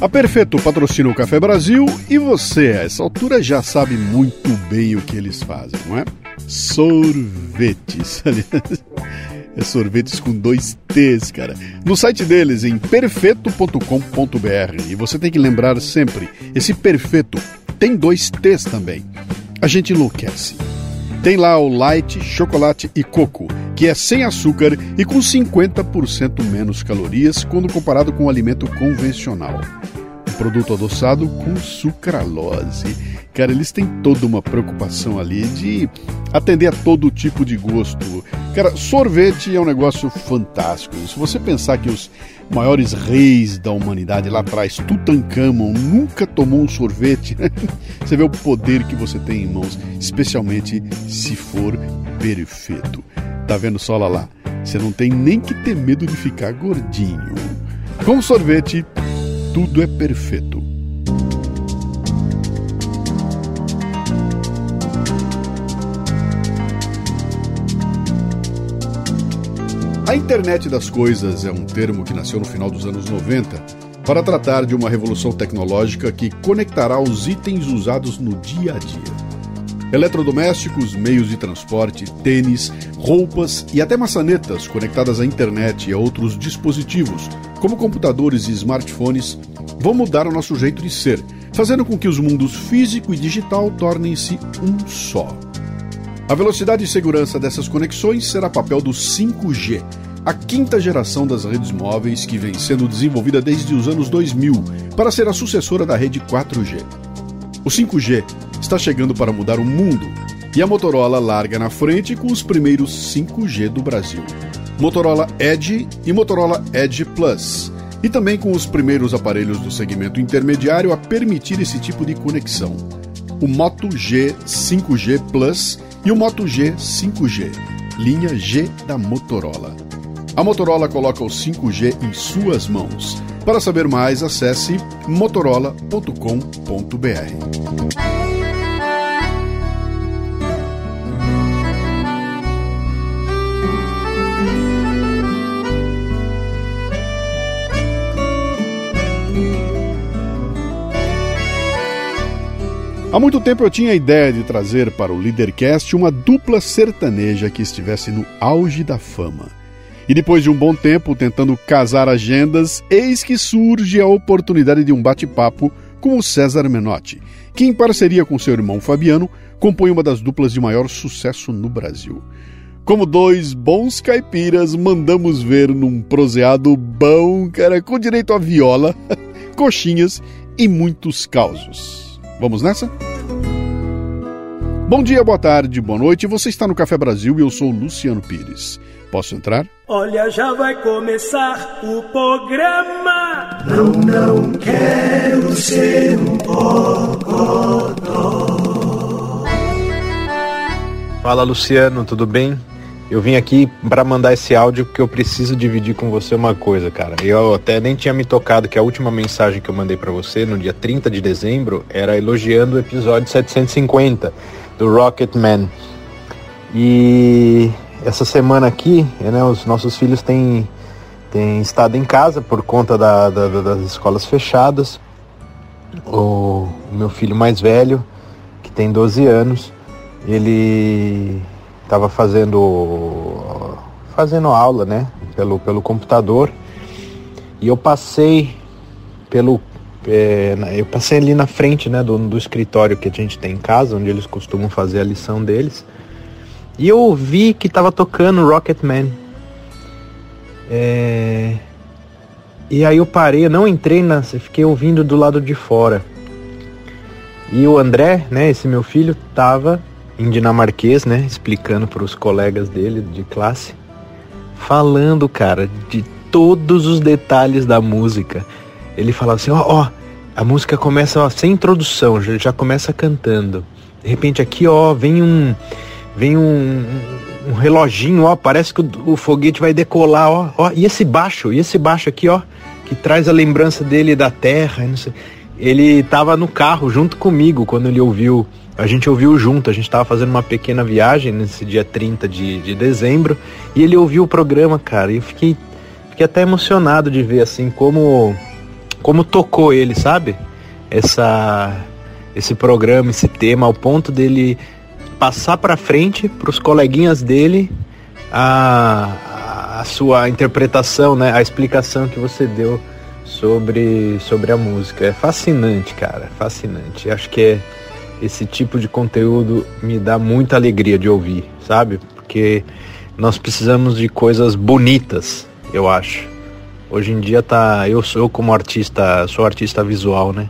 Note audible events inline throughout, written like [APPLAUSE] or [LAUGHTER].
A Perfeito patrocina o Café Brasil e você, a essa altura, já sabe muito bem o que eles fazem, não é? Sorvetes. [LAUGHS] É sorvetes com dois T's, cara. No site deles, em perfeito.com.br. E você tem que lembrar sempre: esse perfeito tem dois T's também. A gente enlouquece. Tem lá o light, chocolate e coco, que é sem açúcar e com 50% menos calorias quando comparado com o alimento convencional. Um produto adoçado com sucralose. Cara, eles têm toda uma preocupação ali de atender a todo tipo de gosto. Cara, sorvete é um negócio fantástico. Se você pensar que os maiores reis da humanidade lá atrás, Tutankhamon, nunca tomou um sorvete, [LAUGHS] você vê o poder que você tem em mãos, especialmente se for perfeito. Tá vendo só lá lá? Você não tem nem que ter medo de ficar gordinho. Com sorvete, tudo é perfeito. A internet das coisas é um termo que nasceu no final dos anos 90 para tratar de uma revolução tecnológica que conectará os itens usados no dia a dia. Eletrodomésticos, meios de transporte, tênis, roupas e até maçanetas conectadas à internet e a outros dispositivos, como computadores e smartphones, vão mudar o nosso jeito de ser, fazendo com que os mundos físico e digital tornem-se um só. A velocidade e segurança dessas conexões será papel do 5G, a quinta geração das redes móveis que vem sendo desenvolvida desde os anos 2000 para ser a sucessora da rede 4G. O 5G está chegando para mudar o mundo e a Motorola larga na frente com os primeiros 5G do Brasil. Motorola Edge e Motorola Edge Plus, e também com os primeiros aparelhos do segmento intermediário a permitir esse tipo de conexão. O Moto G 5G Plus e o Moto G 5G, linha G da Motorola. A Motorola coloca o 5G em suas mãos. Para saber mais, acesse motorola.com.br. Há muito tempo eu tinha a ideia de trazer para o Leadercast uma dupla sertaneja que estivesse no auge da fama. E depois de um bom tempo tentando casar agendas, eis que surge a oportunidade de um bate-papo com o César Menotti, que, em parceria com seu irmão Fabiano, compõe uma das duplas de maior sucesso no Brasil. Como dois bons caipiras, mandamos ver num proseado bom, cara, com direito a viola, [LAUGHS] coxinhas e muitos causos. Vamos nessa? Bom dia, boa tarde, boa noite. Você está no Café Brasil e eu sou Luciano Pires. Posso entrar? Olha, já vai começar o programa. Não, não quero ser um bocodó. Fala, Luciano, tudo bem? Eu vim aqui para mandar esse áudio porque eu preciso dividir com você uma coisa, cara. Eu até nem tinha me tocado que a última mensagem que eu mandei para você no dia 30 de dezembro era elogiando o episódio 750 do Rocket Man. E essa semana aqui, né, os nossos filhos têm, têm estado em casa por conta da, da, das escolas fechadas. O, meu filho mais velho, que tem 12 anos, ele estava fazendo fazendo aula, né, pelo pelo computador. E eu passei pelo é, eu passei ali na frente, né, do, do escritório que a gente tem em casa, onde eles costumam fazer a lição deles. E eu vi que estava tocando Rocketman. É... E aí eu parei, eu não entrei na, fiquei ouvindo do lado de fora. E o André, né, esse meu filho, tava em dinamarquês, né? Explicando para os colegas dele de classe, falando, cara, de todos os detalhes da música. Ele falava assim, ó, ó, a música começa ó, sem introdução, já, já começa cantando. De repente aqui, ó, vem um, vem um, um reloginho, ó, parece que o, o, foguete vai decolar, ó, ó, e esse baixo, e esse baixo aqui, ó, que traz a lembrança dele da terra. Ele estava no carro junto comigo quando ele ouviu a gente ouviu junto, a gente estava fazendo uma pequena viagem nesse dia 30 de, de dezembro, e ele ouviu o programa, cara, e eu fiquei, fiquei até emocionado de ver assim como, como tocou ele, sabe? Essa, esse programa, esse tema, ao ponto dele passar para frente para os coleguinhas dele a, a sua interpretação, né, a explicação que você deu sobre, sobre a música. É fascinante, cara, fascinante. Acho que é esse tipo de conteúdo me dá muita alegria de ouvir, sabe? Porque nós precisamos de coisas bonitas, eu acho. Hoje em dia tá, eu sou como artista, sou artista visual, né?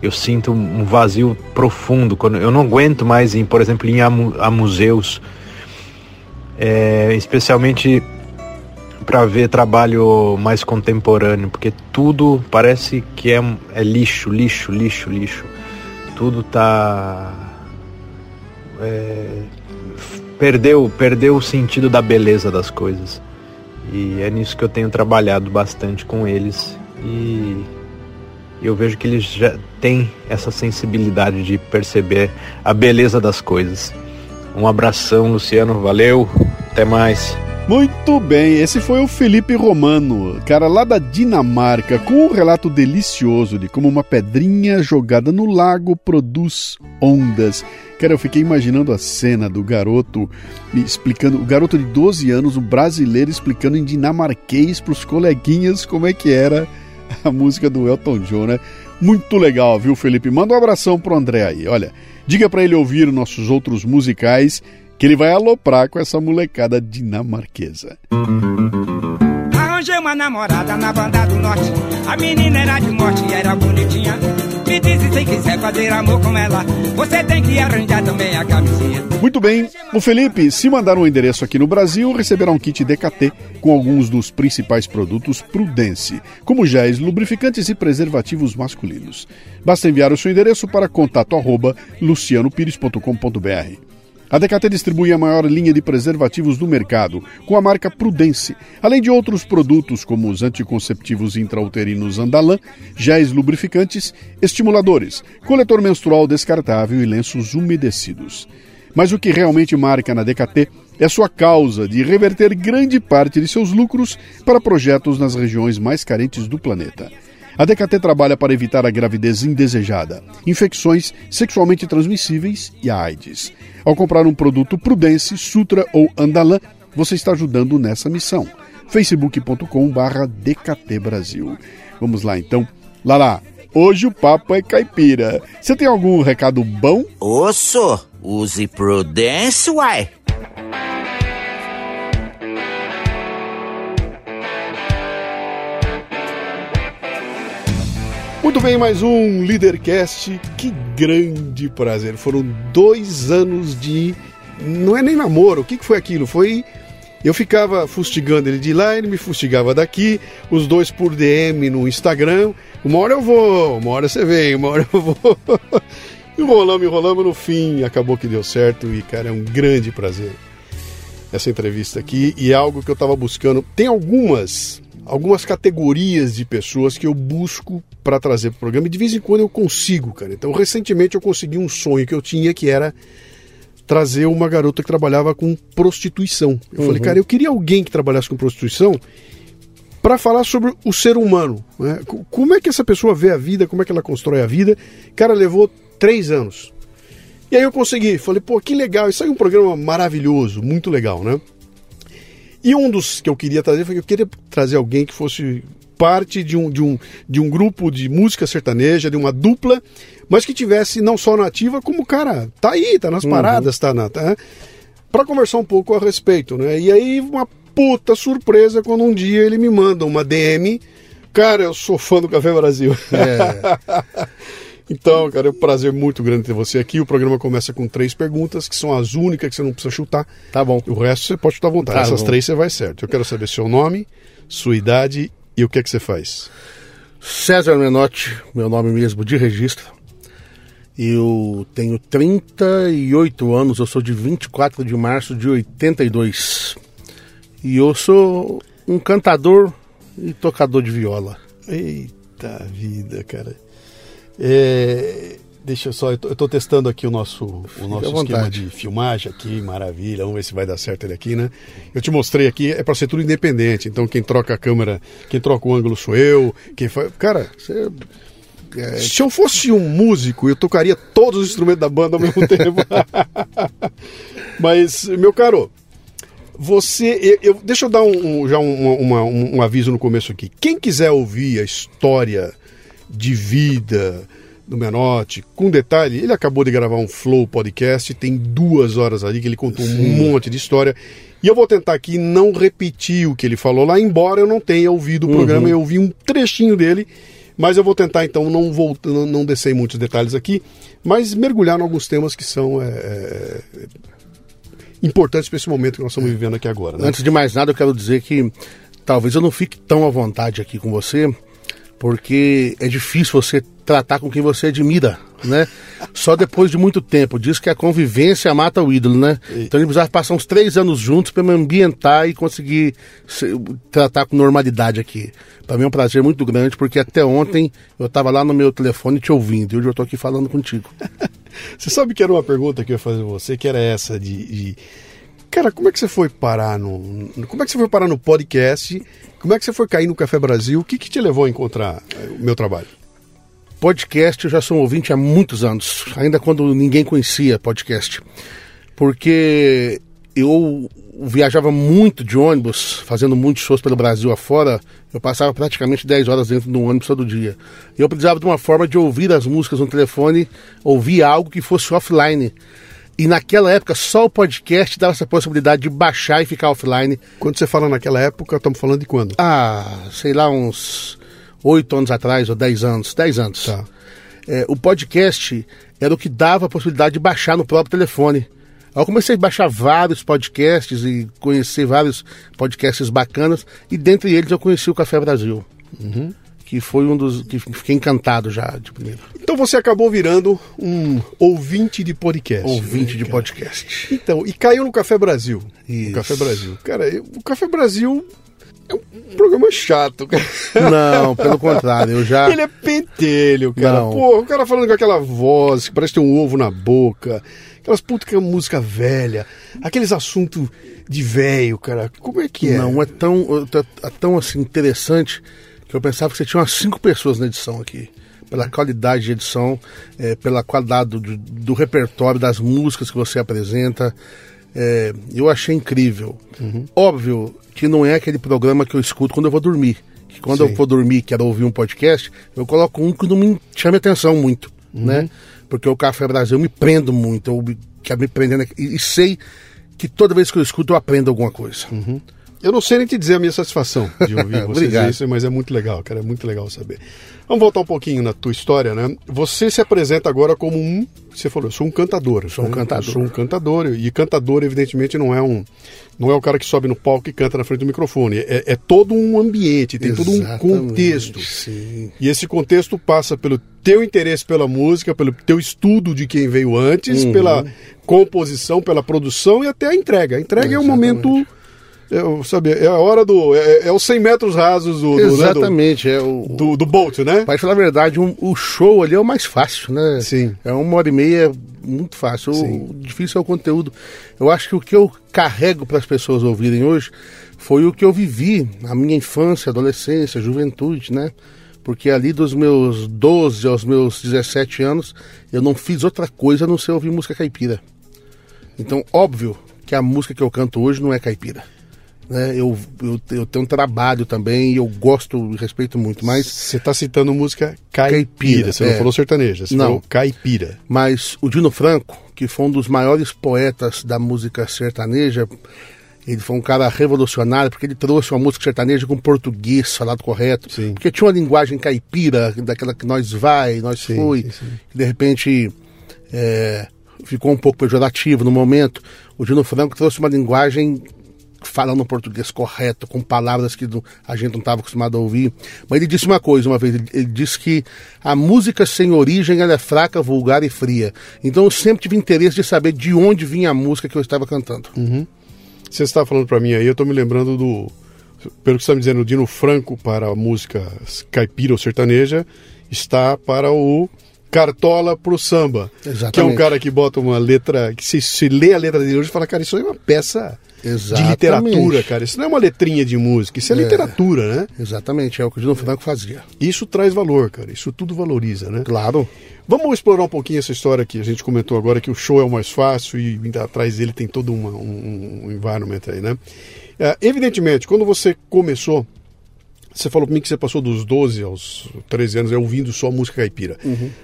Eu sinto um vazio profundo quando eu não aguento mais em, por exemplo, ir a, a museus, é, especialmente para ver trabalho mais contemporâneo, porque tudo parece que é, é lixo, lixo, lixo, lixo tudo tá é, perdeu perdeu o sentido da beleza das coisas e é nisso que eu tenho trabalhado bastante com eles e eu vejo que eles já têm essa sensibilidade de perceber a beleza das coisas. Um abração, Luciano, valeu, até mais. Muito bem, esse foi o Felipe Romano, cara lá da Dinamarca, com um relato delicioso de como uma pedrinha jogada no lago produz ondas. Cara, eu fiquei imaginando a cena do garoto explicando, o garoto de 12 anos, um brasileiro explicando em dinamarquês para os coleguinhas como é que era a música do Elton John, né? Muito legal, viu, Felipe? Manda um abração pro André aí. Olha, diga para ele ouvir nossos outros musicais que ele vai aloprar com essa molecada dinamarquesa. Arranjei uma namorada na banda do norte. A menina era de morte e era bonitinha. Me disse se quiser fazer amor com ela, você tem que arranjar também a camisinha. Muito bem, o Felipe, se mandar um endereço aqui no Brasil, receberá um kit DKT com alguns dos principais produtos Prudence, como géis, lubrificantes e preservativos masculinos. Basta enviar o seu endereço para contato arroba lucianopires.com.br. A DKT distribui a maior linha de preservativos do mercado, com a marca Prudence, além de outros produtos como os anticonceptivos intrauterinos Andalan, géis lubrificantes, estimuladores, coletor menstrual descartável e lenços umedecidos. Mas o que realmente marca na DKT é sua causa de reverter grande parte de seus lucros para projetos nas regiões mais carentes do planeta. A DKT trabalha para evitar a gravidez indesejada, infecções sexualmente transmissíveis e a AIDS. Ao comprar um produto Prudence, Sutra ou Andalan, você está ajudando nessa missão. facebook.com/barra DKT Brasil. Vamos lá então. Lala, hoje o papo é caipira. Você tem algum recado bom? Osso, use Prudence, uai. Muito bem, mais um Leadercast. Que grande prazer. Foram dois anos de. Não é nem namoro. O que foi aquilo? Foi. Eu ficava fustigando ele de lá, ele me fustigava daqui, os dois por DM no Instagram. Uma hora eu vou, uma hora você vem, uma hora eu vou. [LAUGHS] Enrolamos, enrolamos, no fim acabou que deu certo e, cara, é um grande prazer essa entrevista aqui e é algo que eu estava buscando. Tem algumas algumas categorias de pessoas que eu busco para trazer para o programa e de vez em quando eu consigo, cara. Então, recentemente eu consegui um sonho que eu tinha que era trazer uma garota que trabalhava com prostituição. Eu uhum. falei, cara, eu queria alguém que trabalhasse com prostituição para falar sobre o ser humano. Né? Como é que essa pessoa vê a vida, como é que ela constrói a vida. Cara, levou três anos. E aí eu consegui. Falei, pô, que legal. Isso aí é um programa maravilhoso, muito legal, né? E um dos que eu queria trazer foi que eu queria trazer alguém que fosse parte de um, de um, de um grupo de música sertaneja, de uma dupla, mas que tivesse não só nativa, como, cara, tá aí, tá nas uhum. paradas, tá na. Tá, para conversar um pouco a respeito, né? E aí, uma puta surpresa quando um dia ele me manda uma DM. Cara, eu sou fã do Café Brasil. É. [LAUGHS] Então, cara, é um prazer muito grande ter você aqui. O programa começa com três perguntas, que são as únicas que você não precisa chutar. Tá bom. O resto você pode chutar à vontade. Tá Essas bom. três você vai certo. Eu quero saber seu nome, sua idade e o que é que você faz. César Menotti, meu nome mesmo de registro. Eu tenho 38 anos, eu sou de 24 de março de 82. E eu sou um cantador e tocador de viola. Eita vida, cara. É, Deixa eu só, eu tô testando aqui o nosso, o nosso esquema vontade. de filmagem aqui, maravilha. Vamos ver se vai dar certo ele aqui, né? Eu te mostrei aqui, é para ser tudo independente. Então quem troca a câmera, quem troca o ângulo sou eu. Quem faz, cara, Você- é, se eu fosse um músico, eu tocaria todos os instrumentos da banda ao mesmo [LAUGHS] tempo. Mas, meu caro, você. Eu, eu- deixa eu dar um, um- já um, uma- um- um aviso no começo aqui. Quem quiser ouvir a história de vida do Menotti, com detalhe, ele acabou de gravar um Flow podcast, tem duas horas ali que ele contou um monte de história. E eu vou tentar aqui não repetir o que ele falou lá, embora eu não tenha ouvido o programa, eu ouvi um trechinho dele. Mas eu vou tentar então não, voltar, não, não descer em muitos detalhes aqui, mas mergulhar em alguns temas que são é, é, importantes para esse momento que nós estamos vivendo aqui agora. Né? Antes de mais nada, eu quero dizer que talvez eu não fique tão à vontade aqui com você, porque é difícil você tratar com quem você admira, né? Só depois de muito tempo. Diz que a convivência mata o ídolo, né? Então ele precisava passar uns três anos juntos para me ambientar e conseguir se- tratar com normalidade aqui. Para mim é um prazer muito grande, porque até ontem eu estava lá no meu telefone te ouvindo, e hoje eu estou aqui falando contigo. [LAUGHS] Você sabe que era uma pergunta que eu ia fazer você, que era essa de, de- Cara, como é que você foi parar no. Como é que você foi parar no podcast? Como é que você foi cair no Café Brasil? O que, que te levou a encontrar eh, o meu trabalho? Podcast eu já sou um ouvinte há muitos anos, ainda quando ninguém conhecia podcast. Porque eu viajava muito de ônibus, fazendo muitos shows pelo Brasil afora. Eu passava praticamente 10 horas dentro de um ônibus todo dia. E eu precisava de uma forma de ouvir as músicas no telefone, ouvir algo que fosse offline. E naquela época só o podcast dava essa possibilidade de baixar e ficar offline. Quando você fala naquela época, estamos falando de quando? Ah, sei lá, uns oito anos atrás ou dez anos. Dez anos. Tá. É, o podcast era o que dava a possibilidade de baixar no próprio telefone. Aí eu comecei a baixar vários podcasts e conhecer vários podcasts bacanas, e dentre eles eu conheci o Café Brasil, que foi um dos que fiquei encantado já de primeiro. Então você acabou virando um ouvinte de podcast. Ouvinte né, de cara? podcast. Então, e caiu no Café Brasil. Isso. No Café Brasil. Cara, eu- o Café Brasil é um programa chato, cara. [LAUGHS] Não, pelo contrário, eu já. Ele é pentelho, cara. Não. Pô, o cara falando com aquela voz que parece ter um ovo na boca. Aquelas puta que é música velha. Aqueles assuntos de velho, cara. Como é que é? Não é tão, é tão assim interessante que eu pensava que você tinha umas cinco pessoas na edição aqui. Pela qualidade de edição, eh, pela qualidade do, do repertório, das músicas que você apresenta. Eh, eu achei incrível. Óbvio que não é aquele programa que eu escuto quando eu vou dormir. Que quando Sim. eu vou dormir, quero ouvir um podcast, eu coloco um que não me chame atenção muito, né? Porque o Café Brasil me prendo muito, eu quero me prendendo e, e sei que toda vez que eu escuto eu aprendo alguma coisa. Eu não sei nem te dizer a minha satisfação [LAUGHS] de ouvir você dizer isso, mas é muito legal, cara. É muito legal saber. Vamos voltar um pouquinho na tua história, né? Você se apresenta agora como um. Você falou, eu sou um cantador. Sou um né? cantador. Eu sou um cantador. E cantador, evidentemente, não é um. Não é o cara que sobe no palco e canta na frente do microfone. É, é todo um ambiente, tem todo um Exatamente, contexto. Sim. E esse contexto passa pelo teu interesse pela música, pelo teu estudo de quem veio antes, Uhum. pela composição, pela produção e até a entrega. A entrega é, um Exatamente. momento. É, o- sabe, é a hora do. É, é os 100 metros rasos do, do, né, do, Exatamente, é o. do, do Bolt, né? Para falar a verdade, um- o show ali é o mais fácil, né? Sim. É uma hora e meia muito fácil. Sim. O difícil é o conteúdo. Eu acho que o que eu carrego para as pessoas ouvirem hoje foi o que eu vivi na minha infância, adolescência, juventude, né? Porque ali dos meus 12 aos meus 17 anos, eu não fiz outra coisa a não ser ouvir música caipira. Então, óbvio que a música que eu canto hoje não é caipira. Né? Eu, eu, eu tenho um trabalho também e eu gosto e respeito muito, mas Você está citando música caipira. Caipira, Você não é. falou sertaneja, você Não. falou caipira. Mas o Dino Franco, que foi um dos maiores poetas da música sertaneja, ele foi um cara revolucionário, porque ele trouxe uma música sertaneja com português falado correto. Sim. Porque tinha uma linguagem caipira, daquela que nós vai, nós Sim, foi, sim, sim. que de repente é, ficou um pouco pejorativo no momento. O Dino Franco trouxe uma linguagem falando português correto, com palavras que a gente não estava acostumado a ouvir. Mas ele disse uma coisa uma vez, ele, disse que a música sem origem é fraca, vulgar e fria. Então eu sempre tive interesse de saber de onde vinha a música que eu estava cantando. Você está falando para mim aí, eu estou me lembrando do. Pelo que você está me dizendo, o Dino Franco para a música caipira ou sertaneja está para o Cartola pro samba. Exatamente. Que é um cara que bota uma letra. que se, se lê a letra dele hoje e fala, cara, isso aí é uma peça de Exatamente. literatura, cara. Isso não é uma letrinha de música, isso é, É. literatura, né? Exatamente, é o que o Dino Franco fazia. Isso traz valor, cara. Isso tudo valoriza, né? Claro. Vamos explorar um pouquinho essa história que a gente comentou agora, que o show é o mais fácil e atrás dele tem todo uma- um, um environment aí, né? É, evidentemente, quando você começou, você falou pra mim que você passou dos 12 aos 13 anos é, ouvindo só música caipira.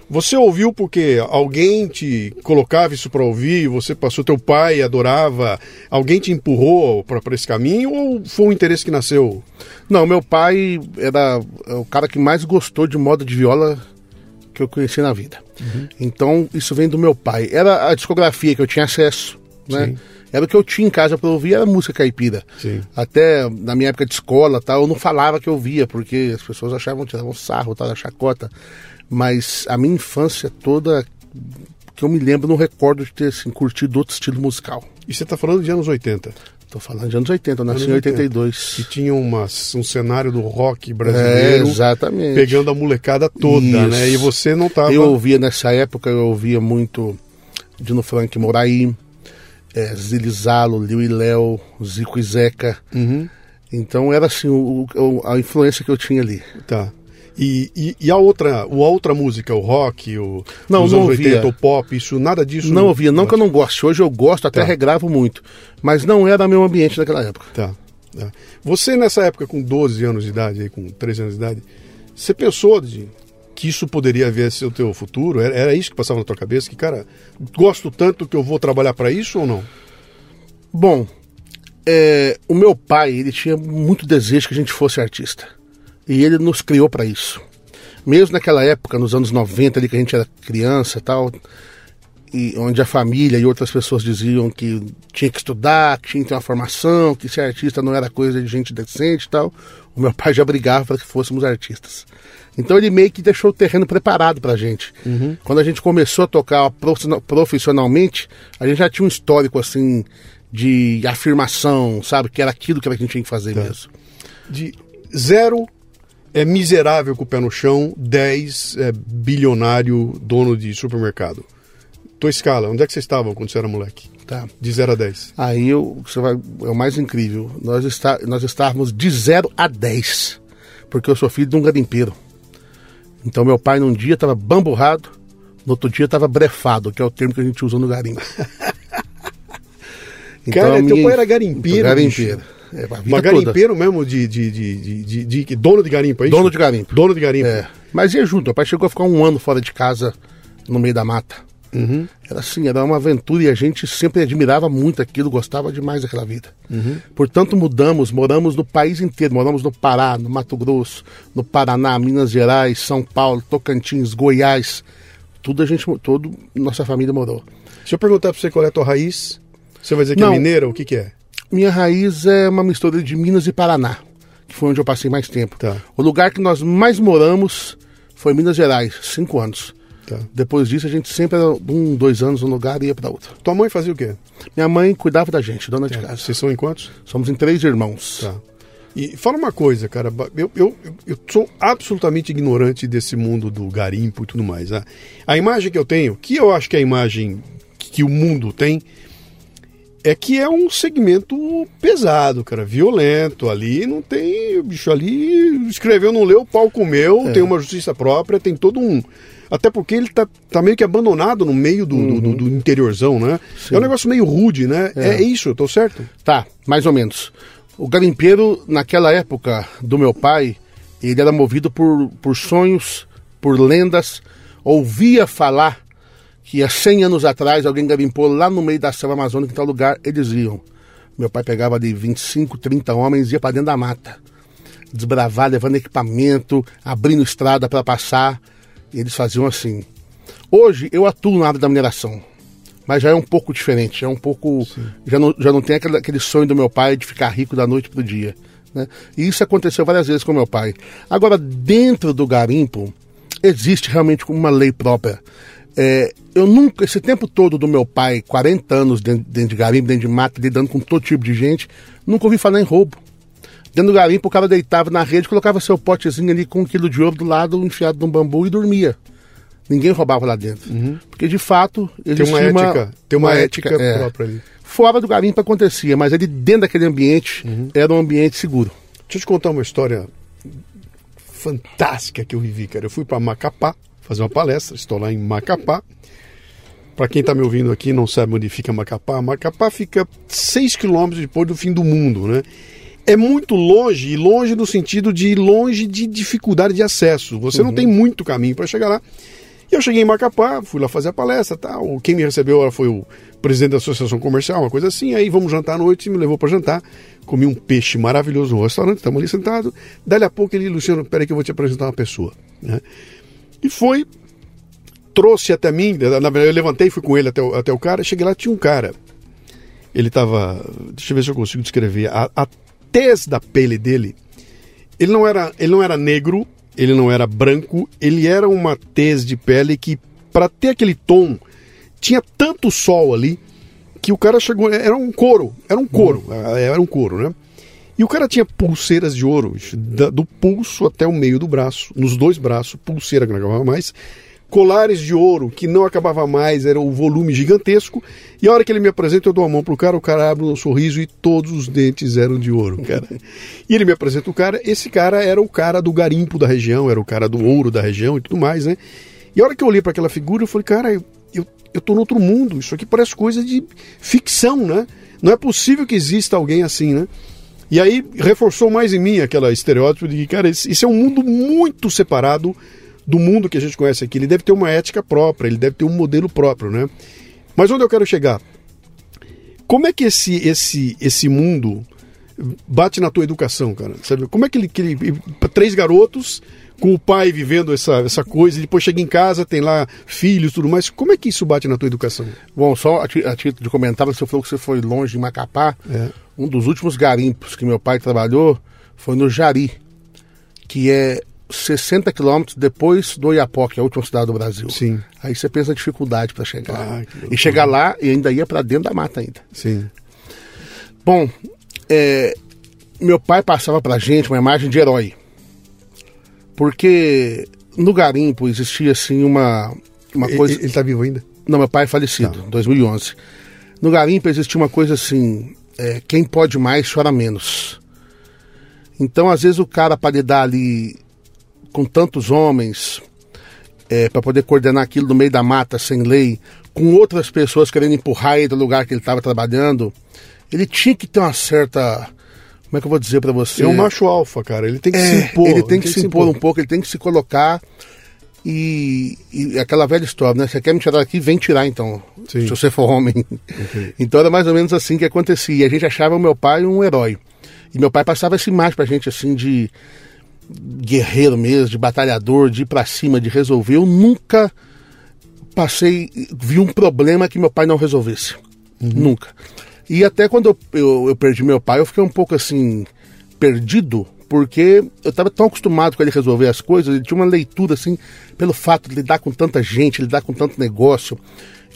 Você ouviu porque alguém te colocava isso pra ouvir, você passou, teu pai adorava, alguém te empurrou pra esse caminho ou foi um interesse que nasceu? Não, meu pai era o cara que mais gostou de moda de viola que eu conheci na vida. Então, isso vem do meu pai. Era a discografia que eu tinha acesso, né? Sim. Era o que eu tinha em casa para ouvir, era música caipira. Sim. Até na minha época de escola, tal, eu não falava que eu via, porque as pessoas achavam, tiravam sarro, tal, da chacota. Mas a minha infância toda, que eu me lembro, não recordo de ter assim, curtido outro estilo musical. E você tá falando de anos 80. Tô falando de anos 80, eu nasci Anos em 80. 82. que tinha uma, um cenário do rock É, brasileiro exatamente. pegando a molecada toda, Isso. né? E você não tava. Eu ouvia nessa época, eu ouvia muito Dino Frank Moraí, é, Zilizalo, Liu e Léo, Zico e Zeca. Uhum. Então era assim o- o- a influência que eu tinha ali. Tá. E, e, e a outra, a outra música, o rock, o Não, os não anos ouvia. 80, o pop, isso, nada disso. não ouvia, não que eu não goste. Hoje eu gosto, até Tá. regravo muito. Mas não era meu ambiente naquela época. Tá. tá. Você nessa época, com 12 anos de idade, aí, com 13 anos de idade, você pensou de que isso poderia vir a ser o teu futuro? Era, era isso que passava na tua cabeça? Que, cara, gosto tanto que eu vou trabalhar para isso ou não? Bom, é, o meu pai, ele tinha muito desejo que a gente fosse artista. E ele nos criou para isso. Mesmo naquela época, nos anos 90, ali que a gente era criança tal, e onde a família e outras pessoas diziam que tinha que estudar, que tinha que ter uma formação, que ser artista não era coisa de gente decente tal, o meu pai já brigava para que fôssemos artistas. Então ele meio que deixou o terreno preparado pra gente. Quando a gente começou a tocar profissional- profissionalmente, a gente já tinha um histórico assim de afirmação, sabe? Que era aquilo que a gente tinha que fazer mesmo. De zero é miserável com o pé no chão, 10 é bilionário dono de supermercado. Tua escala, onde é que vocês estavam quando você era moleque? Tá. De 0 a 10. Aí eu, você vai, é o mais incrível. Nós, está, nós estávamos de 0 a 10. Porque eu sou filho de um garimpeiro. Então meu pai num dia estava bamburrado, no outro dia estava brefado, que é o termo que a gente usa no garimpo. [LAUGHS] Cara, a teu minha- pai era garimpeiro, Garimpeiro. bicho. É, Mas toda. garimpeiro mesmo de, de, de, de, de- de- de- dono de garimpo, é isso? Dono de garimpo. Dono de garimpo. É. Mas ia junto. Meu pai chegou a ficar um ano fora de casa, no meio da mata. Uhum. Era assim, era uma aventura e a gente sempre admirava muito aquilo, gostava demais daquela vida. Uhum. Portanto, mudamos, moramos no país inteiro. Moramos no Pará, no Mato Grosso, no Paraná, Minas Gerais, São Paulo, Tocantins, Goiás. Tudo a gente, todo nossa família morou. Se eu perguntar pra você qual é a tua raiz, você vai dizer que Não. é mineira? O que que é? Minha raiz é uma mistura de Minas e Paraná, que foi onde eu passei mais tempo. Tá. O lugar que nós mais moramos foi Minas Gerais, cinco anos. Tá. Depois disso, a gente sempre era um, dois anos num lugar e ia para outro. Tua mãe fazia o quê? Minha mãe cuidava da gente, dona de casa. Vocês são em quantos? Somos em três irmãos. Tá. E fala uma coisa, cara. Eu, eu, eu- sou absolutamente ignorante desse mundo do garimpo e tudo mais. né? A imagem que eu tenho, que eu acho que é a imagem que, que o mundo tem, é que é um segmento pesado, cara, violento. Ali não tem. O bicho ali escreveu, não leu, o pau comeu, tem uma justiça própria, tem todo um. Até porque ele tá, tá meio que abandonado no meio do, do- do, do interiorzão, né? É um negócio meio rude, né? É, isso, eu tô certo? Tá, mais ou menos. O garimpeiro, naquela época do meu pai, ele era movido por, por sonhos, por lendas, ouvia falar que há 100 anos atrás alguém garimpou lá no meio da selva amazônica, em tal lugar, eles iam. Meu pai pegava ali 25, 30 homens e ia para dentro da mata. Desbravar, levando equipamento, abrindo estrada para passar. Eles faziam assim. Hoje eu atuo na área da mineração mas já é um pouco diferente, é um pouco. Já não, já não tem aquele, aquele sonho do meu pai de ficar rico da noite pro dia. Né? E isso aconteceu várias vezes com meu pai. Agora, dentro do garimpo, existe realmente uma lei própria. É, eu nunca, esse tempo todo do meu pai, 40 anos dentro, dentro de garimpo, dentro de mata, lidando com todo tipo de gente, nunca ouvi falar em roubo. Dentro do garimpo, o cara deitava na rede, colocava seu potezinho ali com um quilo de ouro do lado, enfiado num bambu e dormia. ninguém roubava lá dentro. Porque de fato Uhum. Tem uma ética, tem uma, ética, é. própria ali. Fora do garimpo acontecia, mas ele dentro daquele ambiente Uhum. era um ambiente seguro. Deixa eu te contar uma história fantástica que eu vivi, cara. Eu fui para Macapá fazer uma palestra, estou lá em Macapá. Para quem está me ouvindo aqui e não sabe onde fica Macapá, Macapá fica 6 quilômetros depois do fim do mundo, né? É muito longe, e longe no sentido de longe de dificuldade de acesso. Você não tem muito caminho para chegar lá. E eu cheguei em Macapá, fui lá fazer a palestra, tal. Quem me recebeu foi o presidente da associação comercial, uma coisa assim. Aí vamos jantar à noite, me levou para jantar. Comi um peixe maravilhoso no restaurante, estamos ali sentados. Dali a pouco ele, Luciano, peraí que eu vou te apresentar uma pessoa. né? E foi, trouxe até mim, na verdade eu levantei, fui com ele até o, até o cara, cheguei lá, tinha um cara. Ele estava, deixa eu ver se eu consigo descrever, a, a tez da pele dele, ele não era, ele não era negro, ele não era branco, ele era uma tez de pele que, para ter aquele tom, tinha tanto sol ali que o cara chegou. Era um couro, era um couro, era um couro, né? E o cara tinha pulseiras de ouro, da- do pulso até o meio do braço, nos dois braços, pulseira que não acabava mais, colares de ouro que não acabava mais, era o volume gigantesco. E a hora que ele me apresenta, eu dou a mão pro cara, o cara abre um sorriso e todos os dentes eram de ouro, cara. E ele me apresenta o cara, esse cara era o cara do garimpo da região, era o cara do ouro da região e tudo mais, né? E a hora que eu olhei para aquela figura, eu falei, cara, eu, eu, eu tô no outro mundo, isso aqui parece coisa de ficção, né? Não é possível que exista alguém assim, né? E aí reforçou mais em mim aquela estereótipo de que, cara, esse é um mundo muito separado do mundo que a gente conhece aqui. Ele deve ter uma ética própria, ele deve ter um modelo próprio, né? Mas onde eu quero chegar? Como é que esse, esse, esse mundo bate na tua educação, cara? Sabe? Como é que ele, que ele. Três garotos com o pai vivendo essa, essa coisa, e depois chega em casa, tem lá filhos e tudo mais. Como é que isso bate na tua educação? Bom, só a título de comentário, você falou que você foi longe em Macapá. É. Um dos últimos garimpos que meu pai trabalhou foi no Jari, que é 60 quilômetros depois do Oiapoque, a última cidade do Brasil. Sim. Aí você pensa a dificuldade para chegar. Ah, que e chegar lá e ainda ia para dentro da mata ainda. Sim. Bom, é, meu pai passava pra gente uma imagem de herói. Porque no garimpo existia assim uma, uma Ele, coisa. ele tá vivo ainda? Não, meu pai é falecido, em 2011. No garimpo existia uma coisa assim: é, quem pode mais chora menos. Então, às vezes, o cara, para lidar ali com tantos homens, é, para poder coordenar aquilo no meio da mata, sem lei, com outras pessoas querendo empurrar ele do lugar que ele estava trabalhando, ele tinha que ter uma certa. Como é que eu vou dizer para você? É um macho alfa, cara. Ele tem que É, se impor. Ele tem que se impor um pouco, ele tem que se colocar. E, e aquela velha história, né? Você quer me tirar daqui, vem tirar então. Sim. Se você for homem. [LAUGHS] Então era mais ou menos assim que acontecia. E a gente achava o meu pai um herói. E meu pai passava essa imagem pra gente assim de guerreiro mesmo, de batalhador, de ir pra cima, de resolver. Eu nunca passei, vi um problema que meu pai não resolvesse. Nunca. E até quando eu, eu, eu perdi meu pai, eu fiquei um pouco assim, perdido, porque eu estava tão acostumado com ele resolver as coisas, ele tinha uma leitura assim, pelo fato de lidar com tanta gente, lidar com tanto negócio.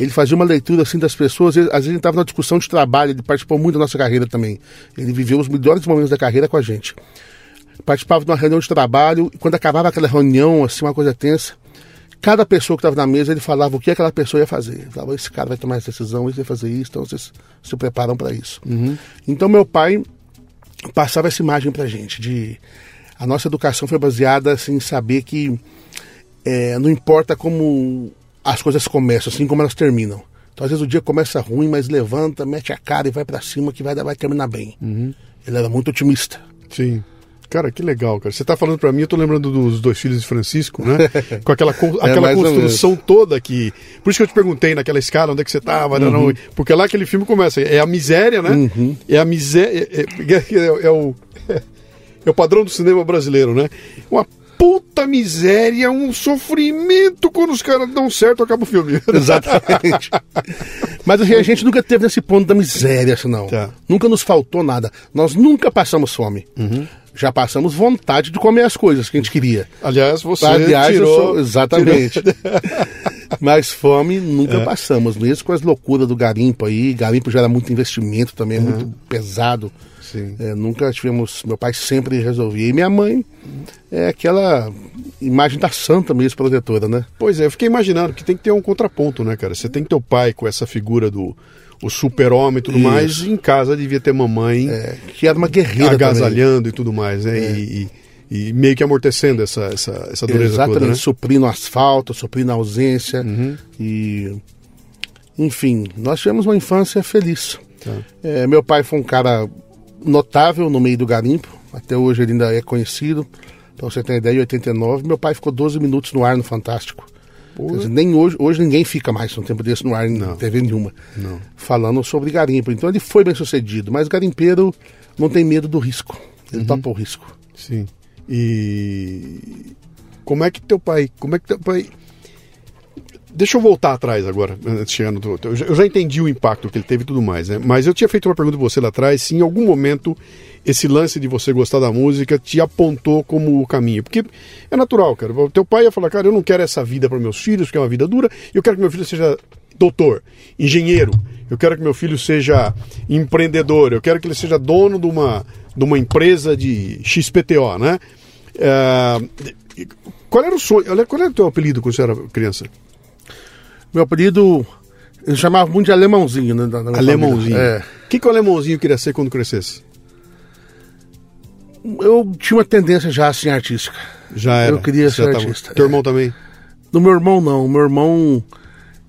Ele fazia uma leitura assim das pessoas, ele- às vezes ele estava na discussão de trabalho, ele participou muito da nossa carreira também. Ele viveu os melhores momentos da carreira com a gente participava de uma reunião de trabalho e quando acabava aquela reunião, assim, uma coisa tensa, cada pessoa que estava na mesa, ele falava o que aquela pessoa ia fazer. Ele falava, esse cara vai tomar essa decisão, esse vai fazer isso, então vocês se preparam para isso. Então meu pai passava essa imagem pra gente de a nossa educação foi baseada assim, em saber que é, não importa como as coisas começam, assim como elas terminam. Então, às vezes o dia começa ruim, mas levanta, mete a cara e vai pra cima que vai, vai terminar bem. Ele era muito otimista. Sim. Cara, que legal, cara. Você tá falando pra mim, eu tô lembrando dos dois filhos de Francisco, né? [LAUGHS] Com aquela, con- aquela ou construção toda que. Por isso que eu te perguntei naquela escala onde é que você tava, né? Não, porque lá aquele filme começa. É a miséria, né? É a miséria. É, é- [LAUGHS] é- é o. [LAUGHS] É o padrão do cinema brasileiro, né? Uma puta miséria, um sofrimento quando os caras dão certo, acaba o filme. Exatamente. Mas a gente nunca teve nesse ponto da miséria, assim, não. Tá. Nunca nos faltou nada. Nós nunca passamos fome. Já passamos vontade de comer as coisas que a gente queria. Aliás, você Aliás, tirou... sou- exatamente. tirou- [LAUGHS] Mas fome nunca É. passamos, mesmo com as loucuras do garimpo aí. Garimpo gera muito investimento também, é muito pesado. Sim. É, nunca tivemos. Meu pai sempre resolvia. E minha mãe é aquela imagem da santa mesmo protetora, né? Pois é, eu fiquei imaginando que tem que ter um contraponto, né, cara? Você tem que ter o pai com essa figura do o super-homem e tudo Isso. mais, em casa devia ter mamãe É, que era uma guerreira também. agasalhando e tudo mais, né? E, e- e meio que amortecendo essa, essa, essa dureza Exatamente, toda, né? suprindo asfalto, suprindo a ausência. E. Enfim, nós tivemos uma infância feliz. Tá. É, meu pai foi um cara notável no meio do garimpo. Até hoje ele ainda é conhecido. Pra você ter ideia, em 89, meu pai ficou 12 minutos no ar no Fantástico. Dizer, nem hoje, hoje ninguém fica mais um tempo desse no ar em TV nenhuma. Não. Falando sobre garimpo. Então ele foi bem sucedido, mas garimpeiro não tem medo do risco. Ele topa o risco. Sim. E como é que teu pai, como é que teu pai Deixa eu voltar atrás agora, teu- eu já- entendi o impacto que ele teve e tudo mais, né? Mas eu tinha feito uma pergunta pra você lá atrás, se em algum momento esse lance de você gostar da música te apontou como o caminho. Porque é natural, cara. O teu pai ia falar, cara, eu não quero essa vida para meus filhos, que é uma vida dura, eu quero que meu filho seja doutor, engenheiro, eu quero que meu filho seja empreendedor, eu quero que ele seja dono de uma, de uma empresa de XPTO, né? É, qual era o sonho? Qual era o teu apelido quando você era criança? Meu apelido, eles chamavam muito de alemãozinho, né? Alemãozinho. família. É. O que, que o alemãozinho queria ser quando crescesse? Eu tinha uma tendência já assim artística. Já era. Eu queria Você ser tava- artista. Teu É. irmão também? Do meu irmão, não. O meu irmão,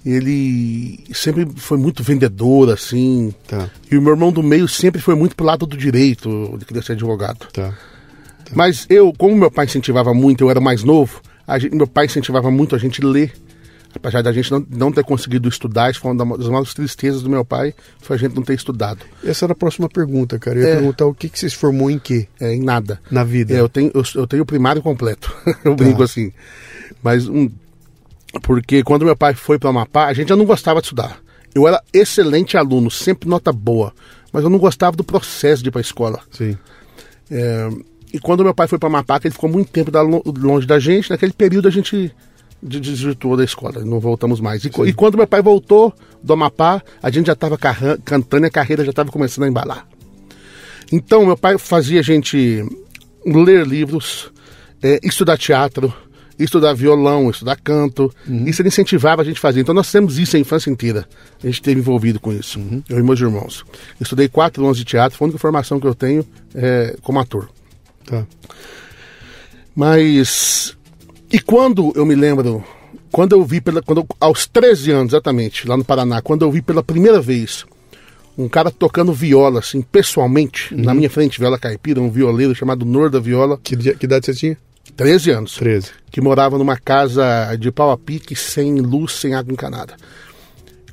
ele sempre foi muito vendedor, assim. Tá, E o meu irmão do meio sempre foi muito pro lado do direito, ele queria ser advogado. tá. Mas eu, como meu pai incentivava muito, eu era mais novo, gente- meu pai incentivava muito a gente ler. Apesar da gente não, não ter conseguido estudar, isso foi uma das maiores tristezas do meu pai, foi a gente não ter estudado. Essa era a próxima pergunta, cara. Eu ia É. perguntar o que, que você se formou em quê? É, em nada. Na vida. É, eu, tenho, eu, eu tenho o primário completo. [LAUGHS] eu brinco assim. Mas um. Porque quando meu pai foi para Amapá, a gente já não gostava de estudar. Eu era excelente aluno, sempre nota boa. Mas eu não gostava do processo de ir para a escola. Sim. É, e quando meu pai foi para Amapá, que ele ficou muito tempo longe da gente, naquele período a gente desvirtuou da escola, não voltamos mais. E, e quando meu pai voltou do Amapá, a gente já estava cantando e a carreira já estava começando a embalar. Então, meu pai fazia a gente ler livros, é, estudar teatro, estudar violão, estudar canto. Isso ele incentivava a gente a fazer. Então, nós temos isso a infância inteira. A gente esteve envolvido com isso, eu e meus irmãos. Estudei quatro anos de teatro, foi a única formação que eu tenho é, como ator. Tá. Mas. E quando eu me lembro, quando eu vi pela. Quando eu- aos 13 anos, exatamente, lá no Paraná, quando eu vi pela primeira vez um cara tocando viola, assim, pessoalmente, na minha frente, viola caipira, um violeiro chamado Norda Viola, Que, que idade você tinha? 13 anos. 13. Que morava numa casa de pau a pique, sem luz, sem água encanada.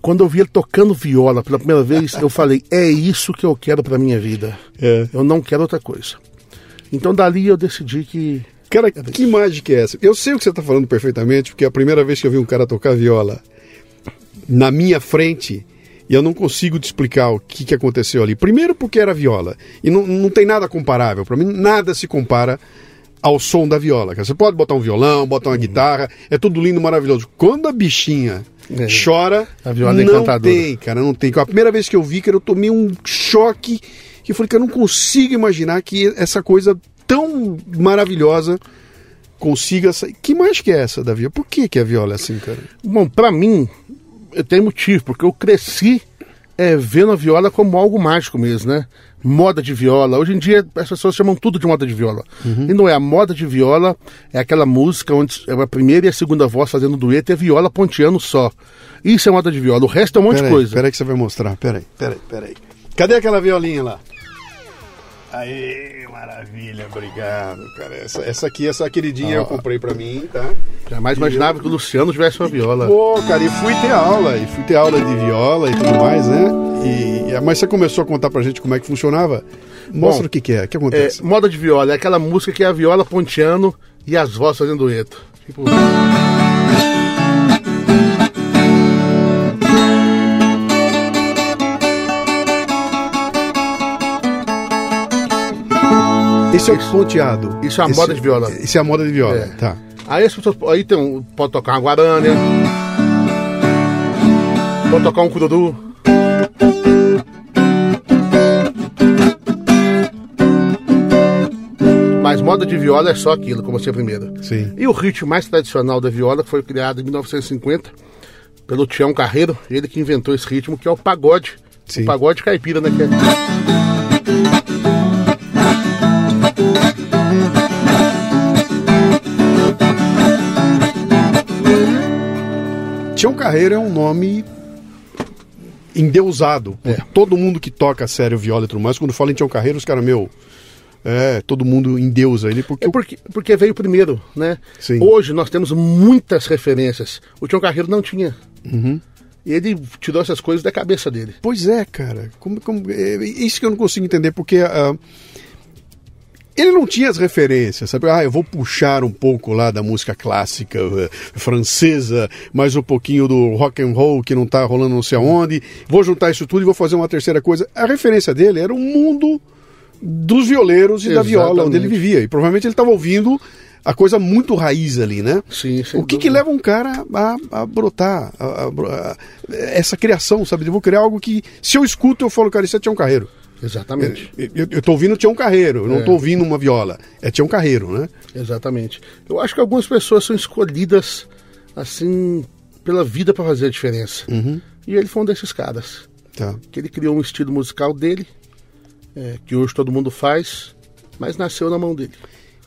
Quando eu vi ele tocando viola pela primeira vez, eu falei: é isso que eu quero pra minha vida. É. Eu não quero outra coisa. Então dali eu decidi que Cara, que mágica é essa? Eu sei o que você está falando perfeitamente, porque é a primeira vez que eu vi um cara tocar viola na minha frente, e eu não consigo te explicar o que, que aconteceu ali. Primeiro porque era viola, e não, não tem nada comparável. Para mim, nada se compara ao som da viola. Você pode botar um violão, botar uma guitarra, é tudo lindo, maravilhoso. Quando a bichinha É. chora, A viola é não encantadora. tem, cara, não tem. A primeira vez que eu vi, cara, eu tomei um choque que eu falei que eu não consigo imaginar que essa coisa tão maravilhosa consiga sair. Que mais que é essa da viola? Por que, que a viola é assim, cara? Bom, pra mim, eu tenho motivo, porque eu cresci é, vendo a viola como algo mágico mesmo, né? Moda de viola. Hoje em dia as pessoas chamam tudo de moda de viola. E não é. A moda de viola é aquela música onde é a primeira e a segunda voz fazendo dueto e a viola ponteando só. Isso é moda de viola. O resto é um monte de coisa. Peraí que você vai mostrar. Peraí, peraí, peraí. Cadê aquela violinha lá? Aê, maravilha, obrigado, cara. Essa, essa aqui, essa queridinha eu comprei pra mim, tá? Jamais imaginava que o Luciano tivesse uma viola. Pô, cara, e fui ter aula, e fui ter aula de viola e tudo mais, né? E, mas você começou a contar pra gente como é que funcionava. Mostra Bom, o que, que é, o que É, acontece. moda de viola é aquela música que é a viola ponteando e as vozes fazendo dueto. Tipo, Esse é o ponteado. Isso é a moda de viola. Isso é a moda de viola, É. tá. Aí as pessoas. Aí tem um, pode tocar uma guarânia. Pode tocar um cururu. Mas moda de viola é só aquilo, como você primeiro. Sim. E o ritmo mais tradicional da viola foi criado em 1950 pelo Tião Carreiro, ele que inventou esse ritmo, que é o pagode. Sim. O pagode caipira, né? Que é... Tião Carreiro é um nome endeusado por É. todo mundo que toca sério viola e tudo mais. Quando fala em Tião Carreiro, os caras, meu, é, todo mundo endeusa ele porque É porque, porque veio primeiro, né? Sim. Hoje nós temos muitas referências. O Tião Carreiro não tinha. Uhum. Ele tirou essas coisas da cabeça dele. Pois é, cara. Como, como- é isso que eu não consigo entender, porque ah, ele não tinha as referências, sabe? Ah, eu vou puxar um pouco lá da música clássica eh, francesa, mais um pouquinho do rock and roll que não tá rolando não sei aonde. Vou juntar isso tudo e vou fazer uma terceira coisa. A referência dele era o mundo dos violeiros e da viola onde ele Exatamente. vivia. E provavelmente ele estava ouvindo a coisa muito raiz ali, né? Sim, O que, que leva um cara a, a brotar a- a essa criação, sabe? Eu vou criar algo que, se eu escuto, eu falo, cara, isso é Tião Carreiro. Exatamente. Eu, eu tô ouvindo Tião Carreiro, eu não É. tô ouvindo uma viola. É Tião Carreiro, né? Exatamente. Eu acho que algumas pessoas são escolhidas assim pela vida para fazer a diferença. E ele foi um desses caras. Tá. Que ele criou um estilo musical dele, é, que hoje todo mundo faz, mas nasceu na mão dele.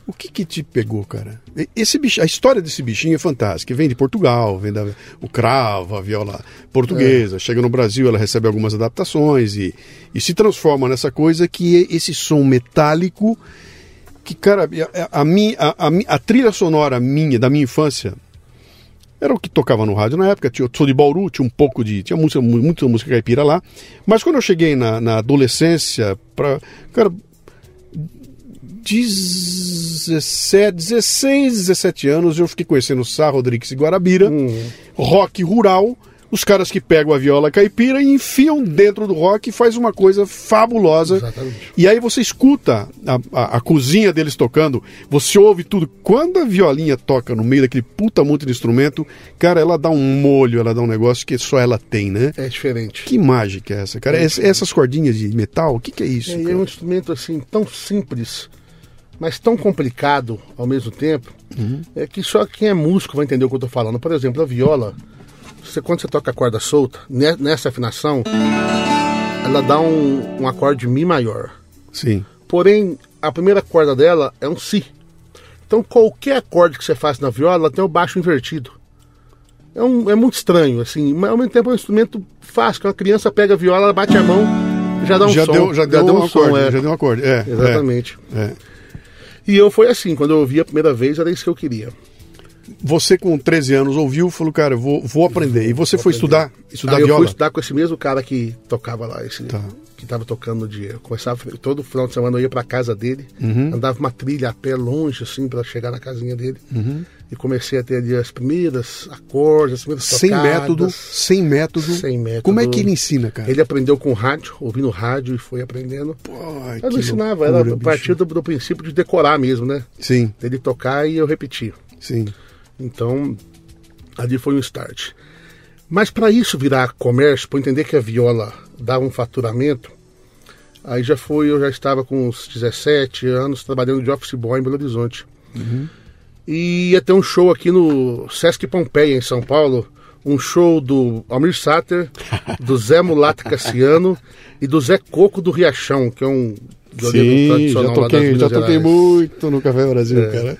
O que que te pegou, cara? Esse bicho, a história desse bichinho é fantástica. Vem de Portugal, vem da o cravo, a viola portuguesa. Chega no Brasil, ela recebe algumas adaptações e, e se transforma nessa coisa que é esse som metálico que, cara, a, a, a, a a trilha sonora minha, da minha infância, era o que tocava no rádio na época. Tinha, eu sou de Bauru, tinha um pouco de. Tinha música, mu- muita música caipira lá. Mas quando eu cheguei na, na adolescência, pra, cara, 17, 16, 17 anos, eu fiquei conhecendo Sá Rodrigues e Guarabira, rock rural, os caras que pegam a viola caipira e enfiam dentro do rock e faz uma coisa fabulosa. Exatamente. E aí você escuta a, a- a cozinha deles tocando, você ouve tudo. Quando a violinha toca no meio daquele puta monte de instrumento, cara, ela dá um molho, ela dá um negócio que só ela tem, né? É diferente. Que mágica é essa, cara? Ess- essas cordinhas de metal, o que, que é isso? É, é um instrumento assim tão simples, mas tão complicado ao mesmo tempo, é que só quem é músico vai entender o que eu tô falando. Por exemplo, a viola, você, quando você toca a corda solta, ne- nessa afinação, ela dá um, um acorde Mi maior. Sim. Porém, a primeira corda dela é um Si. Então, qualquer acorde que você faça na viola, ela tem o baixo invertido. É, um, é muito estranho, assim, mas ao mesmo tempo é um instrumento fácil, que uma criança pega a viola, ela bate a mão, já dá um já som. deu, já deu, um som, acorde, é. já deu um acorde. É, Exatamente. é, é. E eu foi assim, quando eu ouvi a primeira vez, era isso que eu queria. Você com 13 anos ouviu e falou, cara, eu vou, vou aprender. E você foi estudar, estudar Aí eu fui viola? estudar com esse mesmo cara que tocava lá, esse Tá. que tava tocando no dia. Eu começava, todo final de semana eu ia pra casa dele, Uhum. andava uma trilha a pé longe, assim, pra chegar na casinha dele. Uhum. E comecei a ter ali as primeiras acordes, as primeiras Sem tocadas. método, sem método. Sem método. Como é que ele ensina, cara? Ele aprendeu com rádio, ouvindo rádio e foi aprendendo. Ai, Eu não ensinava, loucura, era a partir do, do princípio de decorar mesmo, né? Sim, Dele tocar e eu repetir. sim. Então, ali foi um start. Mas para isso virar comércio, para entender que a viola dava um faturamento, aí já foi, eu já estava com uns 17 anos trabalhando de office boy em Belo Horizonte. E ia ter um show aqui no Sesc Pompeia, em São Paulo, um show do Almir Sater, [LAUGHS] do Zé Mulato Cassiano e do Zé Coco do Riachão, que é um Sim, já toquei, já toquei Gerais. muito no Café Brasil, É. cara.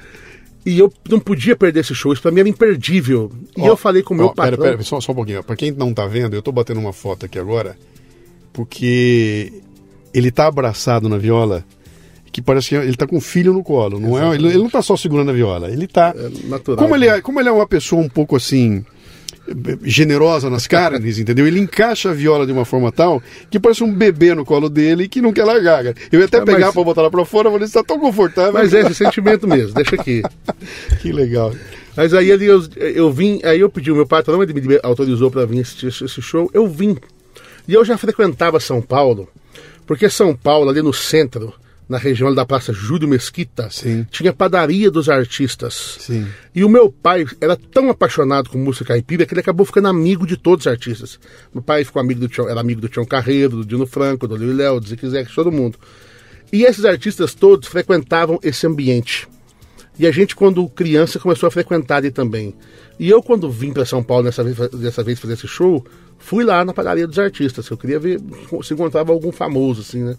E eu não podia perder esse show, isso pra mim era imperdível. E Ó, eu falei com o meu ó, pera, patrão. Pera, só, só um pouquinho. Pra quem não tá vendo, eu tô batendo uma foto aqui agora, porque ele tá abraçado na viola, que parece que ele tá com o filho no colo. Não é, ele, ele não tá só segurando a viola, ele tá. É natural. Como ele, é, como ele é uma pessoa um pouco assim generosa nas carnes, entendeu? Ele encaixa a viola de uma forma tal que parece um bebê no colo dele que não quer largar. cara. Eu ia até É, pegar mas- pra botar lá pra fora, eu falei, você tá tão confortável. Mas é esse sentimento mesmo, deixa aqui. [LAUGHS] Que legal. Mas aí ali eu, eu vim, aí eu pedi o meu patrão, ele me autorizou para vir assistir esse show, eu vim. E eu já frequentava São Paulo, porque São Paulo, ali no centro, na região da Praça Júlio Mesquita, Sim. tinha padaria dos artistas. Sim. E o meu pai era tão apaixonado com música caipira que ele acabou ficando amigo de todos os artistas. Meu pai ficou amigo do Tião, era amigo do Tião Carreiro, do Dino Franco, do Lio Léo, do Zique de todo mundo. E esses artistas todos frequentavam esse ambiente. E a gente, quando criança, começou a frequentar ali também. E eu, quando vim para São Paulo dessa vez, dessa vez fazer esse show, fui lá na padaria dos artistas. Eu queria ver se encontrava algum famoso, assim, né?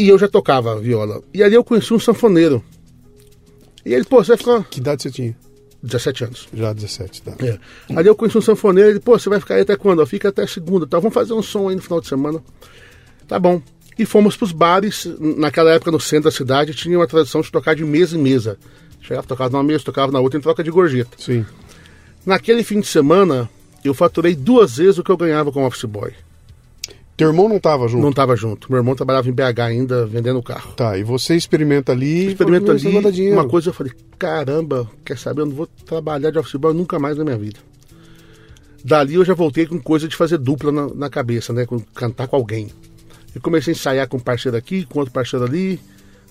E eu já tocava viola. E ali eu conheci um sanfoneiro. E ele, pô, você vai ficar. Que idade você tinha? 17 anos. Já 17, tá. É. Ali eu conheci um sanfoneiro, ele, pô, você vai ficar aí até quando? Eu fico até segunda, tá? Vamos fazer um som aí no final de semana. Tá bom. E fomos pros bares, naquela época no centro da cidade, tinha uma tradição de tocar de mesa em mesa. Chegava, tocava numa mesa, tocava na outra em troca de gorjeta. Sim. Naquele fim de semana, eu faturei duas vezes o que eu ganhava como office boy. Teu irmão não tava junto? Não tava junto. Meu irmão trabalhava em BH ainda, vendendo carro. Tá, e você experimenta ali... Experimento fala, "Meu, isso vai dar ali, dinheiro." uma coisa eu falei, caramba, quer saber, eu não vou trabalhar de office boy nunca mais na minha vida. Dali eu já voltei com coisa de fazer dupla na, na cabeça, né? Com, cantar com alguém. Eu comecei a ensaiar com um parceiro aqui, com outro parceiro ali.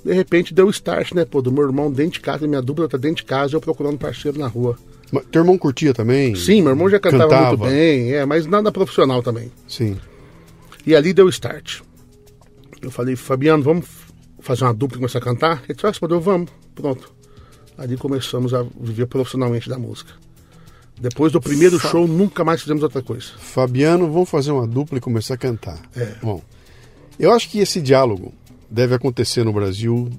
De repente deu o start, né? Pô, do meu irmão dentro de casa, minha dupla tá dentro de casa, eu procurando parceiro na rua. Mas Teu irmão curtia também? Sim, meu irmão já cantava, Cantava. muito bem, é, mas nada profissional também. Sim. E ali deu start. Eu falei, Fabiano, vamos fazer uma dupla e começar a cantar? Ele disse, ah, respondeu, vamos. Pronto. Ali começamos a viver profissionalmente da música. Depois do primeiro show, nunca mais fizemos outra coisa. Fabiano, vamos fazer uma dupla e começar a cantar. É. Bom, eu acho que esse diálogo deve acontecer no Brasil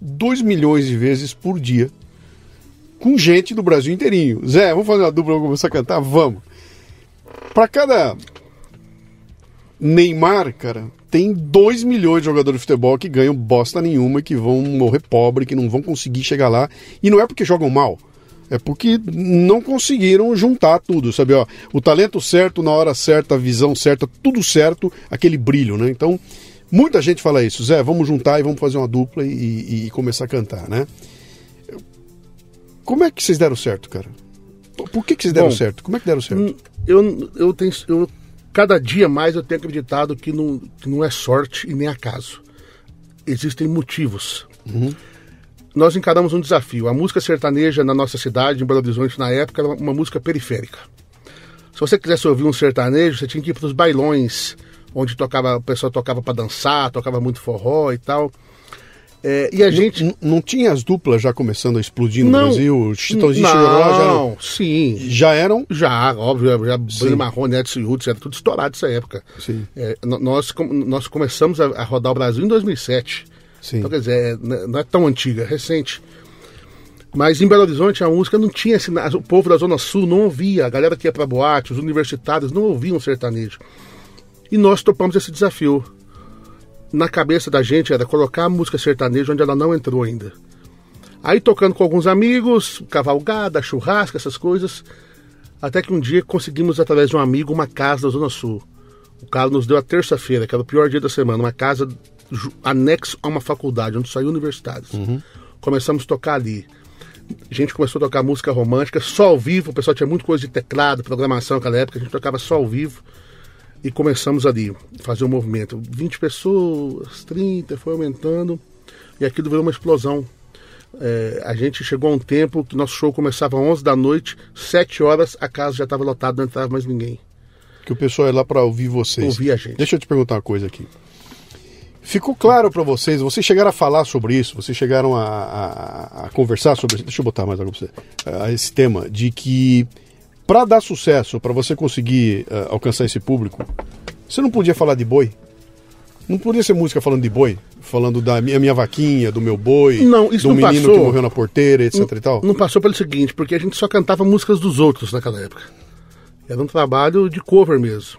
2 milhões de vezes por dia com gente do Brasil inteirinho. Zé, vamos fazer uma dupla e vamos começar a cantar? Vamos. Para cada Neymar, cara, tem 2 milhões de jogadores de futebol que ganham bosta nenhuma que vão morrer pobre, que não vão conseguir chegar lá. E não é porque jogam mal. É porque não conseguiram juntar tudo, sabe? Ó, o talento certo, na hora certa, a visão certa, tudo certo, aquele brilho, né? Então, muita gente fala isso. Zé, vamos juntar e vamos fazer uma dupla e, e começar a cantar, né? Como é que vocês deram certo, cara? Por que, que vocês deram Bom, certo? Como é que deram certo? Eu, eu tenho. Eu, cada dia mais eu tenho acreditado que não, que não é sorte e nem acaso. Existem motivos. Nós encaramos um desafio. A música sertaneja na nossa cidade, em Belo Horizonte, na época, era uma música periférica. Se você quisesse ouvir um sertanejo, você tinha que ir para os bailões, onde tocava, o pessoal tocava para dançar, tocava muito forró e tal. É, e a gente. N- não tinha as duplas já começando a explodir no Não. Brasil? Chitãozinho e Chororó já não, eram, sim. já eram? Já, óbvio, já. Bruno Marrone, Edson Hudson, era tudo estourado nessa época. Sim. É, nós, nós começamos a, a rodar o Brasil em 2007. Sim. Então, quer dizer, é, não é tão antiga, é recente. Mas em Belo Horizonte a música não tinha esse. O povo da Zona Sul não ouvia. A galera que ia pra boate, os universitários não ouviam sertanejo. E nós topamos esse desafio. Na cabeça da gente era colocar a música sertaneja onde ela não entrou ainda. Aí tocando com alguns amigos, cavalgada, churrasco, essas coisas. Até que um dia conseguimos, através de um amigo, uma casa da Zona Sul. O cara nos deu a terça-feira, que era o pior dia da semana, uma casa anexo a uma faculdade, onde saiu universitários. Começamos a tocar ali. A gente começou a tocar música romântica, só ao vivo. O pessoal tinha muita coisa de teclado, programação naquela época. A gente tocava só ao vivo. E começamos ali, fazer um movimento. 20 pessoas, 30, foi aumentando. E aquilo virou uma explosão. É, a gente chegou a um tempo que nosso show começava às 11 da noite, 7 horas, a casa já estava lotada, não entrava mais ninguém. Que o pessoal é lá para ouvir vocês. Ouvir a gente. Deixa eu te perguntar uma coisa aqui. Ficou claro para vocês, vocês chegaram a falar sobre isso, vocês chegaram a, a- a conversar sobre isso. Deixa eu botar mais água pra você. A esse tema de que para dar sucesso, para você conseguir eh, alcançar esse público, você não podia falar de boi? Não podia ser música falando de boi? Falando da minha, minha vaquinha, do meu boi, Não, isso do não menino passou. que morreu na porteira, etc e tal? Não passou pelo seguinte, porque a gente só cantava músicas dos outros naquela época. Era um trabalho de cover mesmo.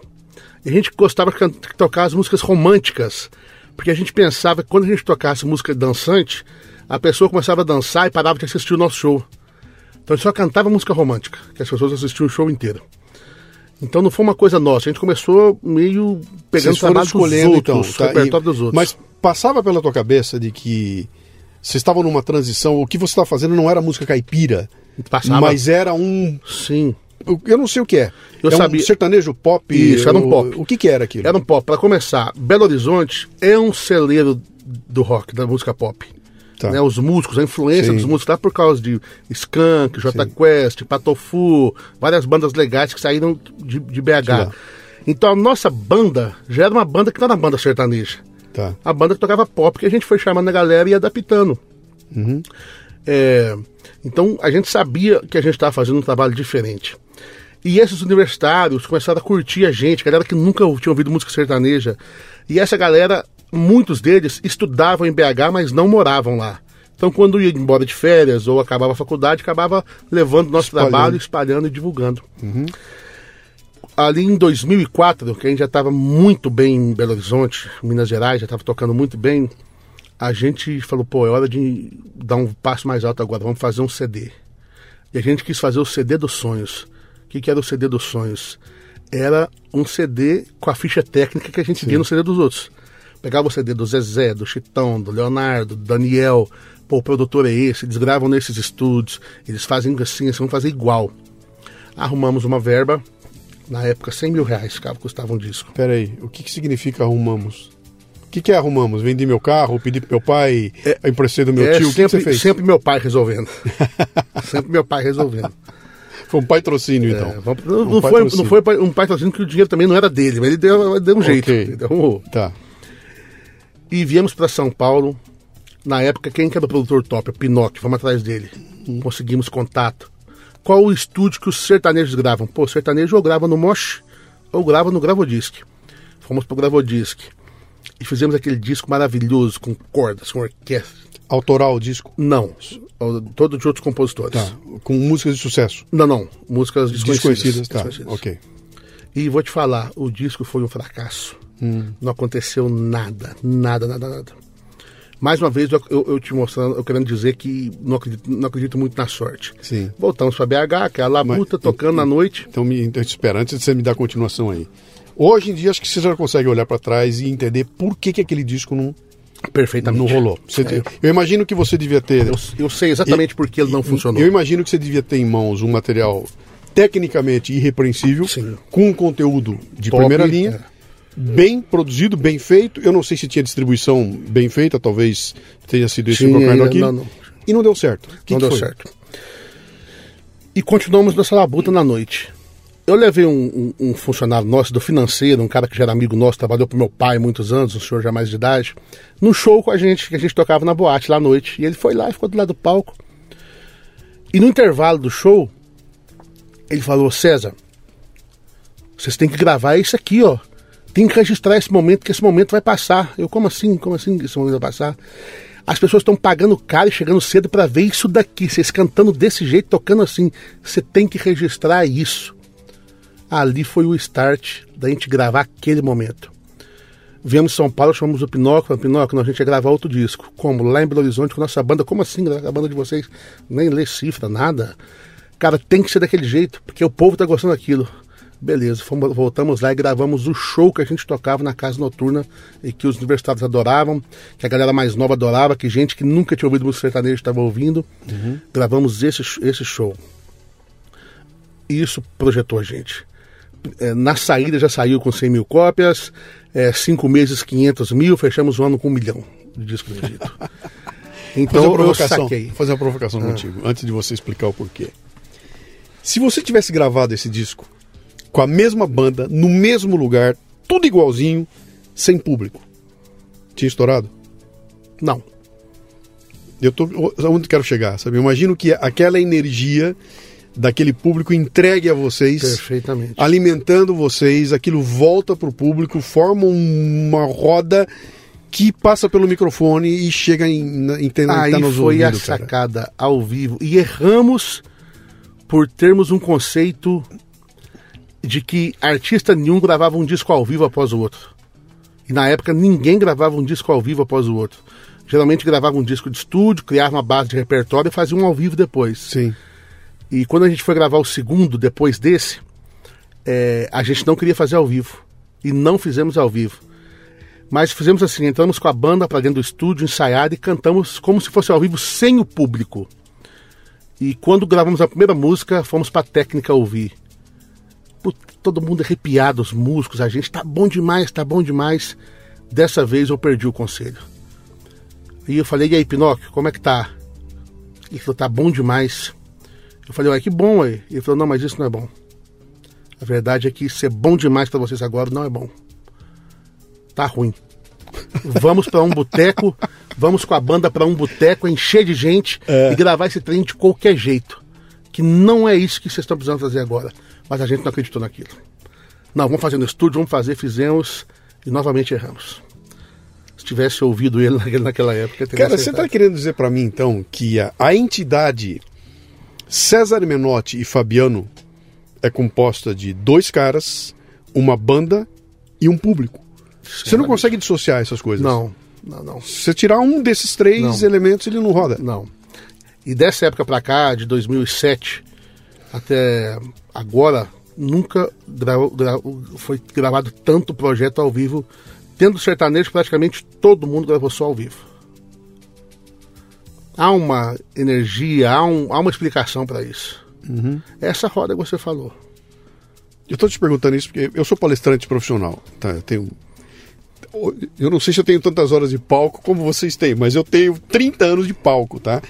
E a gente gostava de tocar as músicas românticas, porque a gente pensava que quando a gente tocasse música dançante, a pessoa começava a dançar e parava de assistir o nosso show. Então a gente só cantava música romântica, que as pessoas assistiam o show inteiro. Então não foi uma coisa nossa, a gente começou meio pegando Vocês foram trabalho dos escolhendo então, outros, tá? repertório E- dos outros. Mas passava pela tua cabeça de que vocês estavam numa transição, o que você estava fazendo não era música caipira, Passava. mas era um, Sim. eu- não sei o que é. Eu é sabia. um sertanejo pop. Isso, era um o- pop. O que que era aquilo? Era um pop. Para começar, Belo Horizonte é um celeiro do rock, da música pop. Tá. Né, os músicos, a influência Sim. dos músicos lá por causa de Skank, J Quest, Patofu, várias bandas legais que saíram de, de BH. Sim. Então a nossa banda já era uma banda que não era uma banda sertaneja. Tá. A banda que tocava pop, que a gente foi chamando a galera e adaptando. É, então a gente sabia que a gente estava fazendo um trabalho diferente. E esses universitários começaram a curtir a gente, galera que nunca tinha ouvido música sertaneja. E essa galera, muitos deles estudavam em BH, mas não moravam lá. Então, quando ia embora de férias ou acabava a faculdade, acabava levando nosso Espalhando. trabalho, espalhando e divulgando. Ali em 2004, que a gente já estava muito bem em Belo Horizonte, Minas Gerais, já estava tocando muito bem, a gente falou, pô, é hora de dar um passo mais alto agora, vamos fazer um CD. E a gente quis fazer o CD dos sonhos. O que, que era o CD dos sonhos? Era um CD com a ficha técnica que a gente via no CD dos outros. Pegava o CD do Zezé, do Chitão, do Leonardo, do Daniel. Pô, o produtor é esse, eles gravam nesses estúdios, eles fazem assim, eles vão fazer igual. Arrumamos uma verba, na época 100 mil reais custava um disco. Pera aí, o que, que significa arrumamos? O que, que é arrumamos? Vendi meu carro, pedi pro meu pai, É- emprestei do meu É tio, o que, que sempre, você fez? sempre meu pai resolvendo. [LAUGHS] sempre meu pai resolvendo. Foi um patrocínio, então. É, não, Um não foi, não foi um patrocínio que o dinheiro também não era dele, mas ele deu, deu um jeito. Ok. ele arrumou. Tá. E viemos para São Paulo. Na época, quem que era o produtor top? O Pinóquio, vamos atrás dele. Conseguimos contato. Qual o estúdio que os sertanejos gravam? Pô, sertanejo ou grava no Mosh ou grava no Gravodisc. Fomos pro Gravodisc. E fizemos aquele disco maravilhoso, com cordas, com orquestra. Autoral o disco? Não, todo de outros compositores. Tá. Com músicas de sucesso. Não, não, músicas desconhecidas. Desconhecidas, tá. Desconhecidas. Ok. E vou te falar, o disco foi um fracasso. Não aconteceu nada, nada, nada, nada. Mais uma vez, eu, eu, te mostrando, eu querendo dizer que não acredito, não acredito muito na sorte. Sim. Voltamos para BH, aquela Mas- labuta, tocando à noite. Então, me, então espera, antes de você me dar continuação aí. Hoje em dia, acho que você já consegue olhar pra trás e entender por que, que aquele disco não, Perfeitamente. não rolou. Você- É. Eu imagino que você devia ter. Eu, eu sei exatamente por que ele não funcionou. Eu imagino que você devia ter em mãos um material tecnicamente irrepreensível, Sim. com um conteúdo de Top, primeira linha, é. Bem produzido, bem feito. Eu não sei se tinha distribuição bem feita, talvez tenha sido esse o Sim, propaganda é, aqui. não, não. E não deu certo. Que não que deu foi? certo. E continuamos nessa labuta na noite. Eu levei um, um- um funcionário nosso do financeiro, um cara que já era amigo nosso, trabalhou pro meu pai há muitos anos, um senhor já mais de idade, num show com a gente, que a gente tocava na boate lá à noite. E ele foi lá e ficou do lado do palco. E no intervalo do show, ele falou, César, vocês têm que gravar isso aqui, ó. Tem que registrar esse momento, que esse momento vai passar. Eu, como assim? Como assim esse momento vai passar? As pessoas estão pagando caro e chegando cedo para ver isso daqui. Vocês cantando desse jeito, tocando assim. Você tem que registrar isso. Ali foi o start da gente gravar aquele momento. Viemos em São Paulo, chamamos o Pinóquio, Pinóquio, não, a gente ia gravar outro disco. Como? Lá em Belo Horizonte com nossa banda. Como assim, a banda de vocês? Nem lê cifra, nada. Cara, tem que ser daquele jeito, porque o povo tá gostando daquilo. Beleza, fomos, voltamos lá e gravamos o show que a gente tocava na casa noturna e que os universitários adoravam, que a galera mais nova adorava, que gente que nunca tinha ouvido música sertaneja estava ouvindo. Gravamos esse, esse show. E isso projetou a gente. É, na saída já saiu com 100 mil cópias, é, cinco meses 500 mil, fechamos o ano com um milhão de discos vendidos. [LAUGHS] Fazer Então uma eu provocação, saquei. fazer uma provocação contigo, antes de você explicar o porquê. Se você tivesse gravado esse disco com a mesma banda, no mesmo lugar, tudo igualzinho, sem público, tinha estourado? Não. Eu tô onde quero chegar, sabe? Eu imagino que aquela energia daquele público entregue a vocês, Perfeitamente. alimentando vocês, aquilo volta pro público, forma uma roda que passa pelo microfone e chega em, em, em Aí tá nos foi a ouvidos, cara. sacada ao vivo. E erramos por termos um conceito de que artista nenhum gravava um disco ao vivo após o outro. E na época ninguém gravava um disco ao vivo após o outro. Geralmente gravava um disco de estúdio, criava uma base de repertório e fazia um ao vivo depois. Sim. E quando a gente foi gravar o segundo depois desse, é, a gente não queria fazer ao vivo. E não fizemos ao vivo. Mas fizemos assim, entramos com a banda para dentro do estúdio, ensaiado e cantamos como se fosse ao vivo sem o público. E quando gravamos a primeira música, fomos para a técnica ouvir. Todo mundo arrepiado, os músicos, a gente tá bom demais, tá bom demais. Dessa vez eu perdi o conselho. E eu falei, e aí, Pinóquio, como é que tá? Ele falou, tá bom demais. Eu falei, ué, que bom aí. Ele falou, não, mas isso não é bom. A verdade é que ser bom demais para vocês agora não é bom. Tá ruim. [LAUGHS] vamos para um boteco, vamos com a banda para um boteco, encher de gente É. e gravar esse trem de qualquer jeito. Que não é isso que vocês estão precisando fazer agora. Mas a gente não acreditou naquilo. Não, vamos fazer no estúdio, vamos fazer, fizemos e novamente erramos. Se tivesse ouvido ele [LAUGHS] naquela época, Cara, você está querendo dizer para mim, então, que a, a entidade César Menotti e Fabiano é composta de dois caras, uma banda e um público. Você não consegue dissociar essas coisas? Não, não, não. Se você tirar um desses três Não. elementos, ele não roda. Não. E dessa época pra cá, de 2007 até agora, nunca foi gravado tanto projeto ao vivo. Tendo sertanejo, praticamente todo mundo gravou só ao vivo. Há uma energia, há, um- há uma explicação para isso. Essa roda que você falou. Eu tô te perguntando isso porque eu sou palestrante profissional, tá? Eu tenho. Eu não sei se eu tenho tantas horas de palco como vocês têm, mas eu tenho 30 anos de palco, tá?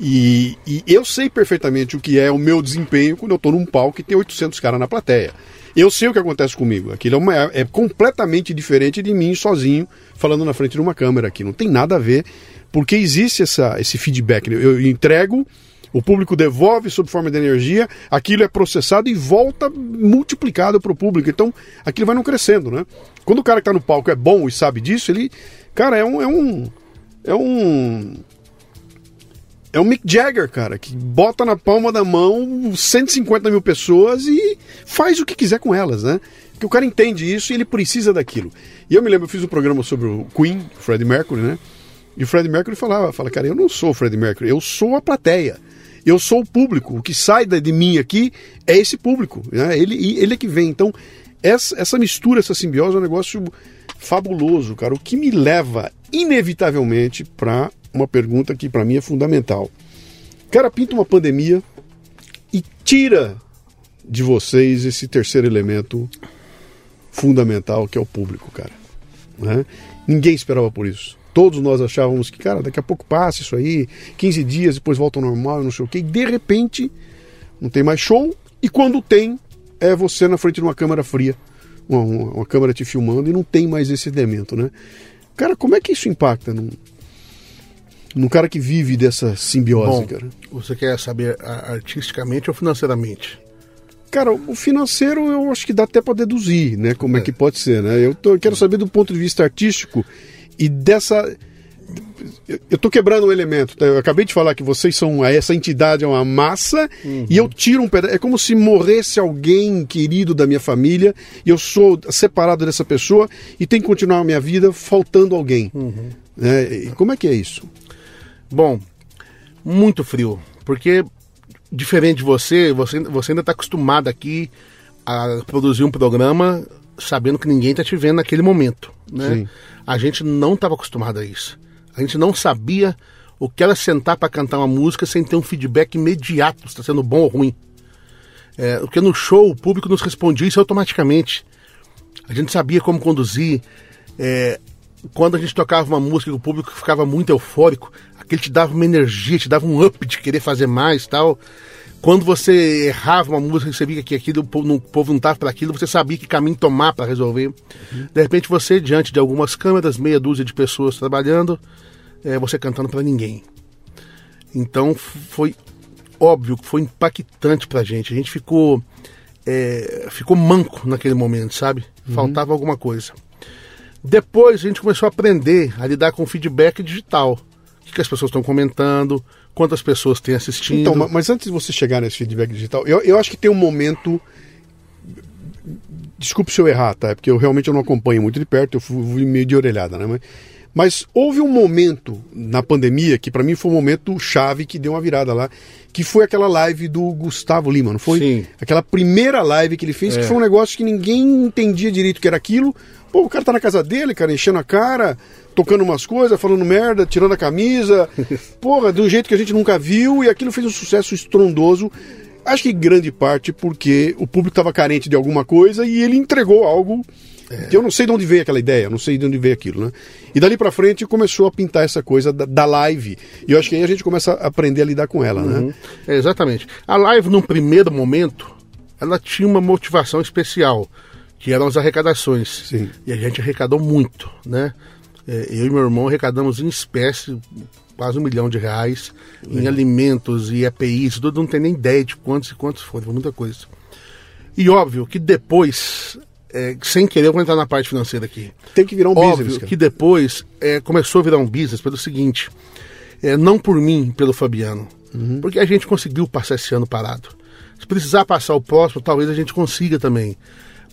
E, e eu sei perfeitamente o que é o meu desempenho quando eu tô num palco e tem 800 caras na plateia. Eu sei o que acontece comigo. Aquilo é, uma- é completamente diferente de mim sozinho falando na frente de uma câmera aqui. Não tem nada a ver, porque existe essa, esse feedback. Eu entrego, o público devolve sob forma de energia, aquilo é processado e volta multiplicado para o público. Então, aquilo vai não crescendo, né? Quando o cara que está no palco é bom e sabe disso, ele, cara, é um, é um, é um, é o Mick Jagger, cara, que bota na palma da mão 150 mil pessoas e faz o que quiser com elas, né? Porque o cara entende isso e ele precisa daquilo. E eu me lembro, eu fiz um programa sobre o Queen, o Freddie Mercury, né? E o Freddie Mercury falava, fala, cara, eu não sou o Freddie Mercury, eu sou a plateia. Eu sou o público. O que sai de mim aqui é esse público. Né? Ele, ele é que vem. Então, essa, essa mistura, essa simbiose é um negócio fabuloso, cara. O que me leva, inevitavelmente, para uma pergunta que para mim é fundamental. O cara pinta uma pandemia e tira de vocês esse terceiro elemento fundamental que é o público, cara. né? Ninguém esperava por isso. Todos nós achávamos que, cara, daqui a pouco passa isso aí, 15 dias, depois volta ao normal, não sei o quê. E de repente, não tem mais show. E quando tem, é você na frente de uma câmera fria, uma, uma, uma câmera te filmando, e não tem mais esse elemento, né? Cara, como é que isso impacta num, num cara que vive dessa simbiose, Bom, cara? você quer saber artisticamente ou financeiramente? Cara, o financeiro eu acho que dá até para deduzir, né? Como é. que pode ser, né? Eu, tô- eu quero saber do ponto de vista artístico e dessa. Eu- tô quebrando um elemento. tá? Eu acabei de falar que vocês são. Essa entidade é uma massa e eu tiro um pedaço. É como se morresse alguém querido da minha família e eu sou separado dessa pessoa e tenho que continuar a minha vida faltando alguém. né? E como é que é isso? Bom, muito frio, porque diferente de você, você, você ainda está acostumado aqui a produzir um programa sabendo que ninguém está te vendo naquele momento, né? Sim. A gente não estava acostumado a isso. A gente não sabia o que era sentar para cantar uma música sem ter um feedback imediato, se está sendo bom ou ruim. É, porque no show o público nos respondia isso automaticamente. A gente sabia como conduzir. É, quando a gente tocava uma música o público ficava muito eufórico, aquele te dava uma energia, te dava um up de querer fazer mais tal. Quando você errava uma música e você via que aquilo, o povo não- estava para aquilo, você sabia que caminho tomar para resolver. De repente você, diante de algumas câmeras, meia dúzia de pessoas trabalhando, é, você cantando para ninguém. Então foi óbvio que foi impactante pra gente. A gente ficou é, ficou manco naquele momento, sabe? Faltava alguma coisa. Depois a gente começou a aprender a lidar com o feedback digital. O que, que as pessoas estão comentando, quantas pessoas têm assistindo. Então, ma- mas antes de você chegar nesse feedback digital, eu, eu acho que tem um momento. Desculpe se eu errar, tá? É Porque eu realmente eu não acompanho muito de perto, eu fui, meio de orelhada, né? Mas, mas houve um momento na pandemia que para mim foi um momento chave que deu uma virada lá, que foi aquela live do Gustavo Lima, não foi? Sim. Aquela primeira live que ele fez, que foi um negócio que ninguém entendia direito o que era aquilo. Pô, o cara tá na casa dele, cara, enchendo a cara, tocando umas coisas, falando merda, tirando a camisa. [LAUGHS] Porra, de um jeito que a gente nunca viu, e aquilo fez um sucesso estrondoso. Acho que grande parte porque o público estava carente de alguma coisa e ele entregou algo que eu não sei de onde veio aquela ideia, não sei de onde veio aquilo, né? E dali pra frente começou a pintar essa coisa da, da live. E eu acho que aí a gente começa a aprender a lidar com ela, né? É, exatamente. A live, num primeiro momento, ela tinha uma motivação especial, que eram as arrecadações. Sim. E a gente arrecadou muito, né? É, eu e meu irmão arrecadamos em espécie quase um milhão de reais em alimentos e EPIs, tudo não tem nem ideia de quantos e quantos foram, foi muita coisa. E óbvio que depois, é, sem querer, eu vou entrar na parte financeira aqui. Tem que virar um Óbvio business, cara. que depois é, começou a virar um business pelo seguinte, é, não por mim, pelo Fabiano, Uhum. porque a gente conseguiu passar esse ano parado. Se precisar passar o próximo, talvez a gente consiga também.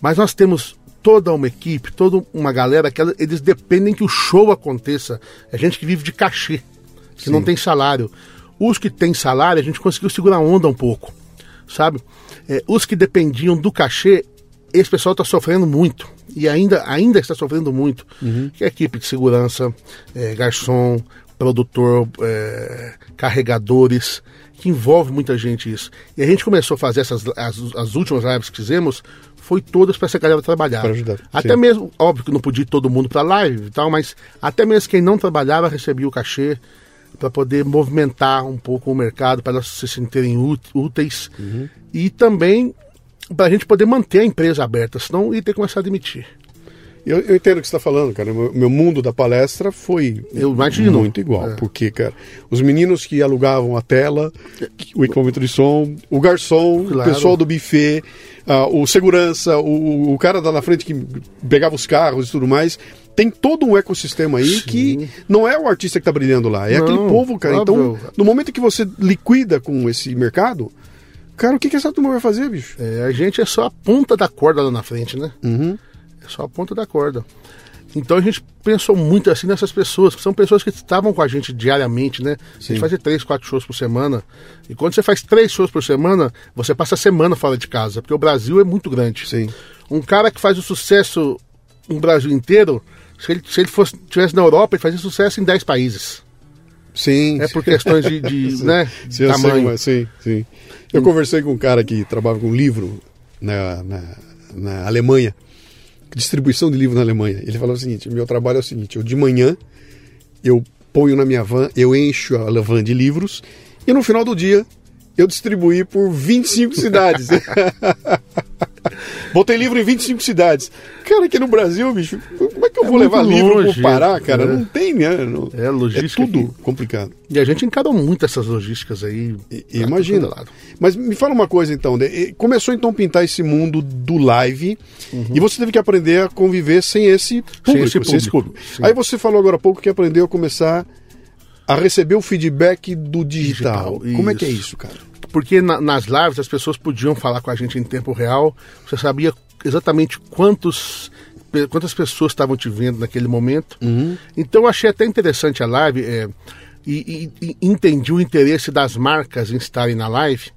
Mas nós temos toda uma equipe, toda uma galera que eles dependem que o show aconteça. É gente que vive de cachê, que não tem salário. Os que têm salário, a gente conseguiu segurar a onda um pouco, sabe? É, os que dependiam do cachê, esse pessoal está sofrendo muito. E ainda, ainda está sofrendo muito. Que é equipe de segurança, é, garçom, produtor, é, carregadores, que envolve muita gente isso. E a gente começou a fazer essas as, as últimas lives que fizemos, foi todas para essa galera trabalhar. Pra ajudar, Até sim. mesmo, óbvio que não podia ir todo mundo para live e tal, mas até mesmo quem não trabalhava recebia o cachê para poder movimentar um pouco o mercado, para elas se sentirem út- úteis Uhum. e também para a gente poder manter a empresa aberta, senão ia ter que começar a demitir. Eu, eu entendo o que você está falando, cara. Meu, meu mundo da palestra foi Eu imagino. muito igual. É. Porque, cara, os meninos que alugavam a tela, o equipamento de som, o garçom, o Claro. pessoal do buffet, ah, o segurança, o, o cara lá na frente que pegava os carros e tudo mais. Tem todo um ecossistema aí Sim. que não é o artista que está brilhando lá, é Não, aquele povo, cara. Então, óbvio. no momento que você liquida com esse mercado, cara, o que, que essa turma vai fazer, bicho? É, a gente é só a ponta da corda lá na frente, né? Uhum. É só a ponta da corda. Então a gente pensou muito assim nessas pessoas, que são pessoas que estavam com a gente diariamente, né? A gente fazia três, quatro shows por semana. E quando você faz três shows por semana, você passa a semana fora de casa, porque o Brasil é muito grande. Sim. Um cara que faz o sucesso no Brasil inteiro, se ele, se ele fosse, tivesse na Europa, ele fazia sucesso em 10 países. Sim. É por questões de, de, [LAUGHS] né, Sim, eu sei, tamanho. mas sim, sim. Eu conversei com um cara que trabalha com livro na, na, na Alemanha, distribuição de livro na Alemanha. Ele falou o seguinte: meu trabalho é o seguinte, eu de manhã eu ponho na minha van, eu encho a van de livros e no final do dia eu distribuí por 25 cidades. [LAUGHS] [LAUGHS] Botei livro em 25 cidades. Cara, aqui no Brasil, bicho, como é que eu vou muito levar livro longe, pro Pará, cara? é. Não tem, né? Não- É, logística É tudo aqui. complicado. E a gente encarou muito essas logísticas aí. E- Imagina. Mas me fala uma coisa então, né? Começou então a pintar esse mundo do live e você teve que aprender a conviver sem esse público. Uhum. esse público, sim. Aí você falou agora há pouco que aprendeu a começar a receber o feedback do digital. Digital, Como é que é isso, cara? Porque na- nas lives as pessoas podiam falar com a gente em tempo real, você sabia exatamente quantos, quantas pessoas estavam te vendo naquele momento. Então eu achei até interessante a live é, e, e- e entendi o interesse das marcas em estarem na live,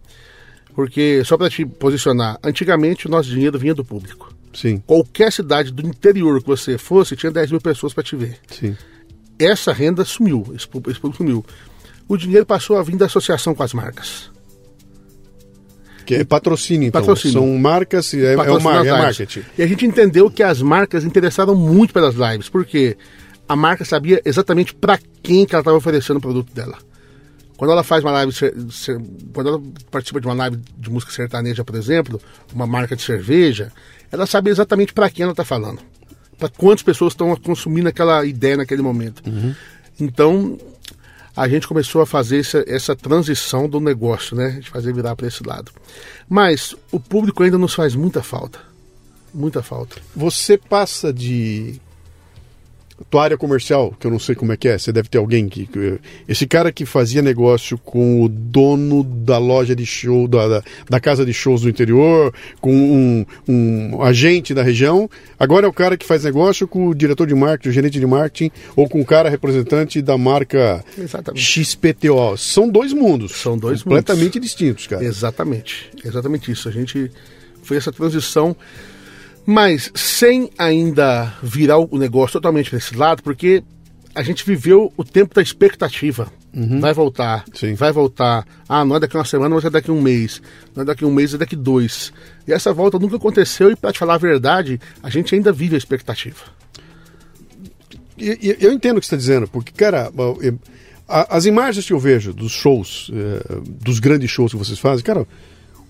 porque, só para te posicionar, antigamente o nosso dinheiro vinha do público. Sim, Qualquer cidade do interior que você fosse, tinha 10 mil pessoas para te ver. sim. essa renda sumiu, esse pu- esse público sumiu. O dinheiro passou a vir da associação com as marcas. Que é patrocínio, então. Patrocínio. São marcas, é, é, uma, é marketing. E a gente entendeu que as marcas interessaram muito pelas lives, porque a marca sabia exatamente para quem que ela estava oferecendo o produto dela. Quando ela faz uma live, quando ela participa de uma live de música sertaneja, por exemplo, uma marca de cerveja, ela sabe exatamente para quem ela está falando, para quantas pessoas estão consumindo aquela ideia naquele momento. Então, a gente começou a fazer essa, essa transição do negócio, né? De fazer virar para esse lado. Mas o público ainda nos faz muita falta. Muita falta. Você passa de tua área comercial, que eu não sei como é que é, você deve ter alguém que. que- Esse cara que fazia negócio com o dono da loja de show, da, da, da casa de shows do interior, com um, um agente da região, agora é o cara que faz negócio com o diretor de marketing, o gerente de marketing, ou com o cara representante da marca Exatamente. XPTO. São dois mundos. São dois completamente mundos. distintos, cara. Exatamente. Exatamente isso. A gente fez essa transição, mas sem ainda virar o negócio totalmente para esse lado, porque a gente viveu o tempo da expectativa. Vai voltar, Sim. vai voltar. Ah, não é daqui uma semana, mas é daqui um mês. Não é daqui um mês, é daqui dois. E essa volta nunca aconteceu e, para te falar a verdade, a gente ainda vive a expectativa. E- e- Eu entendo o que você está dizendo, porque, cara, eu- as imagens que eu vejo dos shows, eh, dos grandes shows que vocês fazem, cara,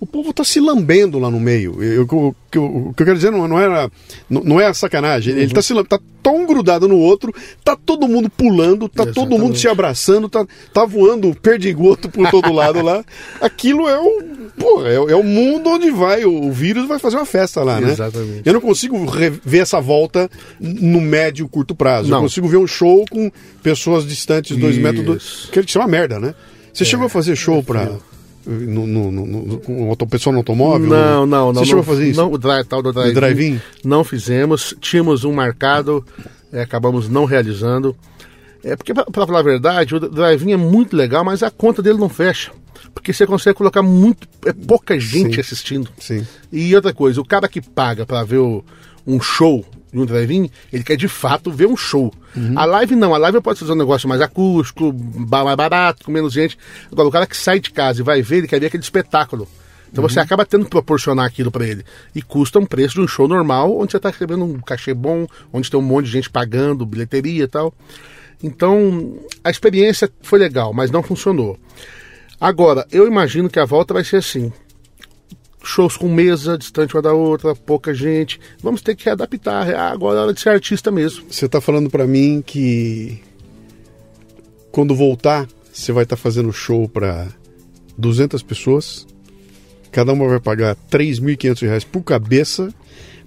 o povo tá se lambendo lá no meio. Eu, eu, eu, o que eu quero dizer não, não, era, não, não é sacanagem. Ele tá se lambendo, tá tão grudado no outro, tá todo mundo pulando, tá todo mundo se abraçando, tá, tá voando perdigoto por todo lado lá. [LAUGHS] Aquilo é o, porra, é, é o mundo onde vai, o, vírus vai fazer uma festa lá, né? Exatamente. Eu não consigo ver essa volta no médio curto prazo. Eu Não. consigo ver um show com pessoas distantes dois Isso. metros. Do... Que é uma merda, né? Você chegou a fazer show pra. No, no, no, no- com pessoa no automóvel? Não, não, não. Você não, chegou a fazer isso? Não, o dri- tal do drive-in. drive-in? Não fizemos. Tínhamos um marcado, é, acabamos não realizando. É porque, pra falar a verdade, o drive-in é muito legal, mas a conta dele não fecha. Porque você consegue colocar muito. É pouca gente Sim. assistindo. Sim. E outra coisa, o cara que paga pra ver o- um show um drive-in, ele quer de fato ver um show. Uhum. A live não, a live pode fazer um negócio mais acústico, mais barato, com menos gente. Agora, o cara que sai de casa e vai ver, ele quer ver aquele espetáculo. Então Uhum. você acaba tendo que proporcionar aquilo pra ele. E custa um preço de um show normal, onde você tá recebendo um cachê bom, onde tem um monte de gente pagando, bilheteria e tal. Então, a experiência foi legal, mas não funcionou. Agora, eu imagino que a volta vai ser assim shows com mesa, distante uma da outra, pouca gente. Vamos ter que readaptar. Ah, Agora é hora de ser artista mesmo. Você tá falando pra mim que quando voltar, você vai estar fazendo show pra 200 pessoas. Cada uma vai pagar 3.500 reais por cabeça.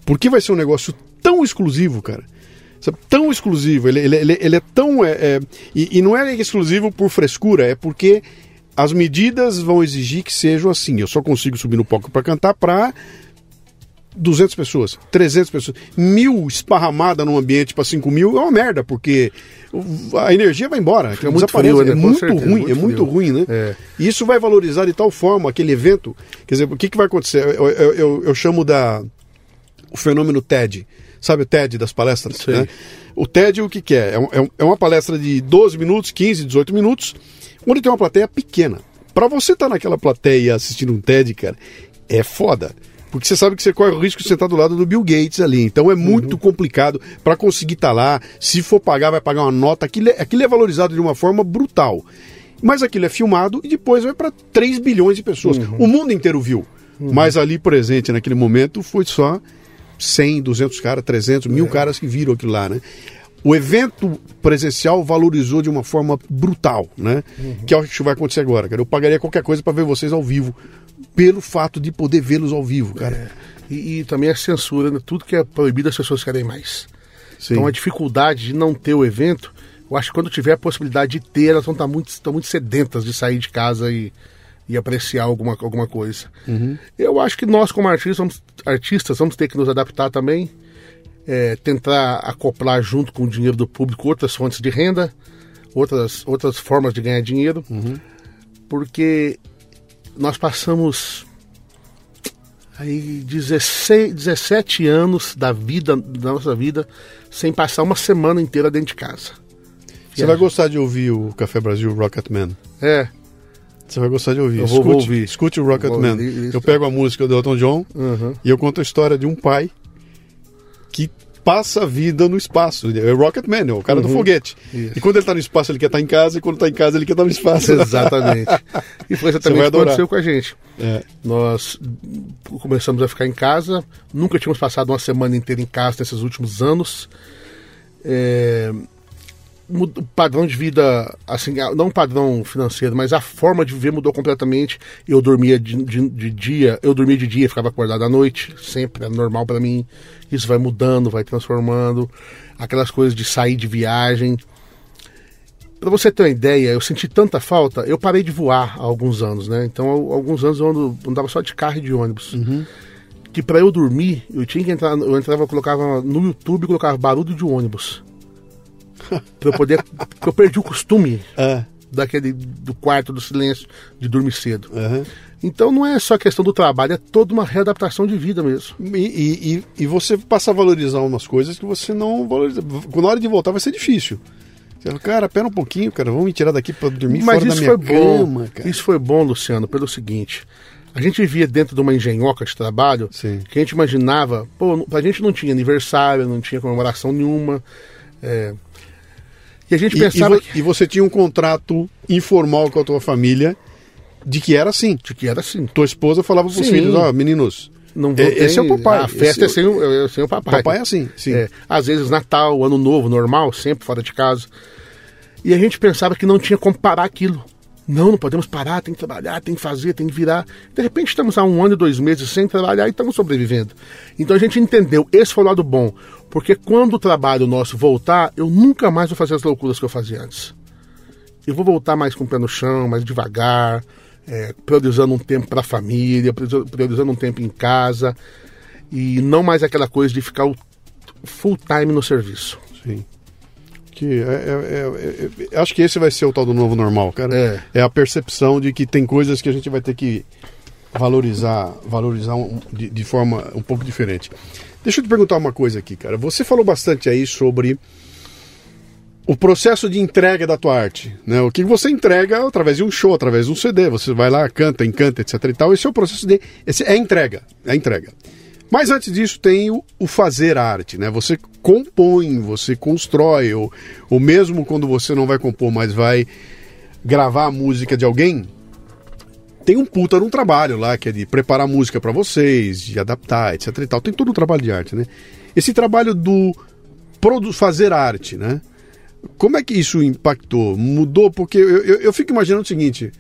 Porque vai ser um negócio tão exclusivo, cara. Tão exclusivo. Ele, ele, ele, ele é tão. é, é, e, e não é exclusivo por frescura, é porque as medidas vão exigir que sejam assim. Eu só consigo subir no palco para cantar para 200 pessoas, 300 pessoas, mil esparramada num ambiente para 5 mil é uma merda, porque a energia vai embora, Fica muito desaparece. frio, né? é muito certeza, ruim, muito é muito frio. ruim, né? É. E isso vai valorizar de tal forma aquele evento. Quer dizer, o que, que vai acontecer? Eu, eu, eu- eu chamo da o fenômeno TED. Sabe o TED das palestras? Né? O TED o que, que é? É, um- é um- é uma palestra de 12 minutos, 15, 18 minutos, onde tem uma plateia pequena. Para você estar naquela plateia assistindo um TED, cara, é foda. Porque você sabe que você corre o risco de sentar do lado do Bill Gates ali. Então é muito complicado para conseguir estar lá. Se for pagar, vai pagar uma nota. Aquilo é, aquilo é valorizado de uma forma brutal. Mas aquilo é filmado e depois vai para 3 bilhões de pessoas. O mundo inteiro viu. Mas ali presente naquele momento foi só 100, 200 caras, 300, mil caras que viram aquilo lá, né? O evento presencial valorizou de uma forma brutal, né? Que é o que vai acontecer agora, cara. Eu pagaria qualquer coisa para ver vocês ao vivo, pelo fato de poder vê-los ao vivo, cara. E, e também a censura, né? tudo que é proibido as pessoas querem mais. Sim. Então a dificuldade de não ter o evento, eu acho que quando tiver a possibilidade de ter, elas vão estar muito, estão muito sedentas de sair de casa e, e apreciar alguma, alguma coisa. Eu acho que nós, como artistas vamos, artistas, vamos ter que nos adaptar também, é, tentar acoplar junto com o dinheiro do público outras fontes de renda, outras, outras formas de ganhar dinheiro, porque nós passamos aí 16, 17 anos da vida, da nossa vida, sem passar uma semana inteira dentro de casa. Você vai gostar de ouvir o Café Brasil Rocketman. É, Você vai gostar de ouvir. Eu vou- escute, vou ouvir. escute o Rocketman. Eu pego a música do Elton John Uhum. e eu conto a história de um pai que passa a vida no espaço. É o Rocketman, é o cara do foguete. Uhum. Isso. E quando ele tá no espaço, ele quer estar em casa, e quando tá em casa, ele quer estar no espaço. exatamente. [LAUGHS] E foi exatamente o que aconteceu com a gente. É. Nós começamos a ficar em casa, nunca tínhamos passado uma semana inteira em casa nesses últimos anos. É, o padrão de vida, assim, não o padrão financeiro, mas a forma de viver mudou completamente. Eu dormia de, de- de dia, eu dormia de dia, ficava acordado à noite, sempre era normal para mim. Isso vai mudando, vai transformando. Aquelas coisas de sair de viagem. Pra você ter uma ideia, eu senti tanta falta, eu parei de voar há alguns anos, né? Então, alguns anos eu ando- andava só de carro e de ônibus. Que pra eu dormir, eu tinha que entrar, eu entrava, eu colocava no YouTube, colocava barulho de ônibus. [LAUGHS] pra eu poder, porque eu perdi o costume É. daquele do quarto do silêncio de dormir cedo. Aham. Então não é só questão do trabalho, é toda uma readaptação de vida mesmo. E, e, e- você passa a valorizar umas coisas que você não valoriza. Na hora de voltar vai ser difícil. Você fala, cara, pera um pouquinho, cara, vamos me tirar daqui para dormir Mas fora da isso minha foi bom. cama, cara. Isso foi bom, Luciano, pelo seguinte. A gente vivia dentro de uma engenhoca de trabalho Sim. que a gente imaginava, pô, a gente não tinha aniversário, não tinha comemoração nenhuma. é, E a gente E, e pensava vo- que. e você tinha um contrato informal com a tua família De que era assim. De que era assim. Tua esposa falava pros Sim. filhos, ó, meninos, Não É, esse é o papai. A festa Esse é sem, o- é sem o papai. papai é assim, sim. É, às vezes Natal, Ano Novo, normal, sempre fora de casa. E a gente pensava que não tinha como parar aquilo. Não, não podemos parar, tem que trabalhar, tem que fazer, tem que virar. De repente estamos há um ano e dois meses sem trabalhar e estamos sobrevivendo. Então a gente entendeu, esse foi o lado bom. Porque quando o trabalho nosso voltar, eu nunca mais vou fazer as loucuras que eu fazia antes. Eu vou voltar mais com o pé no chão, mais devagar, é, priorizando um tempo para a família, prioriza- priorizando um tempo em casa. E não mais aquela coisa de ficar full time no serviço. Sim. Que é, é- é- é- acho que esse vai ser o tal do novo normal, cara. É. É a percepção de que tem coisas que a gente vai ter que valorizar, valorizar um- de, de forma um pouco diferente. Deixa eu te perguntar uma coisa aqui, cara. Você falou bastante aí sobre o processo de entrega da tua arte, né? O que você entrega através de um show, através de um CD, você vai lá, canta, encanta, etc e tal. Esse é o processo de esse é entrega, é entrega. Mas antes disso tem o, o fazer arte, né? Você compõe, você constrói, ou, ou mesmo quando você não vai compor, mas vai gravar a música de alguém, tem um puta num trabalho lá, que é de preparar música pra vocês, de adaptar, etc e tal. Tem todo o trabalho de arte, né? Esse trabalho do fazer arte, né? Como é que isso impactou? Mudou? Porque eu, eu, eu fico imaginando o seguinte: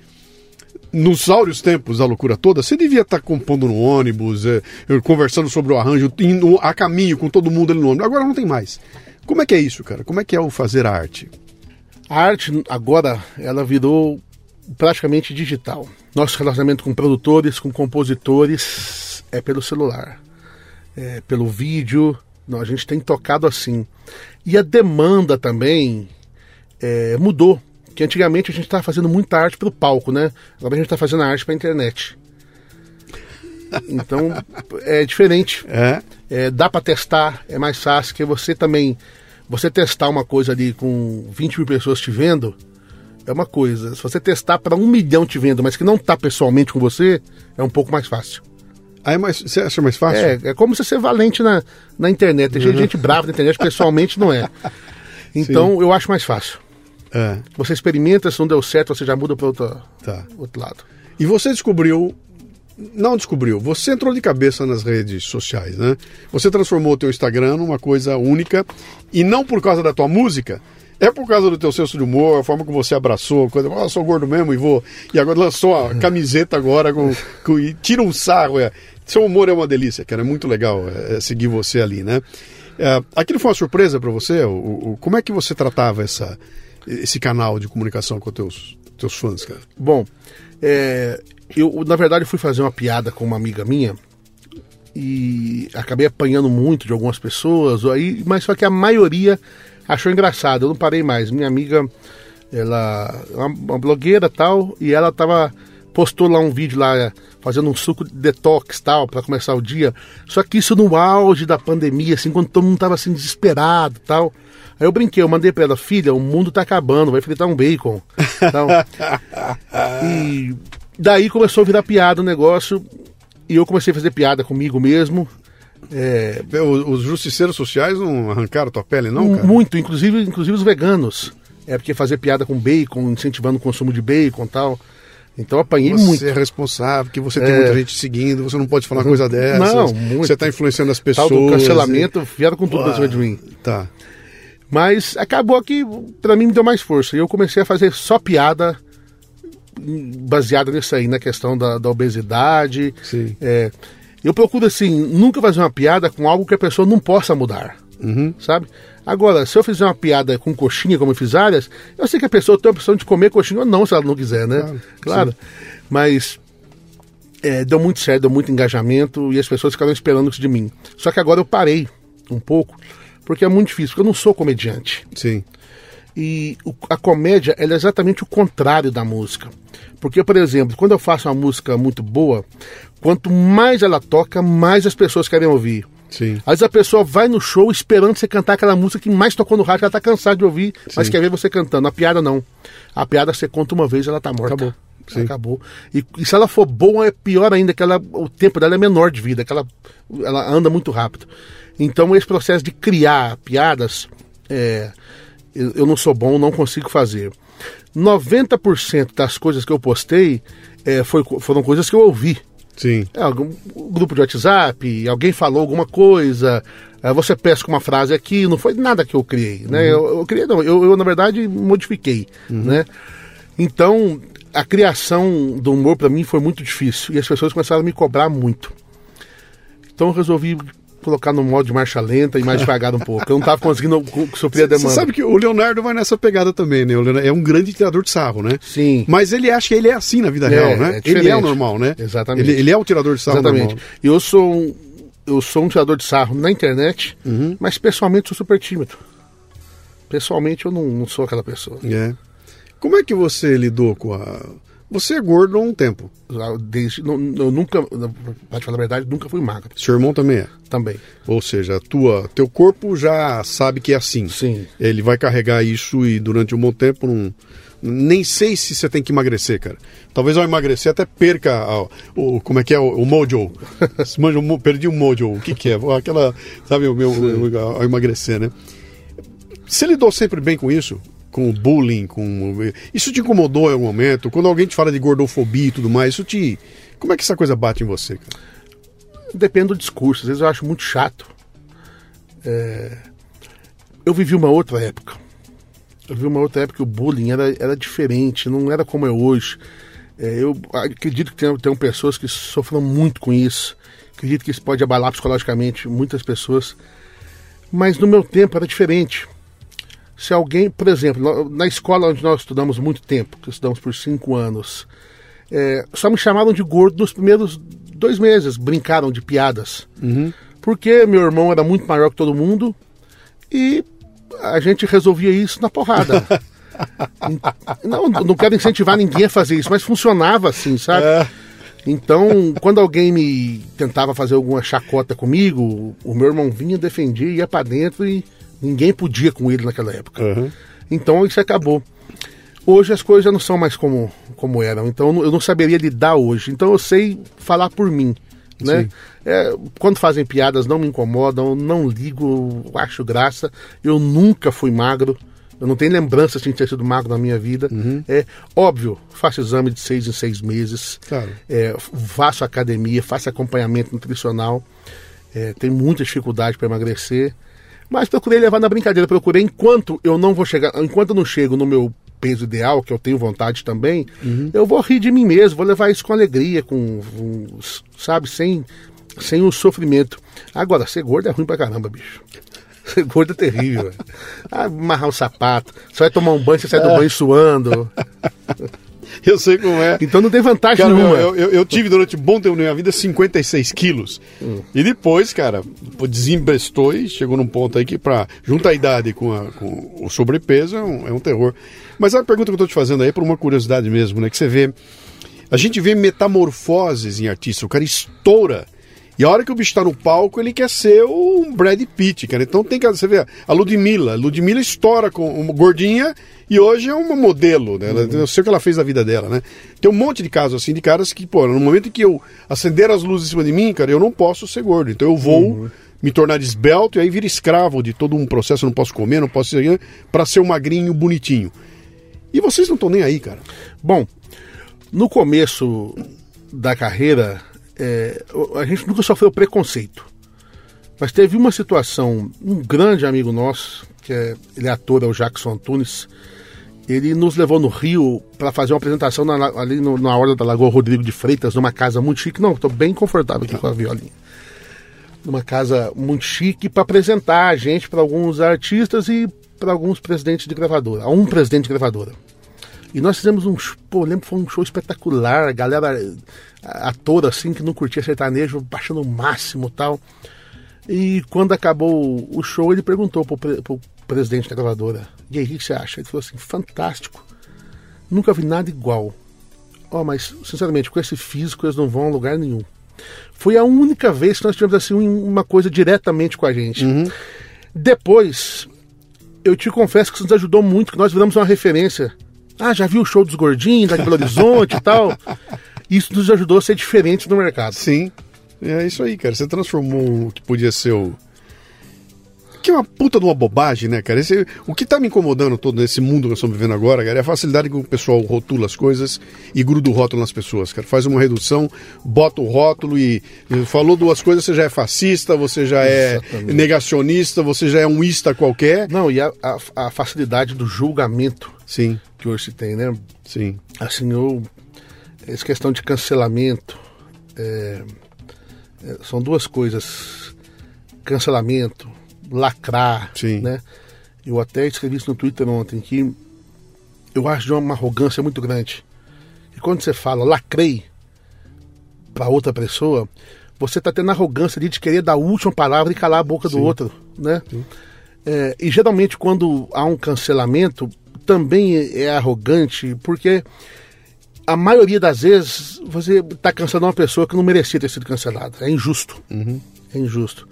nos áureos tempos da loucura toda, você devia estar compondo no ônibus, é, conversando sobre o arranjo, indo a caminho com todo mundo ali no ônibus. Agora não tem mais. Como é que é isso, cara? Como é que é o fazer arte? A arte agora ela virou praticamente digital. Nosso relacionamento com produtores, com compositores é pelo celular, é pelo vídeo. Não, a gente tem tocado assim. E a demanda também é, mudou. Que antigamente a gente estava fazendo muita arte para o palco, né? Agora a gente está fazendo a arte para a internet. Então é diferente. [LAUGHS] É? É, dá para testar, é mais fácil que você também. Você testar uma coisa ali com 20 mil pessoas te vendo é uma coisa. Se você testar para um milhão te vendo, mas que não tá pessoalmente com você, é um pouco mais fácil. Aí é mais, você acha mais fácil? É, é como você ser valente na, na internet. Tem gente- gente brava na internet, pessoalmente não é. [LAUGHS] Então eu acho mais fácil. É, Você experimenta, se não deu certo, você já muda para outro, tá. outro lado. E você descobriu. Não descobriu, você entrou de cabeça nas redes sociais, né? Você transformou o teu Instagram numa coisa única e não por causa da tua música, é por causa do teu senso de humor, a forma que você abraçou, coisa, ah, eu sou gordo mesmo e vou. E agora lançou a camiseta agora com, [LAUGHS] com- e tira um sarro. É. Seu humor é uma delícia, cara, é muito legal é, é, seguir você ali, né? É, aquilo foi uma surpresa para você? O, o- como é que você tratava essa, esse canal de comunicação com os teus, teus fãs, cara? Bom, é, eu na verdade fui fazer uma piada com uma amiga minha e acabei apanhando muito de algumas pessoas, aí, mas só que a maioria achou engraçado. Eu não parei mais. Minha amiga, ela é uma, uma blogueira tal e ela tava postou lá um vídeo lá fazendo um suco de detox tal para começar o dia. Só que isso no auge da pandemia, assim, quando todo mundo tava assim desesperado tal. Aí eu brinquei, eu mandei pra ela, filha, o mundo tá acabando, vai fritar um bacon. Tal. [LAUGHS] E daí começou a virar piada o negócio. E eu comecei a fazer piada comigo mesmo. É, Os, os justiceiros sociais não arrancaram tua pele, não, cara? muito, inclusive, inclusive os veganos. É porque fazer piada com bacon, incentivando o consumo de bacon e tal. Então apanhei Você muito. é responsável, que você tem É. muita gente seguindo, você não pode falar coisa dessa. Não, muito. Você está influenciando as Tal pessoas. do cancelamento, vieram com tudo pra cima de mim. Tá. Mas acabou que pra mim me deu mais força. E eu comecei a fazer só piada hum, baseada nisso aí, na questão da, da obesidade. Sim. É, eu procuro, assim, nunca fazer uma piada com algo que a pessoa não possa mudar. Uhum. Sabe? Agora, se eu fizer uma piada com coxinha, como eu fiz várias, eu sei que a pessoa tem a opção de comer coxinha ou não, se ela não quiser, né? Claro, Claro. Mas é, deu muito certo, deu muito engajamento e as pessoas ficaram esperando isso de mim. Só que agora eu parei um pouco, porque é muito difícil, porque eu não sou comediante. Sim. E a comédia é exatamente o contrário da música. Porque, por exemplo, quando eu faço uma música muito boa, quanto mais ela toca, mais as pessoas querem ouvir. Sim. Às vezes a pessoa vai no show esperando você cantar aquela música que mais tocou no rádio, ela tá cansada de ouvir, mas quer ver você cantando. A piada não. A piada você conta uma vez, ela tá morta. Acabou. Sim. Acabou. E, e se ela for boa, é pior ainda, que ela, o tempo dela é menor de vida, que ela, ela anda muito rápido. Então esse processo de criar piadas, é, eu, não sou bom, não consigo fazer. 90% das coisas que eu postei é, foi, foram coisas que eu ouvi. Sim. É, algum um grupo de WhatsApp, alguém falou alguma coisa, é, você pesca uma frase aqui, não foi nada que eu criei, né? Eu, eu criei, não, eu, eu, na verdade modifiquei, né? Então, a criação do humor para mim foi muito difícil e as pessoas começaram a me cobrar muito. Então eu resolvi colocar no modo de marcha lenta e mais devagar um pouco. Eu não estava conseguindo suprir a demanda. Você sabe que o Leonardo vai nessa pegada também, né? O Leonardo é um grande tirador de sarro, né? Sim. Mas ele acha que ele é assim na vida É, real, né? é ele é o normal, né? Exatamente. Ele, ele é o tirador de sarro Exatamente. normal. Eu sou um, eu sou um tirador de sarro na internet, Uhum. mas pessoalmente sou super tímido. Pessoalmente eu não, não sou aquela pessoa. É. Como é que você lidou com a. Você é gordo há um tempo. Desde, não- eu nunca, pra te falar a verdade, nunca fui magro Seu irmão também é. também. Ou seja, tua, teu corpo já sabe que é assim. Sim. Ele vai carregar isso e durante um bom tempo não. Nem sei se você tem que emagrecer, cara. Talvez ao emagrecer até perca a- o. Como é que é? O, o mojo. [LAUGHS] Manja Perdi o mojo. O que, que é? Aquela. Sabe, o meu. ao emagrecer, né? Você lidou sempre bem com isso? Com bullying? Com... Isso te incomodou em algum momento? Quando alguém te fala de gordofobia e tudo mais, isso te. Como é que essa coisa bate em você? Depende do discurso, às vezes eu acho muito chato. É, Eu vivi uma outra época. Eu vivi uma outra época que o bullying era, era diferente, não era como é hoje. É, eu acredito que tem, tem pessoas que sofrem muito com isso. Acredito que isso pode abalar psicologicamente muitas pessoas. Mas no meu tempo era diferente. Se alguém, por exemplo, na- escola onde nós estudamos muito tempo, que estudamos por cinco anos, é, só me chamaram de gordo nos primeiros dois meses, brincaram de piadas. Porque meu irmão era muito maior que todo mundo e a gente resolvia isso na porrada. [LAUGHS] não, não quero incentivar ninguém a fazer isso, mas funcionava assim, sabe? Então, quando alguém me tentava fazer alguma chacota comigo, o meu irmão vinha, defendia, ia pra dentro e ninguém podia com ele naquela época. Uhum. Então isso acabou. Hoje as coisas já não são mais como, como eram, então eu não- saberia lidar hoje. Então eu sei falar por mim. Né? É, quando fazem piadas não me incomodam, não ligo, acho graça. Eu nunca fui magro. Eu não tenho lembrança assim, de ter sido magro na minha vida. É óbvio, faço exame de seis em seis meses. Claro. É, faço academia, faço acompanhamento nutricional. É, tenho muita dificuldade para emagrecer. Mas procurei levar na brincadeira. Procurei enquanto eu não vou chegar, enquanto eu não chego no meu peso ideal, que eu tenho vontade também, eu vou rir de mim mesmo, vou levar isso com alegria, com, com- sabe, sem, sem o sofrimento. Agora, ser gordo é ruim pra caramba, bicho. [LAUGHS] Ser gordo é terrível. Ah, amarrar um sapato, você vai tomar um banho, você sai do banho suando. [LAUGHS] [LAUGHS] Eu sei como é. Então não tem vantagem Cara, nenhuma. eu, eu, eu tive durante um bom tempo na minha vida 56 quilos. E depois, cara, desembestou e chegou num ponto aí que, pra, junto a idade com, a- com o sobrepeso, é um, é um terror. Mas a pergunta que eu tô te fazendo aí é por uma curiosidade mesmo, né? Que você vê. A gente vê metamorfoses em artista. O cara estoura. E a hora que o bicho tá no palco, ele quer ser o Brad Pitt, cara. Então tem que. Você vê, a Ludmilla. Ludmilla estoura com uma gordinha e hoje é uma modelo, né? Ela- Eu sei o que ela fez da vida dela, né? Tem um monte de casos assim, de caras que, pô, no momento em que eu acender as luzes em cima de mim, cara, eu não posso ser gordo. Então eu vou me tornar esbelto e aí vira escravo de todo um processo. Eu não posso comer, não posso ser. para ser um magrinho bonitinho. E vocês não estão nem aí, cara. Bom, no começo da carreira, é, a gente nunca sofreu preconceito. Mas teve uma situação, um grande amigo nosso, que é, ele é ator, é o Jackson Antunes, ele nos levou no Rio para fazer uma apresentação na, ali no- na Orla da Lagoa Rodrigo de Freitas, numa casa muito chique. Não, estou bem confortável aqui com a violinha. Numa casa muito chique para apresentar a gente para alguns artistas e para alguns presidentes de gravadora. Um presidente de gravadora. E nós fizemos um, pô, lembro que foi um show espetacular, a galera, a- ator assim, que não curtia sertanejo, baixando o máximo e tal. E quando acabou o show, ele perguntou pro, pre- pro presidente da gravadora, e aí, o que você acha? Ele falou assim, fantástico, nunca vi nada igual. Ó, mas, sinceramente, com esse físico eles não vão a lugar nenhum. Foi a única vez que nós tivemos assim um- uma coisa diretamente com a gente. Depois, eu te confesso que isso nos ajudou muito, que nós viramos uma referência. Ah, já viu o show dos gordinhos, da Belo Horizonte e tal. [LAUGHS] Isso nos ajudou a ser diferentes no mercado. Sim. É isso aí, cara. Você transformou o que podia ser o. Que é uma puta de uma bobagem, né, cara? Esse, o que tá me incomodando todo nesse mundo que nós estamos vivendo agora, cara, é a facilidade com que o pessoal rotula as coisas e gruda o rótulo nas pessoas, cara. Faz uma redução, bota o rótulo e, e falou duas coisas, você já é fascista, você já é Exatamente. negacionista, você já é um ista qualquer. Não, e a, a, a facilidade do julgamento Sim, que hoje se tem, né? sim. Assim, eu. Essa questão de cancelamento. é, é, são duas coisas. Cancelamento, lacrar, Sim. né? Eu até escrevi isso no Twitter ontem, que eu acho de uma arrogância muito grande. E quando você fala lacrei para outra pessoa, você está tendo a arrogância de querer dar a última palavra e calar a boca do outro, né? É, e geralmente quando há um cancelamento, também é arrogante, porque a maioria das vezes você está cancelando uma pessoa que não merecia ter sido cancelada. É injusto. É injusto.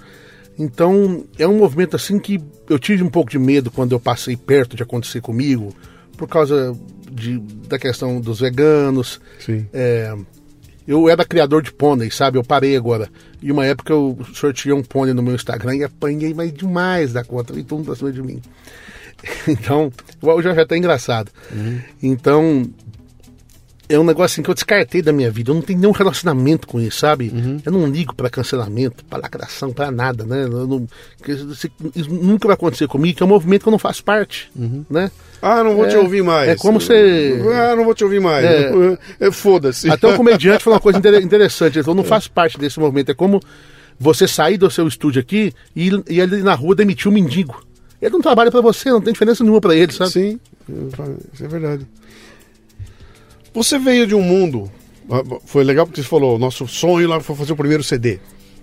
Então, é um movimento assim que eu tive um pouco de medo quando eu passei perto de acontecer comigo, por causa de, da questão dos veganos. Sim. É, eu era criador de pônei, sabe? Eu parei agora. E uma época eu sorteei um pônei no meu Instagram e apanhei mais demais da conta. E todo mundo pra cima de mim. [LAUGHS] Então, já é até engraçado. Então, é um negócio assim que eu descartei da minha vida. Eu não tenho nenhum relacionamento com isso, sabe? Eu não ligo pra cancelamento, pra lacração, pra nada, né? Eu não- isso, isso nunca vai acontecer comigo, que é um movimento que eu não faço parte, né? Ah, não vou te É, ouvir mais. é como você- Ah, não vou te ouvir mais. É. [LAUGHS] É, Foda-se. Até um comediante falou uma coisa inter- [LAUGHS] interessante. Ele falou, não faz parte desse movimento. É como você sair do seu estúdio aqui e, ir- e ali na rua demitir um mendigo. Ele não trabalha pra você, não tem diferença nenhuma pra ele, sabe? Sim, isso é verdade. Você veio de um mundo. ah, Foi legal porque você falou, nosso sonho lá foi fazer o primeiro CD.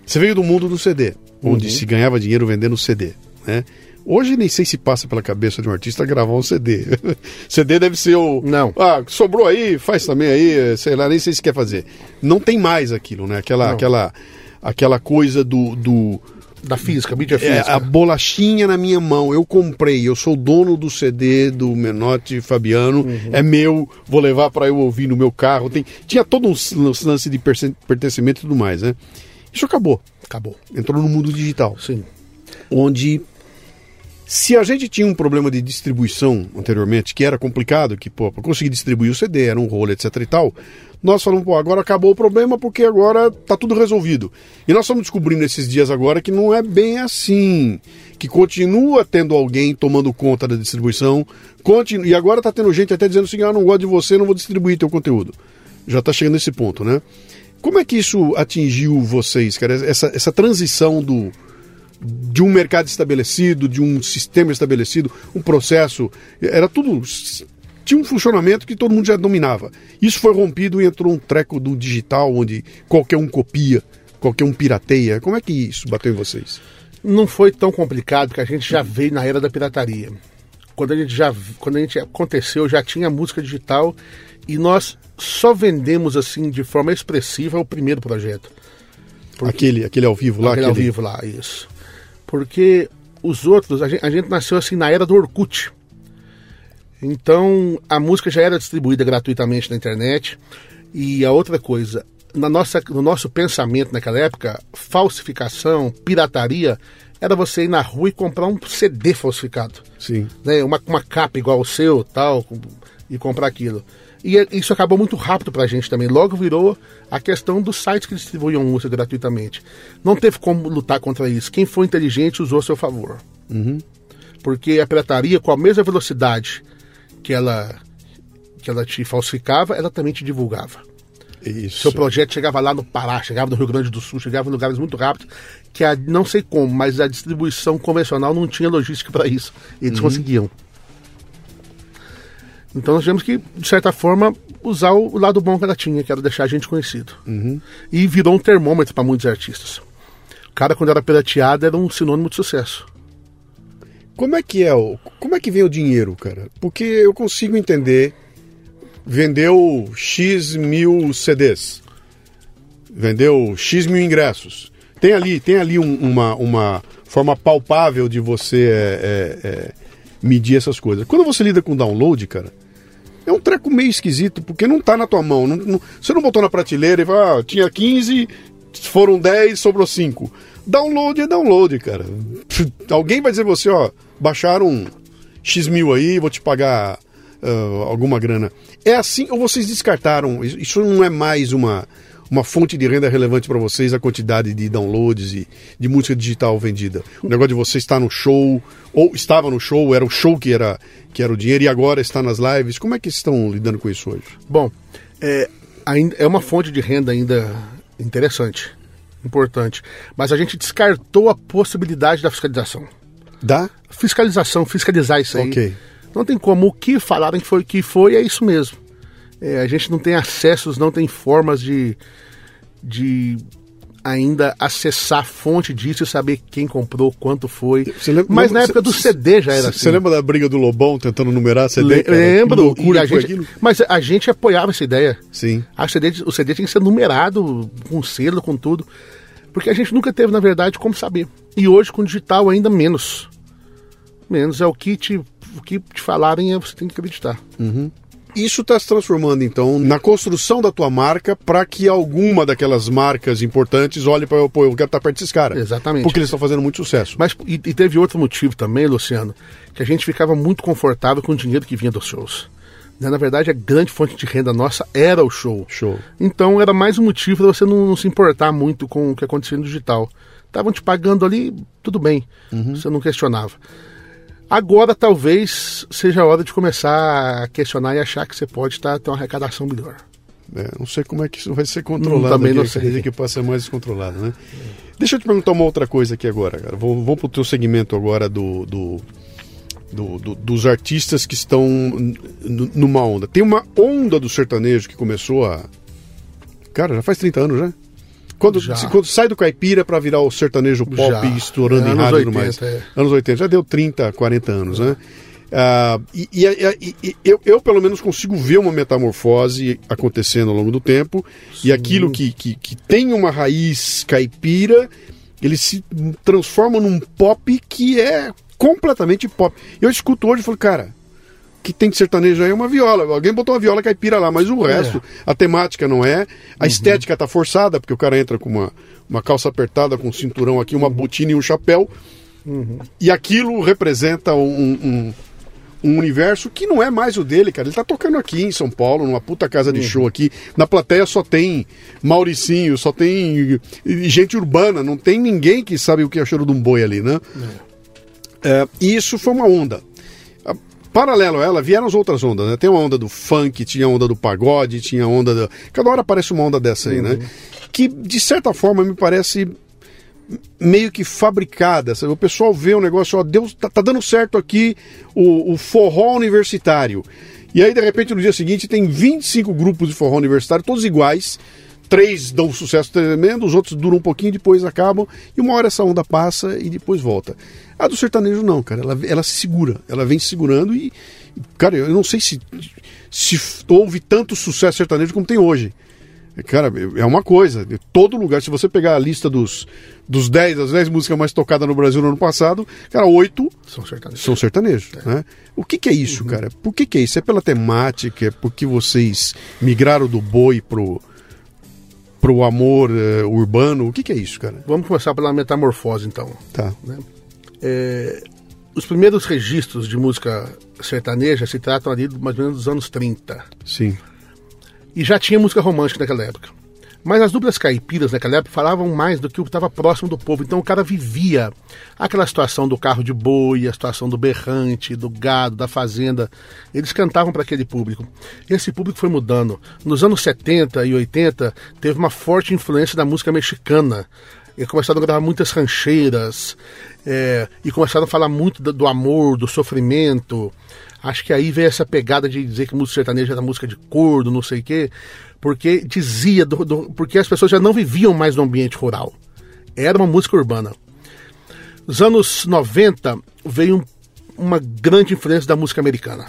Você veio do mundo do CD, onde Uhum. se ganhava dinheiro vendendo CD. Né? Hoje nem sei se passa pela cabeça de um artista gravar um CD. [LAUGHS] CD deve ser o. Não. Ah, sobrou aí, faz também aí, sei lá, nem sei se quer fazer. Não tem mais aquilo, né? Aquela, Não. aquela, aquela coisa do- do Da física, mídia é, física. a bolachinha na minha mão, eu comprei, eu sou dono do CD do Menotti Fabiano, é meu, vou levar para eu ouvir no meu carro. Tem, tinha todo um lance de pertencimento e tudo mais, né? Isso acabou, Acabou. entrou no mundo digital, Sim. onde se a gente tinha um problema de distribuição anteriormente, que era complicado, que para conseguir distribuir o CD era um rolo, etc e tal, nós falamos, pô, agora acabou o problema porque agora tá tudo resolvido. E nós estamos descobrindo esses dias agora que não é bem assim, que continua tendo alguém tomando conta da distribuição, continu... e agora tá tendo gente até dizendo assim, ah, não gosto de você, não vou distribuir teu conteúdo. Já tá chegando nesse ponto, né? Como é que isso atingiu vocês, cara? Essa, essa transição do, de um mercado estabelecido, de um sistema estabelecido, um processo, era tudo. Tinha um funcionamento que todo mundo já dominava. Isso foi rompido e entrou um treco do digital, onde qualquer um copia, qualquer um pirateia. Como é que isso bateu em vocês? Não foi tão complicado, porque a gente já veio na era da pirataria. Quando a gente já quando a gente aconteceu, já tinha música digital e nós só vendemos assim de forma expressiva o primeiro projeto. Aquele, aquele ao vivo lá? Aquele ao vivo lá, isso. Porque os outros, a gente, a gente nasceu assim na era do Orkut. Então a música já era distribuída gratuitamente na internet. E a outra coisa, na nossa, no nosso pensamento naquela época, falsificação, pirataria, era você ir na rua e comprar um CD falsificado. Sim. Né? Uma, uma capa igual o seu, tal, e comprar aquilo. E é- isso acabou muito rápido pra gente também. Logo virou a questão dos sites que distribuíam música gratuitamente. Não teve como lutar contra isso. Quem foi inteligente usou a seu favor. Porque a pirataria, com a mesma velocidade que ela, que ela te falsificava, ela também te divulgava. Isso. Seu projeto chegava lá no Pará, chegava no Rio Grande do Sul, chegava em lugares muito rápidos, que a, não sei como, mas a distribuição convencional não tinha logística para isso. Eles conseguiam. Então nós tivemos que, de certa forma, usar o, lado bom que ela tinha, que era deixar a gente conhecido. E virou um termômetro para muitos artistas. O cara, quando era pirateado, era um sinônimo de sucesso. Como é que é o. Como é que vem o dinheiro, cara? Porque eu consigo entender. Vendeu X mil CDs. Vendeu X mil ingressos. Tem ali, tem ali um- uma, uma forma palpável de você é, é, é, medir essas coisas. Quando você lida com download, cara, é um treco meio esquisito, porque não tá na tua mão. não- não- você não botou na prateleira e fala, ah, tinha 15, foram 10, sobrou 5. Download é download, cara. [LAUGHS] Alguém vai dizer você, ó, baixaram X mil aí, vou te pagar uh, alguma grana. É assim ou vocês descartaram? Isso não é mais uma, uma fonte de renda relevante para vocês, a quantidade de downloads e de música digital vendida? O negócio de você estar no show, ou estava no show, era o show que era, que era o dinheiro e agora está nas lives. Como é que estão lidando com isso hoje? Bom, é, é uma fonte de renda ainda interessante, importante. Mas a gente descartou a possibilidade da fiscalização. Da? Fiscalização, fiscalizar isso aí. Ok. Não tem como. O que falaram que foi, que foi é isso mesmo. É, a gente não tem acessos, não tem formas de, de ainda acessar a fonte disso e saber quem comprou, quanto foi. lembra- Mas na época do cê- CD já era assim. Você lembra da briga do Lobão tentando numerar CD? Le- Lembro. loucura a gente- mas a gente apoiava essa ideia. Sim. A CD, o CD tinha que ser numerado, com selo, com tudo. Porque a gente nunca teve, na verdade, como saber. E hoje, com digital, ainda menos. Menos. É o que te, o que te falarem, é você tem que acreditar. Isso está se transformando, então, na construção da tua marca para que alguma daquelas marcas importantes olhe para pô, eu quero estar perto desses caras. Exatamente. Porque eles estão fazendo muito sucesso. Mas e, e teve outro motivo também, Luciano, que a gente ficava muito confortável com o dinheiro que vinha dos shows. Né, Na verdade, a grande fonte de renda nossa era o show. Show. Então era mais um motivo para você não, não se importar muito com o que acontecia no digital. Estavam te pagando ali, tudo bem. Você não questionava. Agora talvez seja a hora de começar a questionar e achar que você pode tá, ter uma arrecadação melhor. É, não sei como é que isso vai ser controlado. Hum, também não sei. que ser mais descontrolado, né? Deixa eu te perguntar uma outra coisa aqui agora, cara. Vamos, vamos pro teu segmento agora do, do, do- do- dos artistas que estão numa onda. Tem uma onda do sertanejo que começou a. Cara, já faz 30 anos, já? Quando, se- quando sai do caipira para virar o sertanejo pop Já. estourando É, em anos rádio e tudo 80, mais. é. Anos 80, já deu 30, 40 anos, né? Ah, e e- e- e- eu, eu, pelo menos, consigo ver uma metamorfose acontecendo ao longo do tempo. E aquilo que, que, que tem uma raiz caipira, ele se transforma num pop que é completamente pop. Eu escuto hoje e falo, cara, que tem de sertanejo aí é uma viola. Alguém botou uma viola caipira lá, mas o resto, a temática não é. A estética tá forçada, porque o cara entra com uma, uma calça apertada, com um cinturão aqui, uma botina e um chapéu. E aquilo representa um, um, um universo que não é mais o dele, cara. Ele tá tocando aqui em São Paulo, numa puta casa de show aqui. Na plateia só tem Mauricinho, só tem gente urbana, não tem ninguém que sabe o que é o cheiro de um boi ali, né? É, e isso foi uma onda. Paralelo a ela, vieram as outras ondas, né? Tem uma onda do funk, tinha a onda do pagode, tinha a onda da. Cada hora aparece uma onda dessa aí, né? Que, de certa forma, me parece meio que fabricada. Sabe? O pessoal vê o negócio, ó, Deus tá, tá dando certo aqui o, o forró universitário. E aí, de repente, no dia seguinte, tem 25 grupos de forró universitário, todos iguais. Três dão um sucesso tremendo, os outros duram um pouquinho, depois acabam, e uma hora essa onda passa e depois volta. A do sertanejo não, cara, ela, ela se segura, ela vem se segurando e, cara, eu não sei se, se houve tanto sucesso sertanejo como tem hoje. Cara, é uma coisa. De todo lugar, se você pegar a lista dos, dos 10, das 10 músicas mais tocadas no Brasil no ano passado, cara, oito São sertanejos. são sertanejos. Né? O que, que é isso, cara? Por que, que é isso? É pela temática? É porque vocês migraram do boi pro, pro amor eh, urbano? O que, que é isso, cara? Vamos começar pela metamorfose, então. Tá. É, os primeiros registros de música sertaneja se tratam ali mais ou menos dos anos 30. Sim. E já tinha música romântica naquela época. Mas as duplas caipiras naquela época falavam mais do que o que estava próximo do povo. Então o cara vivia aquela situação do carro de boi, a situação do berrante, do gado, da fazenda. Eles cantavam para aquele público. Esse público foi mudando. Nos anos 70 e 80 teve uma forte influência da música mexicana. E começaram a gravar muitas rancheiras. é, e começaram a falar muito do, do amor, do sofrimento. Acho que aí veio essa pegada de dizer que música sertaneja era música de cordo, não sei o quê, porque dizia, do- do- porque as pessoas já não viviam mais no ambiente rural. Era uma música urbana. Nos anos 90 veio um- uma grande influência da música americana.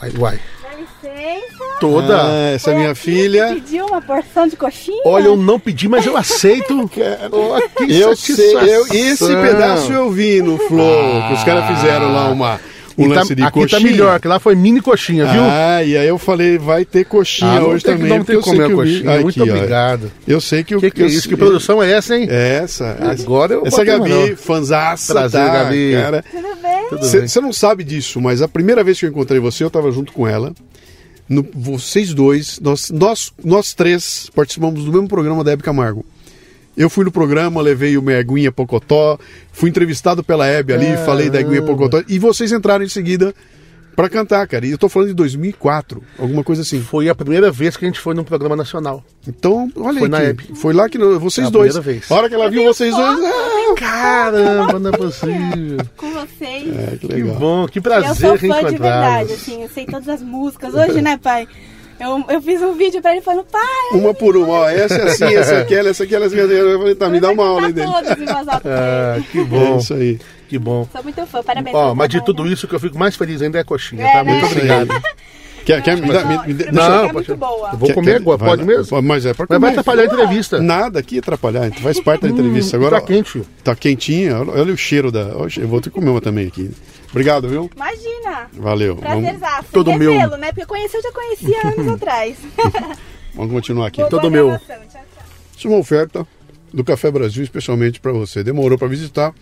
Uai, uai. Dá licença. Toda. Ah, essa Foi minha aqui filha. que Pediu uma porção de coxinha? Olha, eu não pedi, mas eu aceito. [LAUGHS] Oh, que Eu sei, eu, esse pedaço eu vi no Flow, que os caras fizeram lá uma, um E tá- lance de aqui coxinha. tá melhor, que lá foi mini coxinha, viu? Ah, e aí eu falei, vai ter coxinha Ah, hoje tem também. não tem eu que comer que o coxinha. Aqui, Muito ó. obrigado. Eu sei que o Que que é isso? Que produção é essa, hein? Essa. Agora eu Essa uma Gabi, não. fanzaça, Prazer, tá, Gabi. cara. Tudo bem? Tudo bem. Você não sabe disso, mas a primeira vez que eu encontrei você, eu tava junto com ela. No- vocês dois, nós, nós, nós três participamos do mesmo programa da Hebe Camargo. Eu fui no programa, levei uma Eguinha Pocotó, fui entrevistado pela Hebe ali, falei da Eguinha Pocotó, e vocês entraram em seguida pra cantar, cara. E eu tô falando de 2004, alguma coisa assim. Foi a primeira vez que a gente foi num programa nacional. Então, olha Foi aí. na Hebe. Foi lá que vocês É a dois. primeira vez. A hora que ela viu vocês dois. Ah, Caramba, não é possível. [LAUGHS] Com vocês. é, que Que bom, que eu prazer sou fã de verdade, assim, eu sei todas as músicas. Hoje, né, pai? Eu, eu fiz um vídeo pra ele falando, pai, Uma por uma, ó, essa é assim, essa é aquela, essa é aquela, essa é aquela. Eu falei, tá, me dá uma aula aí dele. Ah, [LAUGHS] que É bom, isso aí. que bom. Sou muito fã, parabéns. Ó, mas de tudo isso, o que eu fico mais feliz ainda é a coxinha, É, tá? né? Muito obrigado. [LAUGHS] Quer, quer, me dá, me, Não, me, é Não, muito pode- boa. vou comer quer- agora, vai pode mesmo? Mas é pra Mas comer. vai atrapalhar a entrevista. Nada aqui atrapalhar, então faz parte da entrevista. Agora, tá quente. Tá quentinha, olha, olha o cheiro da. Eu vou ter que comer uma também aqui. Obrigado, viu? Imagina. Valeu. Vamos, Prazerzaço. Todo meu. né? Porque eu conheci, eu já conhecia anos [LAUGHS] atrás. [LAUGHS] vamos continuar aqui. Boa Todo meu. Tchau, tchau. Isso é uma oferta do Café Brasil, especialmente pra você. Demorou pra visitar.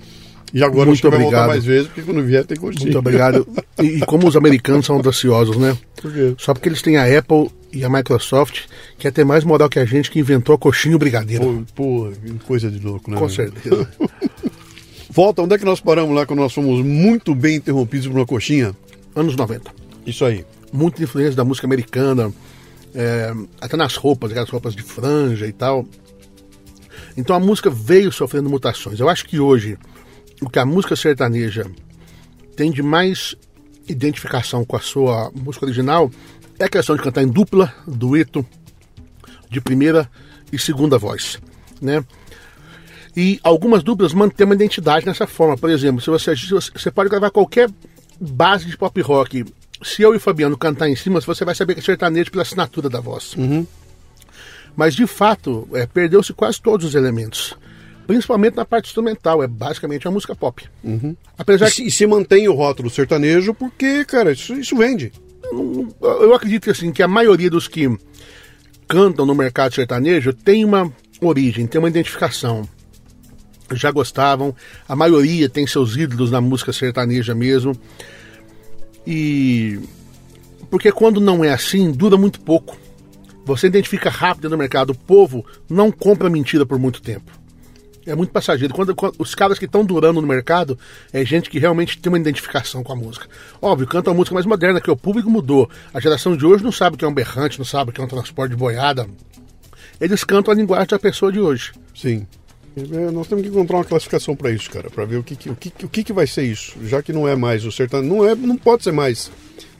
E agora Muito que vai voltar obrigado. mais vezes, porque quando vier tem coxinha. Muito obrigado. E, e como os americanos são audaciosos, né? Por quê? Só porque eles têm a Apple e a Microsoft, que é ter mais moral que a gente que inventou a coxinha e o brigadeiro. Pô, pô, que coisa de louco, né? Com certeza. [LAUGHS] Volta, onde é que nós paramos lá quando nós fomos muito bem interrompidos por uma coxinha? Anos 90. Isso aí. Muita influência da música americana, é, até nas roupas, aquelas roupas de franja e tal. Então a música veio sofrendo mutações. Eu acho que hoje o que a música sertaneja tem de mais identificação com a sua música original é a questão de cantar em dupla, dueto, de primeira e segunda voz, né? E algumas duplas mantêm uma identidade nessa forma. Por exemplo, se você, você pode gravar qualquer base de pop rock. Se eu e o Fabiano cantar em cima, você vai saber que é sertanejo pela assinatura da voz. Mas de fato, é, perdeu-se quase todos os elementos. Principalmente na parte instrumental, é basicamente uma música pop. Apesar E se, e se mantém o rótulo sertanejo porque, cara, isso, isso vende. eu acredito que, assim, que a maioria dos que cantam no mercado sertanejo tem uma origem, tem uma identificação. Já gostavam, a maioria tem seus ídolos na música sertaneja mesmo. E porque quando não é assim, dura muito pouco. Você identifica rápido no mercado, o povo não compra mentira por muito tempo. É muito passageiro. Quando, quando- os caras que estão durando no mercado é gente que realmente tem uma identificação com a música. Óbvio, canta uma música mais moderna, que o público mudou. A geração de hoje não sabe o que é um berrante, não sabe o que é um transporte de boiada. Eles cantam a linguagem da pessoa de hoje. Sim. É, nós temos que encontrar uma classificação para isso, cara, para ver o que, que- o, que, o que, que vai ser isso, já que não é mais o sertanejo. Não, é, não pode ser mais.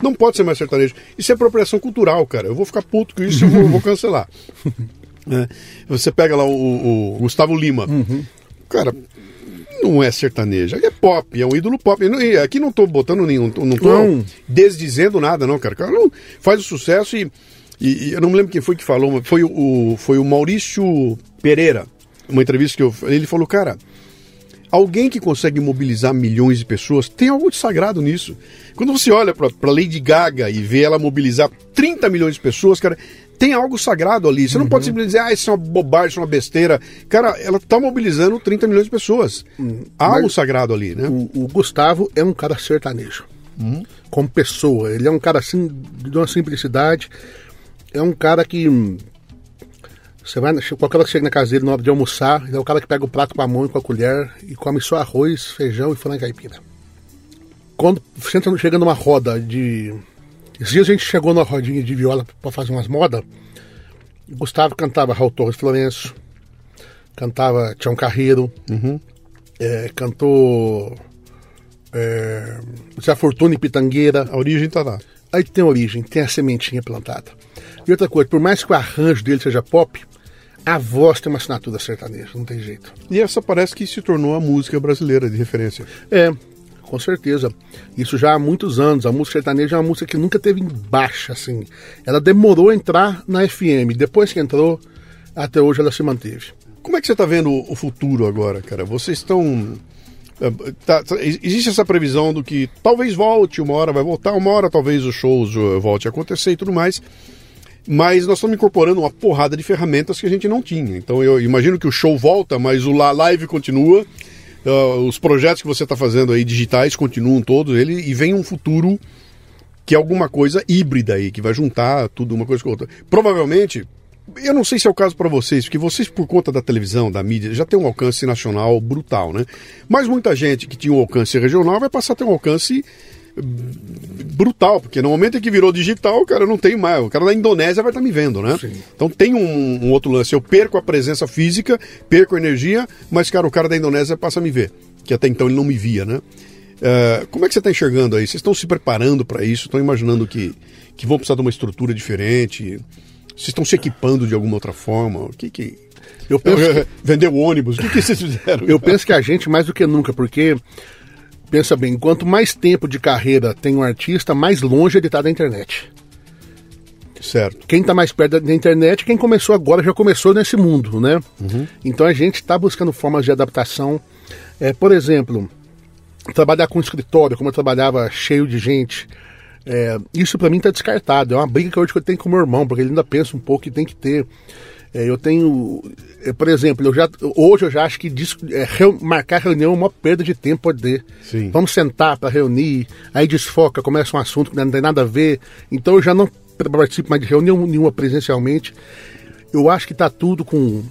Não pode ser mais sertanejo. Isso é apropriação cultural, cara. Eu vou ficar puto com isso e vou, vou cancelar. [LAUGHS] É, Você pega lá o, o- Gustavo Lima. Cara, não é sertanejo. É pop, é um ídolo pop. E aqui não tô botando nenhum. Não tô Não. desdizendo nada, não, cara. O cara não faz o sucesso e, e- e eu não me lembro quem foi que falou, mas foi o- foi o Maurício Pereira. Uma entrevista que eu. Ele falou, cara. Alguém que consegue mobilizar milhões de pessoas tem algo de sagrado nisso. Quando você olha pra Lady Gaga e vê ela mobilizar 30 milhões de pessoas, cara, tem algo sagrado ali. Você não pode simplesmente dizer, ah, isso é uma bobagem, isso é uma besteira. Cara, ela tá mobilizando 30 milhões de pessoas. Há algo mas- sagrado ali, né? O, o Gustavo é um cara sertanejo. Como pessoa. Ele é um cara assim, de uma simplicidade. É um cara que. Você vai, qualquer hora que chega na casa dele na hora de almoçar, ele é o cara que pega o prato com a mão e com a colher e come só arroz, feijão e frango caipira. Quando você entra- chega numa roda de. Esses dias a gente chegou numa rodinha de viola para fazer umas modas. Gustavo cantava Raul Torres Florencio, cantava Tião Carreiro, é, cantou é, Zé Fortuna e Pitangueira. A origem tá lá. Aí tem origem, tem a sementinha plantada. E outra coisa, por mais que o arranjo dele seja pop, a voz tem uma assinatura sertaneja, não tem jeito. E essa parece que se tornou a música brasileira de referência. É, com certeza. Isso já há muitos anos. A música sertaneja é uma música que nunca teve em baixa, assim. Ela demorou a entrar na FM. Depois que entrou, até hoje ela se manteve. Como é que você está vendo o futuro agora, cara? Vocês estão tá- tá- existe essa previsão do que talvez volte, uma hora vai voltar, uma hora talvez os shows uh, volte a acontecer e tudo mais. Mas nós estamos incorporando uma porrada de ferramentas que a gente não tinha. Então eu imagino que o show volta, mas o live continua. Uh, os projetos que você está fazendo aí digitais continuam todos ele e vem um futuro que é alguma coisa híbrida aí, que vai juntar tudo uma coisa com a outra. Provavelmente, eu não sei se é o caso para vocês, porque vocês, por conta da televisão, da mídia, já tem um alcance nacional brutal, né? Mas muita gente que tinha um alcance regional vai passar a ter um alcance hum, brutal, porque no momento em que virou digital, o cara não tem mais. O cara da Indonésia vai estar me vendo, né? Então tem um, um outro lance. Eu perco a presença física, perco a energia, mas, cara, o cara da Indonésia passa a me ver, que até então ele não me via, né? Eh, como é que você está enxergando aí? Vocês estão se preparando para isso? Estão imaginando que, que vão precisar de uma estrutura diferente? Vocês estão se equipando de alguma outra forma? O que que... Eu penso que- [LAUGHS] Vender o ônibus? O que, que vocês fizeram? Eu penso que a gente, mais do que nunca, porque, pensa bem, quanto mais tempo de carreira tem um artista, mais longe ele está da internet. Certo. Quem está mais perto da- internet, quem começou agora já começou nesse mundo, né? Então a gente está buscando formas de adaptação. É, por exemplo, trabalhar com escritório, como eu trabalhava cheio de gente, é, isso para mim está descartado. É uma briga que hoje eu tenho com meu irmão, porque ele ainda pensa um pouco que tem que ter. É, eu tenho, é, por exemplo, eu já, hoje eu já acho que dis- é, reu- marcar reunião é uma perda de tempo poder. Sim. Vamos sentar para reunir, aí desfoca, começa um assunto que não tem nada a ver. Então eu já não participo mais de reunião nenhuma presencialmente. Eu acho que está tudo com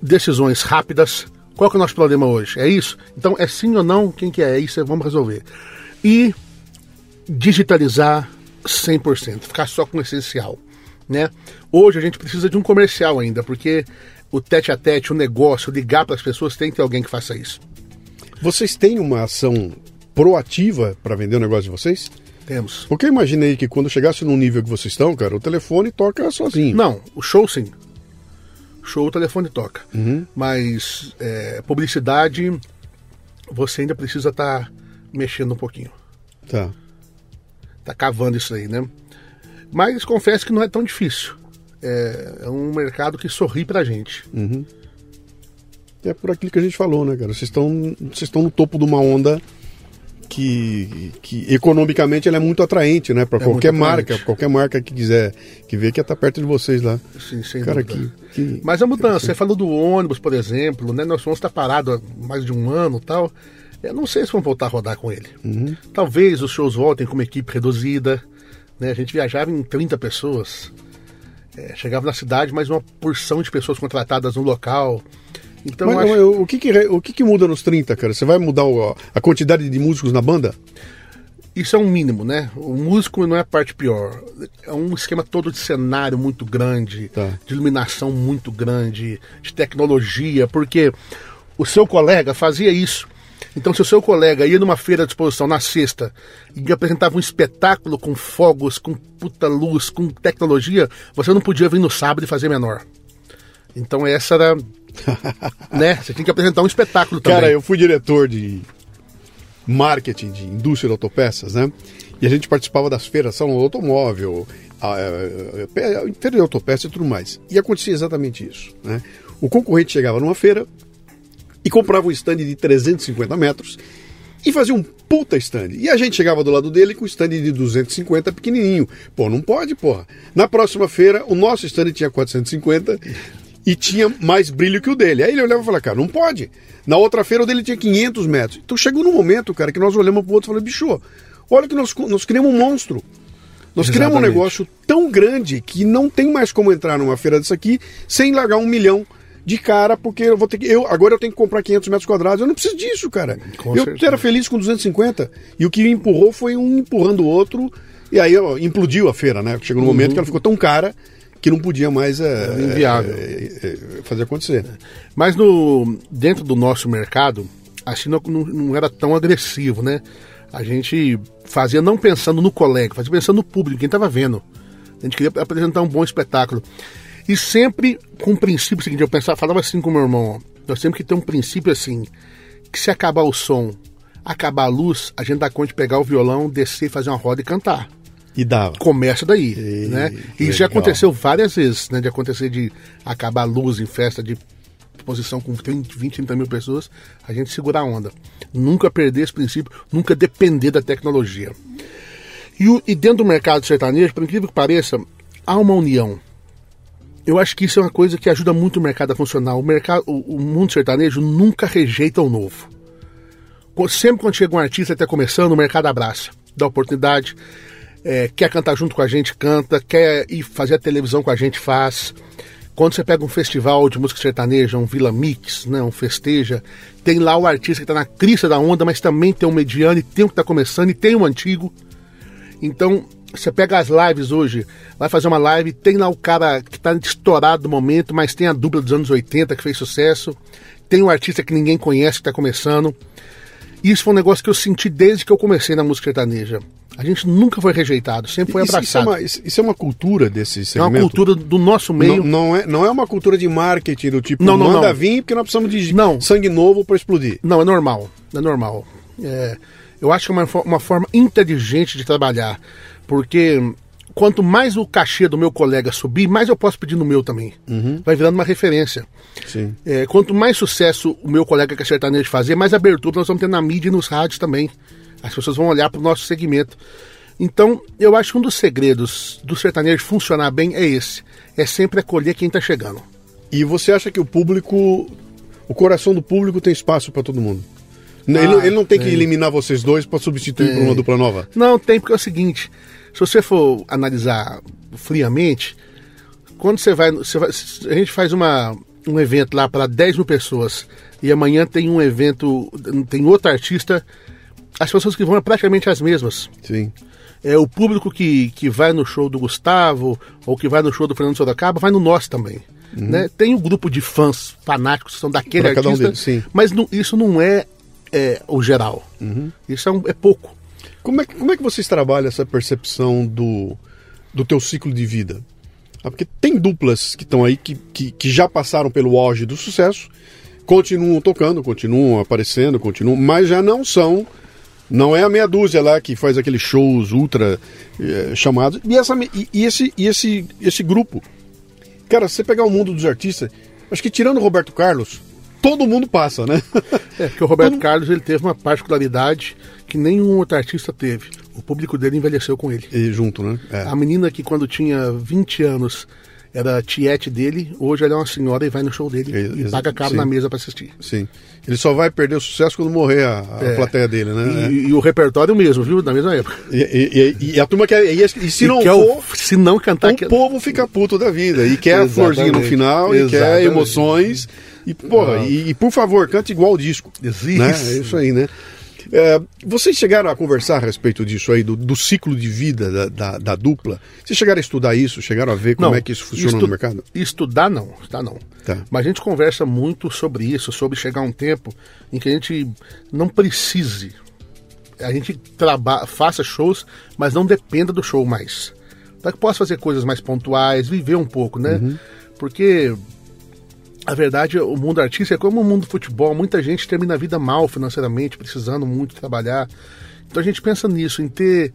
decisões rápidas. Qual que é o nosso problema hoje? É isso? Então é sim ou não? Quem que é? É isso, vamos resolver. E digitalizar 100%, ficar só com o essencial, né? Hoje a gente precisa de um comercial ainda, porque o tete a tete, o negócio, ligar para as pessoas, tem que ter alguém que faça isso. Vocês têm uma ação proativa para vender o negócio de vocês? Temos. Porque eu imaginei que quando chegasse no nível que vocês estão, cara, o telefone toca sozinho. Não, o show sim. Show o telefone toca. Mas é, publicidade, você ainda precisa estar mexendo um pouquinho. Tá. Tá cavando isso aí, né? Mas confesso que não é tão difícil. É, é um mercado que sorri pra gente. É por aquilo que a gente falou, né, cara? Vocês estão, vocês estão no topo de uma onda que, que economicamente ela é muito atraente, né? Para É qualquer marca, qualquer marca que quiser que ver que estar perto de vocês lá. Sim, sem Cara, que, que- Mas a mudança, você falou do ônibus, por exemplo, né? Nosso ônibus está parado há mais de um ano tal. Eu não sei se vamos voltar a rodar com ele. Talvez os shows voltem com uma equipe reduzida. Né? A gente viajava em 30 pessoas. É, chegava na cidade, mais uma porção de pessoas contratadas no local. Então, Mas, acho- o, que que, o que que muda nos 30, cara? Você vai mudar o- a quantidade de músicos na banda? isso é um mínimo, né? O músico não é a parte pior. É um esquema todo de cenário muito grande, Tá. de iluminação muito grande, de tecnologia, porque o seu colega fazia isso. Então, se o seu colega ia numa feira de exposição na sexta e apresentava um espetáculo com fogos, com puta luz, com tecnologia, você não podia vir no sábado e fazer menor. Então, essa era. [LAUGHS] né? Você tinha que apresentar um espetáculo também. Cara, eu fui diretor de marketing de indústria de autopeças, né? E a gente participava das feiras, salão do automóvel, a, feira de autopeças e tudo mais. E acontecia exatamente isso, né? O concorrente chegava numa feira e comprava um stand de 350 metros e fazia um puta stand. E a gente chegava do lado dele com um stand de 250 pequenininho. Pô, não pode, porra. Na próxima feira, o nosso stand tinha 450 e tinha mais brilho que o dele. Aí ele olhava e falava, cara, não pode. Na outra feira, o dele tinha 500 metros. Então chegou num momento, cara, que nós olhamos pro outro e falamos, bicho, olha que nós, nós criamos um monstro. Nós criamos um Exatamente. negócio tão grande que não tem mais como entrar numa feira dessa aqui sem largar um milhão de cara, porque eu vou ter que. Eu, agora eu tenho que comprar 500 metros quadrados. Eu não preciso disso, cara. Com eu certeza. era feliz com 250. E o que empurrou foi um empurrando o outro. E aí ó, implodiu a feira, né? Chegou no momento que ela ficou tão cara que não podia mais é, Era inviável. é, é, é, fazer acontecer. Mas no, dentro do nosso mercado, assim não, não, não era tão agressivo, né? A gente fazia não pensando no colega, fazia pensando no público, quem estava vendo. A gente queria apresentar um bom espetáculo. E sempre com o princípio seguinte, eu pensava, falava assim com meu irmão, ó, nós temos que ter um princípio assim, que se acabar o som, acabar a luz, a gente dá conta de pegar o violão, descer, fazer uma roda e cantar E dava. começa daí, E- né? E legal. já aconteceu várias vezes, né? De acontecer de acabar a luz em festa de exposição com 30, 20, 30 mil pessoas, a gente segurar a onda. Nunca perder esse princípio, nunca depender da tecnologia. E, o, e dentro do mercado sertanejo, por incrível que pareça, há uma união. Eu acho que isso é uma coisa que ajuda muito o mercado a funcionar. O, mercado, o, o mundo sertanejo nunca rejeita o novo. Sempre quando chega um artista até começando, o mercado abraça, dá oportunidade, é, quer cantar junto com a gente, canta, quer ir fazer a televisão com a gente, faz. Quando você pega um festival de música sertaneja, um Vila Mix, né, um Festeja, tem lá o artista que está na crista da onda, mas também tem um mediano, e tem um que está começando, e tem um antigo. Então, você pega as lives hoje, vai fazer uma live, tem lá o cara que está estourado no momento, mas tem a dupla dos anos 80 que fez sucesso, tem um artista que ninguém conhece que está começando. Isso foi um negócio que eu senti desde que eu comecei na música sertaneja. A gente nunca foi rejeitado, sempre foi Isso, isso, é abraçado. uma, isso- isso é uma cultura desse É segmento? uma cultura do nosso meio. Não, não é, não é uma cultura de marketing do tipo, Não, não, manda não. vir porque nós precisamos de Não. sangue novo para explodir. Não, é normal. É normal. É, eu acho que é uma, uma forma inteligente de trabalhar. Porque quanto mais o cachê do meu colega subir, mais eu posso pedir no meu também. Vai virando uma referência. Sim. É, quanto mais sucesso o meu colega que é sertanejo fazer, mais abertura nós vamos ter na mídia e nos rádios também. As pessoas vão olhar para o nosso segmento. Então, eu acho que um dos segredos do sertanejo funcionar bem é esse. É sempre acolher quem está chegando. E você acha que o público, o coração do público tem espaço para todo mundo? ele, ele não tem que tem. eliminar vocês dois para substituir por Tem. uma dupla nova? Não, tem, porque é o seguinte: se você for analisar friamente, quando você vai. Você vai a gente faz uma, um evento lá para 10 mil pessoas e amanhã tem um evento, tem outro artista, as pessoas que vão é praticamente as mesmas. Sim. É o público que, que vai no show do Gustavo ou que vai no show do Fernando Sorocaba vai no nosso também. Né? Tem um grupo de fãs fanáticos que são daquele Pra cada um artista, deles, mas não- isso não é, é, o geral. Isso é, um- é pouco. Como é, que- como é que vocês trabalham essa percepção do, do teu ciclo de vida? Ah, porque tem duplas que estão aí que, que, que já passaram pelo auge do sucesso, continuam tocando, continuam aparecendo, continuam, mas já não são. Não é a meia dúzia lá que faz aqueles shows ultra eh, chamados. E, essa, e, e esse, e esse, esse grupo. Cara, se você pegar o mundo dos artistas, acho que tirando o Roberto Carlos, todo mundo passa, né? [LAUGHS] É, porque o Roberto Carlos ele teve uma particularidade que nenhum outro artista teve. O público dele envelheceu com ele. E junto, né? É. A menina que quando tinha 20 anos era tiete dele, hoje ela é uma senhora e vai no show dele É, e paga caro sim. na mesa para assistir. Sim. Ele só vai perder o sucesso quando morrer a, a É. plateia dele, né? E, e o repertório mesmo, viu? Da mesma época. E, e- e- a turma quer. E, e se não quer o- for, se não cantar o que- povo fica puto da vida. E quer a Exatamente. florzinha no final, e quer Exatamente. emoções. E, porra, e, e, por favor, cante igual o disco. Isso. Né? É isso aí, né? É, vocês chegaram a conversar a respeito disso aí, do, do ciclo de vida da, da, da dupla? Vocês chegaram a estudar isso? Chegaram a ver como é que isso funciona no mercado? Estudar não, estudar não. Tá. Mas a gente conversa muito sobre isso, sobre chegar um tempo em que a gente não precise. A gente traba faça shows, mas não dependa do show mais. Para que possa fazer coisas mais pontuais, viver um pouco, né? Uhum. Porque a verdade, o mundo artístico é como o mundo do futebol. Muita gente termina a vida mal financeiramente, precisando muito trabalhar. Então a gente pensa nisso, em ter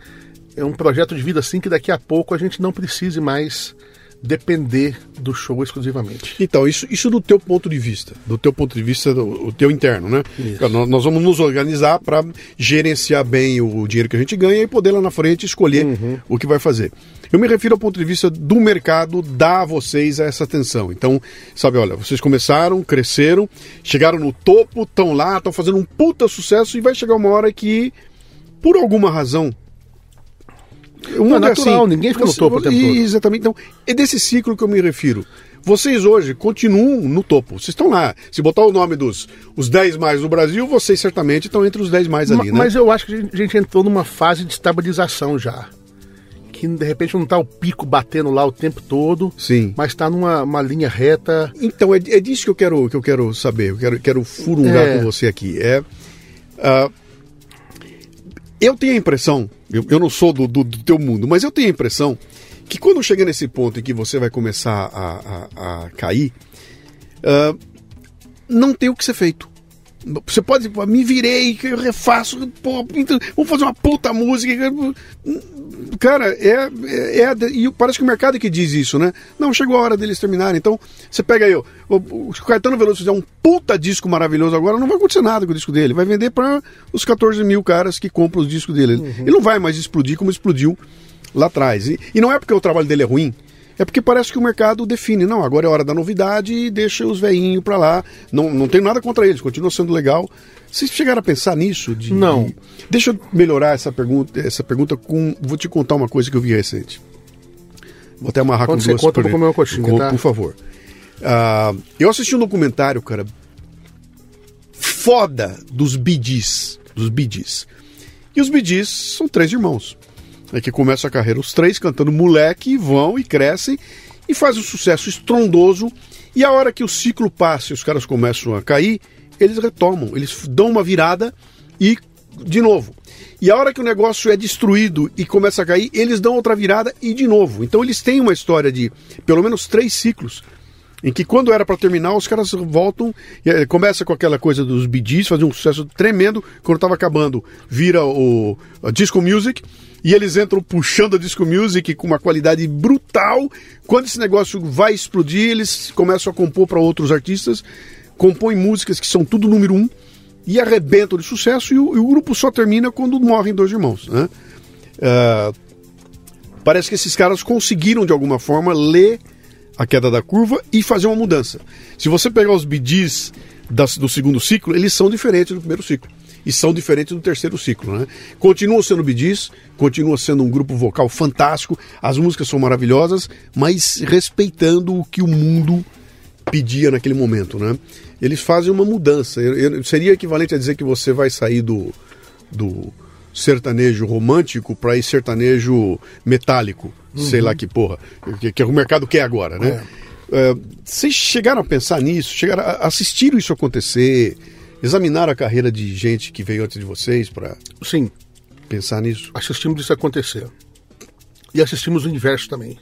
é, um projeto de vida assim que daqui a pouco a gente não precise mais depender do show exclusivamente. Então, isso, isso do teu ponto de vista, do teu ponto de vista, do, o teu interno, né? Nós, nós vamos nos organizar para gerenciar bem o dinheiro que a gente ganha e poder lá na frente escolher Uhum. o que vai fazer. Eu me refiro ao ponto de vista do mercado dar a vocês essa atenção. Então, sabe, olha, vocês começaram, cresceram, chegaram no topo, estão lá, estão fazendo um puta sucesso e vai chegar uma hora que, por alguma razão, mundo é natural, ninguém fica no topo o tempo todo. Exatamente. Então, é desse ciclo que eu me refiro. Vocês hoje continuam no topo. Vocês estão lá. Se botar o nome dos os 10 mais do Brasil, vocês certamente estão entre os 10 mais ali, Ma- né? Mas eu acho que a gente, entrou numa fase de estabilização já. Que de repente não tá o pico batendo lá o tempo todo, Sim. mas tá numa uma linha reta. Então, é, é disso que eu quero, que eu quero saber. Eu quero, quero furungar É. com você aqui. É, ah, eu tenho a impressão, eu, eu não sou do, do, do teu mundo, mas eu tenho a impressão que quando chega nesse ponto em que você vai começar a, a- a cair, ah, não tem o que ser feito. Você pode, me virei, que eu refaço, pô, então, vamos fazer uma puta música. Cara, é, é, é- E parece que o mercado é que diz isso, né? Não, chegou a hora deles terminarem. Então, você pega aí, ó, o, o Caetano Veloso fizer um puta disco maravilhoso agora, não vai acontecer nada com o disco dele. Vai vender para os 14 mil caras que compram os discos dele. Ele não vai mais explodir como explodiu lá atrás. E, e não é porque o trabalho dele é ruim. É porque parece que o mercado define, não, agora é hora da novidade e deixa os veinhos pra lá. Não, não tenho nada contra eles, continua sendo legal. Vocês chegaram a pensar nisso? De, Não. de- Deixa eu melhorar essa pergunta, essa pergunta com. Vou te contar uma coisa que eu vi recente. Vou até amarrar Quando com você duas conta, eu por- comer uma coxinha, com- tá? Por favor. Ah, eu assisti um documentário, cara, foda dos bidis. Dos bidis. E os bidis são três irmãos. É que começa a carreira os três cantando moleque, vão e crescem e fazem um sucesso estrondoso. E a hora que o ciclo passa e os caras começam a cair, eles retomam, eles dão uma virada e de novo. E a hora que o negócio é destruído e começa a cair, eles dão outra virada e de novo. Então eles têm uma história de pelo menos três ciclos em que quando era para terminar, os caras voltam, e, eh, começa com aquela coisa dos bidis, fazer um sucesso tremendo, quando estava acabando, vira o disco music, e eles entram puxando a disco music com uma qualidade brutal. Quando esse negócio vai explodir, eles começam a compor para outros artistas, compõem músicas que são tudo número um, e arrebentam de sucesso, e o, e o grupo só termina quando morrem dois irmãos. Né? Ah, parece que esses caras conseguiram de alguma forma ler a queda da curva e fazer uma mudança. Se você pegar os bidis das- do segundo ciclo, eles são diferentes do primeiro ciclo. E são diferentes do terceiro ciclo, né? Continuam sendo bidis, continua sendo um grupo vocal fantástico, as músicas são maravilhosas, mas respeitando o que o mundo pedia naquele momento, né? Eles fazem uma mudança. Eu- eu- seria equivalente a dizer que você vai sair do, do sertanejo romântico para ir sertanejo metálico, sei lá que porra, que, que o mercado quer agora, né? É, vocês chegaram a pensar nisso? Chegaram a assistir isso acontecer? Examinar a carreira de gente que veio antes de vocês para Sim, pensar nisso? assistimos isso acontecer. E assistimos o inverso também.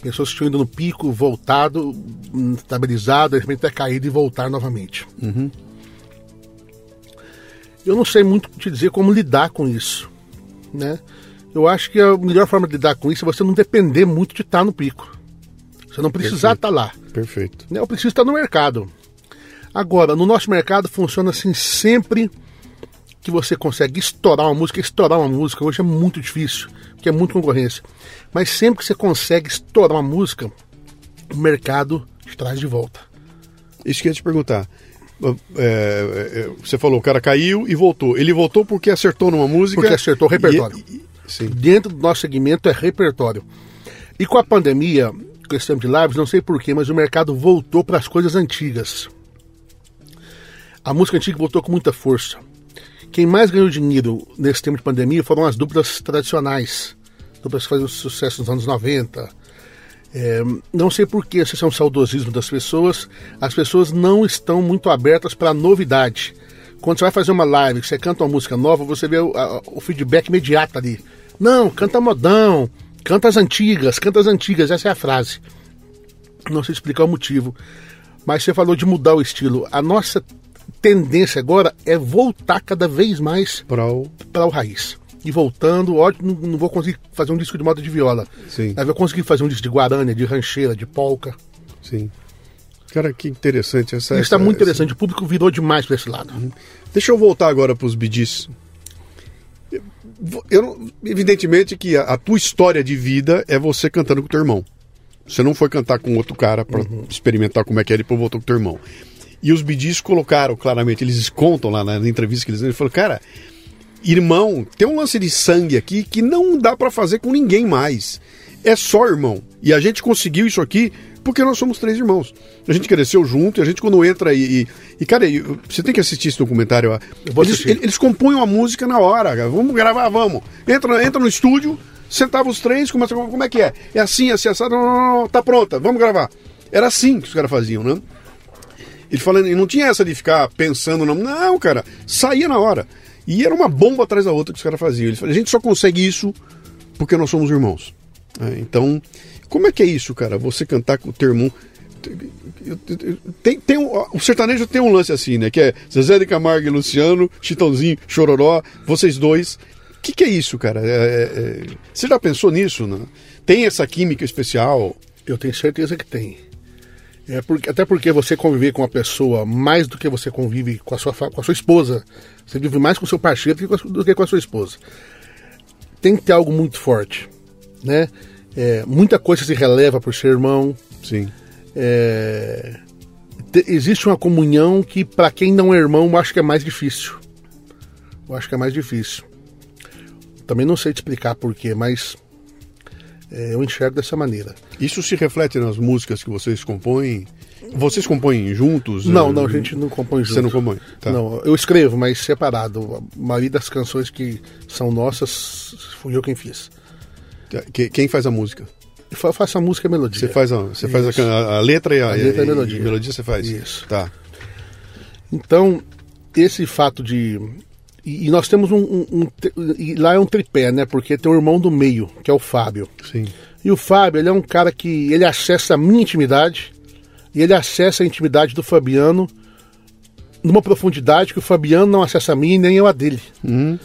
Pessoas que tinham ido no pico, voltado, estabilizado, de repente ter caído e voltar novamente. Eu não sei muito te dizer como lidar com isso. Né? Eu acho que a melhor forma de lidar com isso é você não depender muito de estar no pico. Você não precisar estar lá. Perfeito. né? Eu preciso estar no mercado. Agora, no nosso mercado funciona assim sempre que você consegue estourar uma música, estourar uma música hoje é muito difícil, porque é muita concorrência. Mas sempre que você consegue estourar uma música, o mercado te traz de volta. Isso que eu ia te perguntar. É, é, é, você falou, o cara caiu e voltou. Ele voltou porque acertou numa música. Porque acertou o repertório. E- e-. Dentro do nosso segmento é repertório. E com a pandemia, tempo de lives, não sei porquê, mas o mercado voltou para as coisas antigas. A música antiga voltou com muita força. Quem mais ganhou dinheiro nesse tempo de pandemia foram as duplas tradicionais. Duplas que faziam sucesso nos anos 90. É, não sei porquê, se isso é um saudosismo das pessoas. As pessoas não estão muito abertas para novidade. Quando você vai fazer uma live, que você canta uma música nova, você vê o, a- o feedback imediato ali. Não, canta modão, canta as antigas, canta as antigas, essa é a frase. Não sei explicar o motivo. Mas você falou de mudar o estilo. A nossa tendência agora é voltar cada vez mais Para o. o raiz. E voltando, ótimo, não, vou conseguir fazer um disco de moda de viola. Sim. Mas vou conseguir fazer um disco de guarânia, de rancheira, de polca. Sim. Cara, que interessante essa. Isso está essa- muito essa- interessante. O público virou demais para esse lado. Deixa eu voltar agora para os bidis. Eu, não- evidentemente que a, a tua história de vida é você cantando com teu irmão. Você não foi cantar com outro cara para experimentar como é que é depois voltou com teu irmão. E os bidis colocaram claramente, eles contam lá na, entrevista que eles falaram, cara, irmão, tem um lance de sangue aqui que não dá para fazer com ninguém mais. É só irmão. E a gente conseguiu isso aqui porque nós somos três irmãos. A gente cresceu junto e a gente quando entra e. E, e, cara, e, você tem que assistir esse documentário. Eu Eles, eles compõem uma música na hora, cara. Vamos gravar, vamos. Entra, entra no estúdio, sentava os três, começa como é que é? É assim, assim, assado, não, não, não, tá pronta, vamos gravar. Era assim que os caras faziam, né? Ele falando, e não tinha essa de ficar pensando, não, não, cara, saía na hora. E era uma bomba atrás da outra que os caras faziam. Ele falou, a gente só consegue isso porque nós somos irmãos. É, então, como é que é isso, cara? Você cantar com o teu irmão. tem, tem um, o sertanejo tem um lance assim, né? Que é Zezé de Camargo e Luciano, Chitãozinho, Chororó, vocês dois. O que, que é isso, cara? É, é, é, você já pensou nisso? Né? Tem essa química especial? Eu tenho certeza que tem. É porque, até porque você conviver com uma pessoa mais do que você convive com a sua, com a sua esposa. Você vive mais com o seu parceiro do que com a, do que com a sua esposa. Tem que ter algo muito forte. Né? É, muita coisa se releva por ser irmão. Sim. É, te, existe uma comunhão que, para quem não é irmão, eu acho que é mais difícil. Eu acho que é mais difícil. Também não sei te explicar porquê, mas eu enxergo dessa maneira. Isso se reflete nas músicas que vocês compõem? Vocês compõem juntos? Não, não, a gente não compõe juntos. Você não compõe? Tá. Não, eu escrevo, mas separado. A maioria das canções que são nossas, fui eu quem fiz. Quem faz a música? Eu faço a música e a melodia. Você faz a, você faz a, a, letra e a, a, letra e a melodia. A melodia você faz? Isso. Tá. Então, esse fato de. E, e nós temos um, um, um, E lá é um tripé, né? Porque tem um irmão do meio, que é o Fábio. Sim. E o Fábio, ele é um cara que. Ele acessa a minha intimidade. E ele acessa a intimidade do Fabiano numa profundidade que o Fabiano não acessa a mim nem eu a dele. Uhum.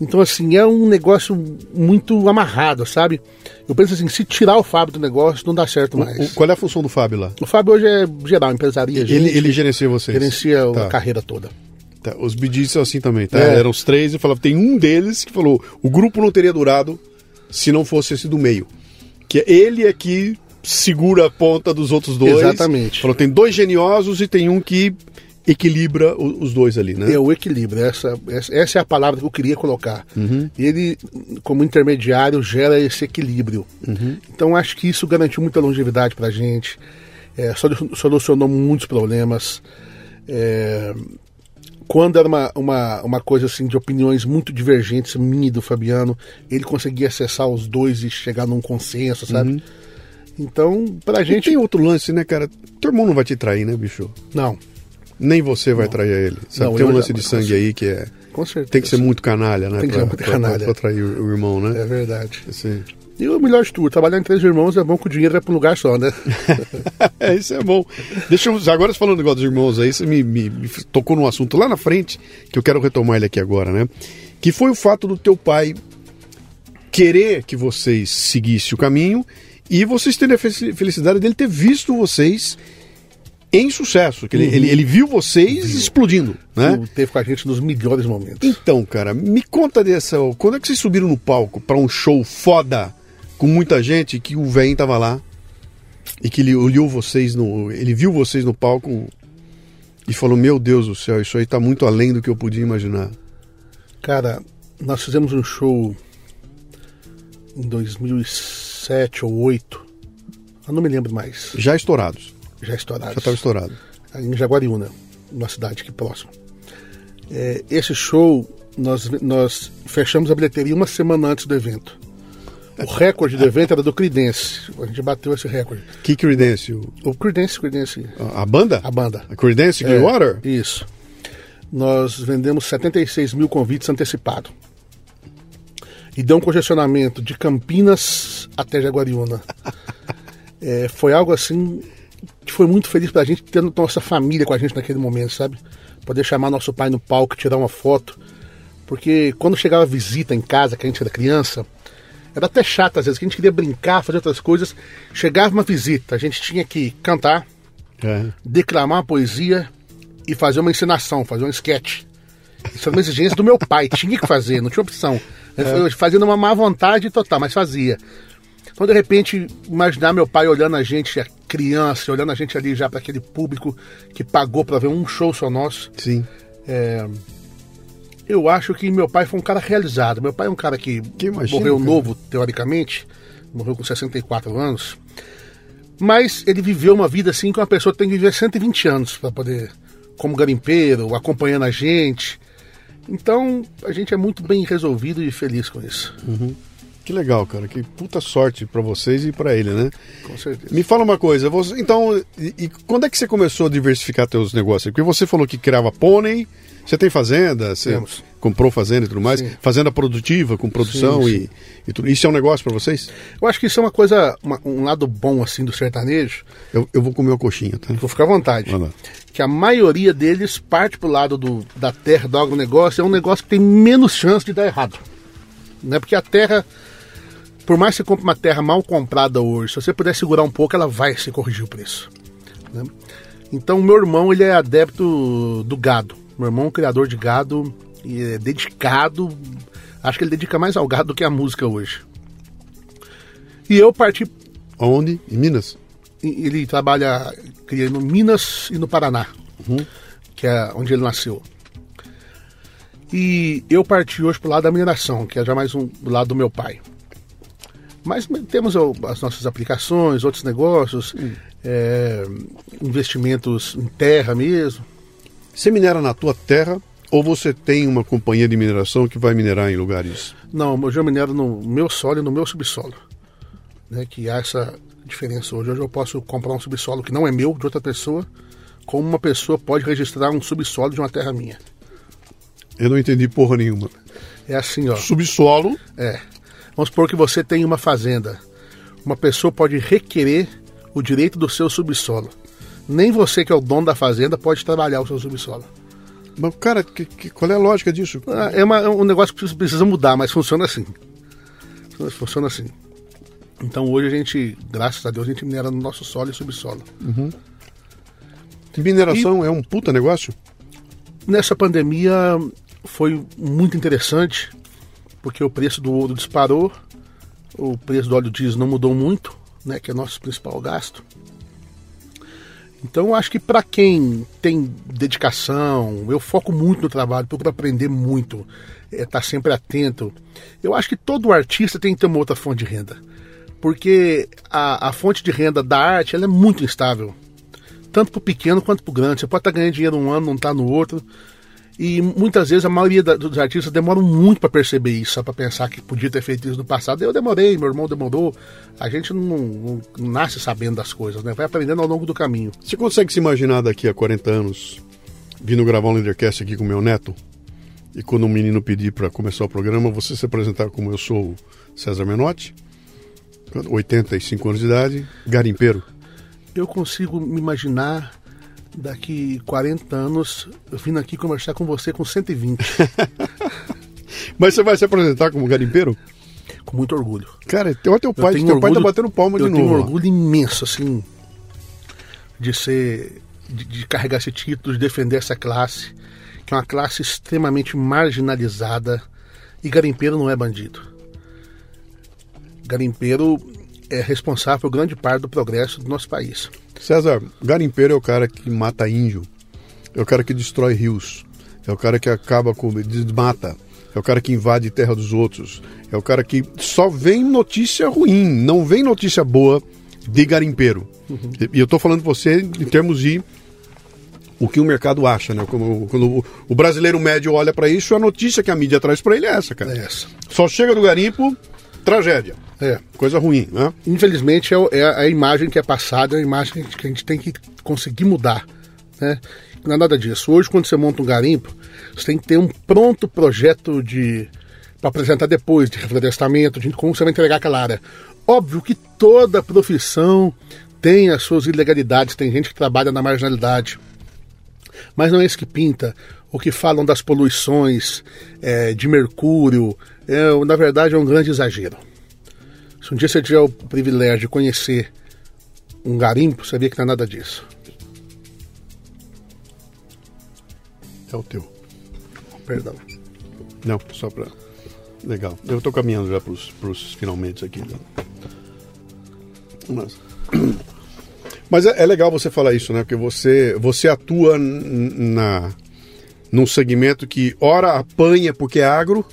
Então, assim, é um negócio muito amarrado, sabe? Eu penso assim, se tirar o Fábio do negócio, não dá certo mais. O, qual é a função do Fábio lá? O Fábio hoje é geral, empresaria. Ele, gente, ele gerencia vocês? Gerencia tá. a carreira toda. Tá. Os BDs são assim também, tá? É. Eram os três e falava, tem um deles que falou, o grupo não teria durado se não fosse esse do meio. Que é ele é que segura a ponta dos outros dois. Exatamente. Falou, tem dois geniosos e tem um que equilibra os dois ali, né? É o equilíbrio, essa, essa é a palavra que eu queria colocar. Uhum. Ele, como intermediário, gera esse equilíbrio. Uhum. Então acho que isso garantiu muita longevidade pra gente, é, solucionou muitos problemas. É, quando era uma, uma, uma coisa assim de opiniões muito divergentes, minha e do Fabiano, ele conseguia acessar os dois e chegar num consenso, sabe? Uhum. Então, pra e gente. tem outro lance, né, cara? Teu irmão não vai te trair, né, bicho? Não. Nem você vai não. trair ele. Sabe? Não, tem um lance já- de sangue aí que é. Com certeza. Tem que ser muito canalha, né? Tem que ser muito pra, canalha. Pra, pra trair o, o irmão, né? É verdade. Sim. E o melhor de tudo, trabalhar em três irmãos é bom que o dinheiro vai pra um lugar só, né? [LAUGHS] é, isso é bom. Deixa eu. Agora você falando negócio dos irmãos aí, você me, me- me tocou num assunto lá na frente, que eu quero retomar ele aqui agora, né? Que foi o fato do teu pai querer que vocês seguissem o caminho e vocês terem a fe- felicidade dele ter visto vocês em sucesso. Que ele, ele, ele viu vocês explodindo, né? Teve com a gente nos melhores momentos. Então, cara, me conta dessa. Quando é que vocês subiram no palco pra um show foda com muita gente que o velho tava lá e que ele olhou vocês no. Ele viu vocês no palco e falou: Meu Deus do céu, isso aí tá muito além do que eu podia imaginar. Cara, nós fizemos um show em 2007 ou 2008. Eu não me lembro mais. Já estourados. Já estourado. Já tava estourado. Em Jaguariúna, uma cidade aqui próxima. É, esse show, nós, nós fechamos a bilheteria uma semana antes do evento. O recorde do evento era do Creedence. A gente bateu esse recorde. Que Creedence? O- O Creedence, Creedence, A, a banda? a banda. A Creedence É, Clearwater? Isso. Nós vendemos 76 mil convites antecipados. E deu um congestionamento de Campinas até Jaguariúna. [LAUGHS] É, foi algo assim que foi muito feliz pra gente, tendo nossa família com a gente naquele momento, sabe? Poder chamar nosso pai no palco, tirar uma foto. Porque quando chegava visita em casa, que a gente era criança, era até chato às vezes, que a gente queria brincar, fazer outras coisas. Chegava uma visita, a gente tinha que cantar, É. declamar uma poesia e fazer uma encenação, fazer um sketch. Isso era uma exigência do meu pai, tinha que fazer, não tinha opção. Eu fazia numa má vontade total, mas fazia. Então, de repente, imaginar meu pai olhando a gente, a criança, olhando a gente ali já para aquele público que pagou para ver um show só nosso. Sim. É, eu acho que meu pai foi um cara realizado. Meu pai é um cara que, Que imagino, morreu cara. novo, teoricamente, morreu com 64 anos. Mas ele viveu uma vida assim que uma pessoa tem que viver 120 anos para poder, como garimpeiro, acompanhando a gente. Então, a gente é muito bem resolvido e feliz com isso. Que legal, cara. Que puta sorte pra vocês e pra ele, né? Com certeza. Me fala uma coisa, você, então, e, e quando é que você começou a diversificar teus negócios? Porque você falou que criava pônei, você tem fazenda, você Temos. comprou fazenda e tudo mais, Sim. fazenda produtiva, com produção Sim, e, sim. e tudo. Isso é um negócio pra vocês? Eu acho que isso é uma coisa, uma- um lado bom assim do sertanejo. Eu, eu vou comer uma coxinha, tá? Vou ficar à vontade. Que a maioria deles parte pro lado do, da terra, do agronegócio, é um negócio que tem menos chance de dar errado. Né? Porque a terra, por mais que você compre uma terra mal comprada hoje, se você puder segurar um pouco, ela vai se corrigir o preço. né? Então, meu irmão, ele é adepto do gado. Meu irmão é um criador de gado e é dedicado. Acho que ele dedica mais ao gado do que à música hoje. E eu parti Onde? Em Minas? ele trabalha cria no Minas e no Paraná, que é onde ele nasceu. E eu parti hoje pro lado da mineração, que é já mais um do lado do meu pai. Mas temos as nossas aplicações, outros negócios, é, investimentos em terra mesmo. Você minera na tua terra ou você tem uma companhia de mineração que vai minerar em lugares? Não, eu minero no meu solo e no meu subsolo. Né, que há essa diferença hoje. Hoje eu posso comprar um subsolo que não é meu, de outra pessoa, como uma pessoa pode registrar um subsolo de uma terra minha. Eu não entendi porra nenhuma. É assim, ó. Subsolo, É. Vamos supor que você tem uma fazenda. Uma pessoa pode requerer o direito do seu subsolo. Nem você, que é o dono da fazenda, pode trabalhar o seu subsolo. mas cara, que- que- qual é a lógica disso? Ah, É, uma- é um negócio que precisa- mudar, mas funciona assim. Funciona assim. Então hoje a gente, graças a Deus, a gente minera no nosso solo e subsolo. Mineração é um puta negócio? Nessa pandemia foi muito interessante, porque o preço do ouro disparou, o preço do óleo diesel não mudou muito, né, que é nosso principal gasto. Então eu acho que para quem tem dedicação, eu foco muito no trabalho, procuro aprender muito, estar sempre atento. Eu acho que todo artista tem que ter uma outra fonte de renda, porque a, a fonte de renda da arte ela é muito instável tanto para o pequeno quanto para o grande. Você pode estar ganhando dinheiro um ano, não está no outro. E muitas vezes a maioria da- dos artistas demoram muito para perceber isso, só para pensar que podia ter feito isso no passado. Eu demorei, meu irmão demorou. A gente não, não- não nasce sabendo das coisas, né? Vai aprendendo ao longo do caminho. Você consegue se imaginar daqui a 40 anos vindo gravar um Leadercast aqui com meu neto? E quando um menino pedir para começar o programa, você se apresentar como eu sou o César Menotti, 85 anos de idade, garimpeiro. Eu consigo me imaginar daqui 40 anos eu vindo aqui conversar com você com 120, [LAUGHS] Mas você vai se apresentar como garimpeiro? com muito orgulho. Cara, olha teu Eu pai, tenho teu pai tá orgulho- batendo palma eu de tenho novo. um ó. orgulho imenso, assim, de ser. De, de carregar esse título, de defender essa classe, que é uma classe extremamente marginalizada. E garimpeiro não é bandido. Garimpeiro é responsável por grande parte do progresso do nosso país. César, garimpeiro é o cara que mata índio, é o cara que destrói rios, é o cara que acaba com. desmata, é o cara que invade terra dos outros, é o cara que só vem notícia ruim, não vem notícia boa de garimpeiro. E- E eu tô falando você em termos de o que o mercado acha, né? Como- Quando o- o brasileiro médio olha pra isso, a notícia que a mídia traz pra ele é essa, cara. É essa. Só chega do garimpo, tragédia. É. Coisa ruim, né? Infelizmente é, é a- é a imagem que é passada, é a imagem que a gente- que a gente tem que conseguir mudar. Né? Não é nada disso. Hoje, quando você monta um garimpo, você tem que ter um pronto projeto de para apresentar depois, de reflorestamento, de como você vai entregar aquela área. Óbvio que toda profissão tem as suas ilegalidades, tem gente que trabalha na marginalidade. Mas não é isso que pinta. O que falam das poluições é, de mercúrio, é, na verdade é um grande exagero. Se um dia você tiver o privilégio de conhecer um garimpo, você vê que não é nada disso. É o teu. Perdão. Não, só pra. Legal. Eu tô caminhando já pros, pros finalmente aqui. né? Mas, [CLEARS THROAT] Mas é, é legal você falar isso, né? Porque você, você atua na, num segmento que ora apanha porque é agro,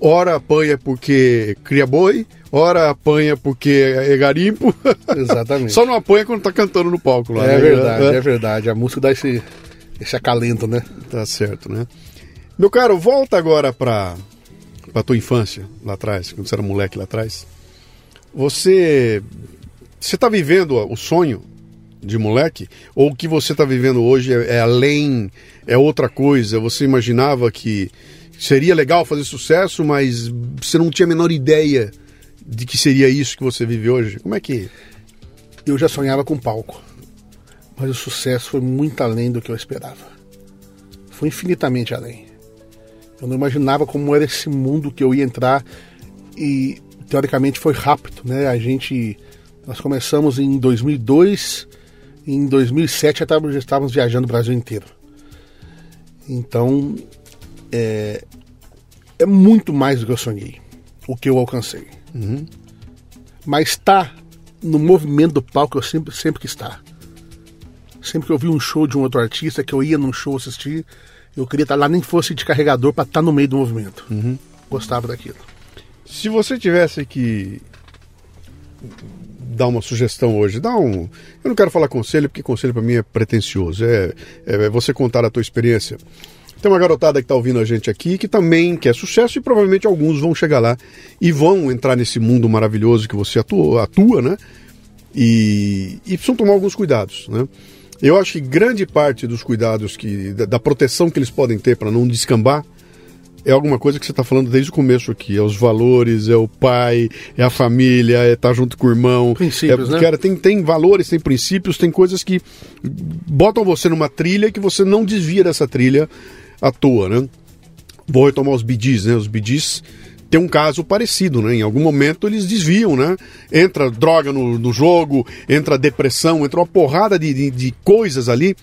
ora apanha porque cria boi, ora apanha porque é garimpo. [LAUGHS] Exatamente. Só não apanha quando tá cantando no palco lá. é né? verdade, É. é verdade. A música dá esse, esse acalento, né? Tá certo, né? Meu caro, volta agora para para tua infância lá atrás, quando você era moleque lá atrás. Você você está vivendo o sonho de moleque ou o que você está vivendo hoje é, é além, é outra coisa? Você imaginava que seria legal fazer sucesso, mas você não tinha a menor ideia de que seria isso que você vive hoje? Como é que Eu já sonhava com palco, mas o sucesso foi muito além do que eu esperava. Foi infinitamente além. Eu não imaginava como era esse mundo que eu ia entrar e teoricamente foi rápido, né? A gente nós começamos em 2002, e em 2007 já estávamos, estávamos viajando o Brasil inteiro. Então é, é muito mais do que eu sonhei, o que eu alcancei. Mas está no movimento do palco eu sempre, sempre quis estar. Sempre que eu vi um show de um outro artista, que eu ia num show assistir, eu queria estar lá, nem que fosse de carregador, para estar no meio do movimento. Gostava daquilo. Se você tivesse que dar uma sugestão hoje, dá um. Eu não quero falar conselho, porque conselho para mim é pretencioso. É, é você contar a tua experiência. Tem uma garotada que está ouvindo a gente aqui que também quer sucesso e provavelmente alguns vão chegar lá e vão entrar nesse mundo maravilhoso que você atua, atua né? E, e precisam tomar alguns cuidados, né? Eu acho que grande parte dos cuidados que da, da proteção que eles podem ter para não descambar é alguma coisa que você está falando desde o começo aqui. É os valores, é o pai, é a família, é estar junto com o irmão. Princípios, é, né? Cara, tem, tem valores, tem princípios, tem coisas que botam você numa trilha que você não desvia dessa trilha à toa, né? Vou retomar os bidis, né? Os bidis tem um caso parecido, né? Em algum momento eles desviam, né? Entra droga no, no jogo, entra depressão, entra uma porrada de, de, de coisas ali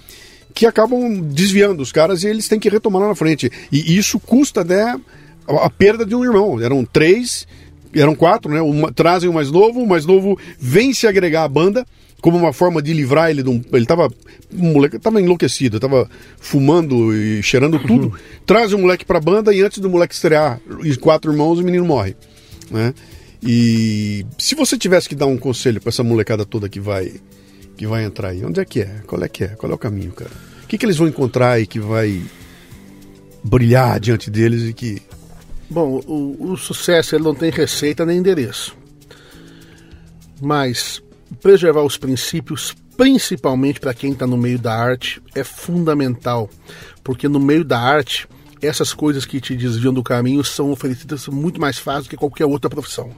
que acabam desviando os caras e eles têm que retomar lá na frente. E isso custa né, a, a perda de um irmão. Eram três, eram quatro, né? Uma, trazem o mais novo, o mais novo vem se agregar à banda como uma forma de livrar ele de um. Ele tava. Moleque tava enlouquecido, tava fumando e cheirando tudo. Traz o moleque pra banda e antes do moleque estrear, os quatro irmãos, o menino morre. Né? E se você tivesse que dar um conselho pra essa molecada toda que vai que vai entrar aí, onde é que é? Qual é que é? Qual é o caminho, cara? O que, que eles vão encontrar e que vai brilhar diante deles e que. Bom, o, o sucesso ele não tem receita nem endereço. Mas preservar os princípios, principalmente para quem está no meio da arte, é fundamental. Porque no meio da arte, essas coisas que te desviam do caminho são oferecidas muito mais fácil do que qualquer outra profissão.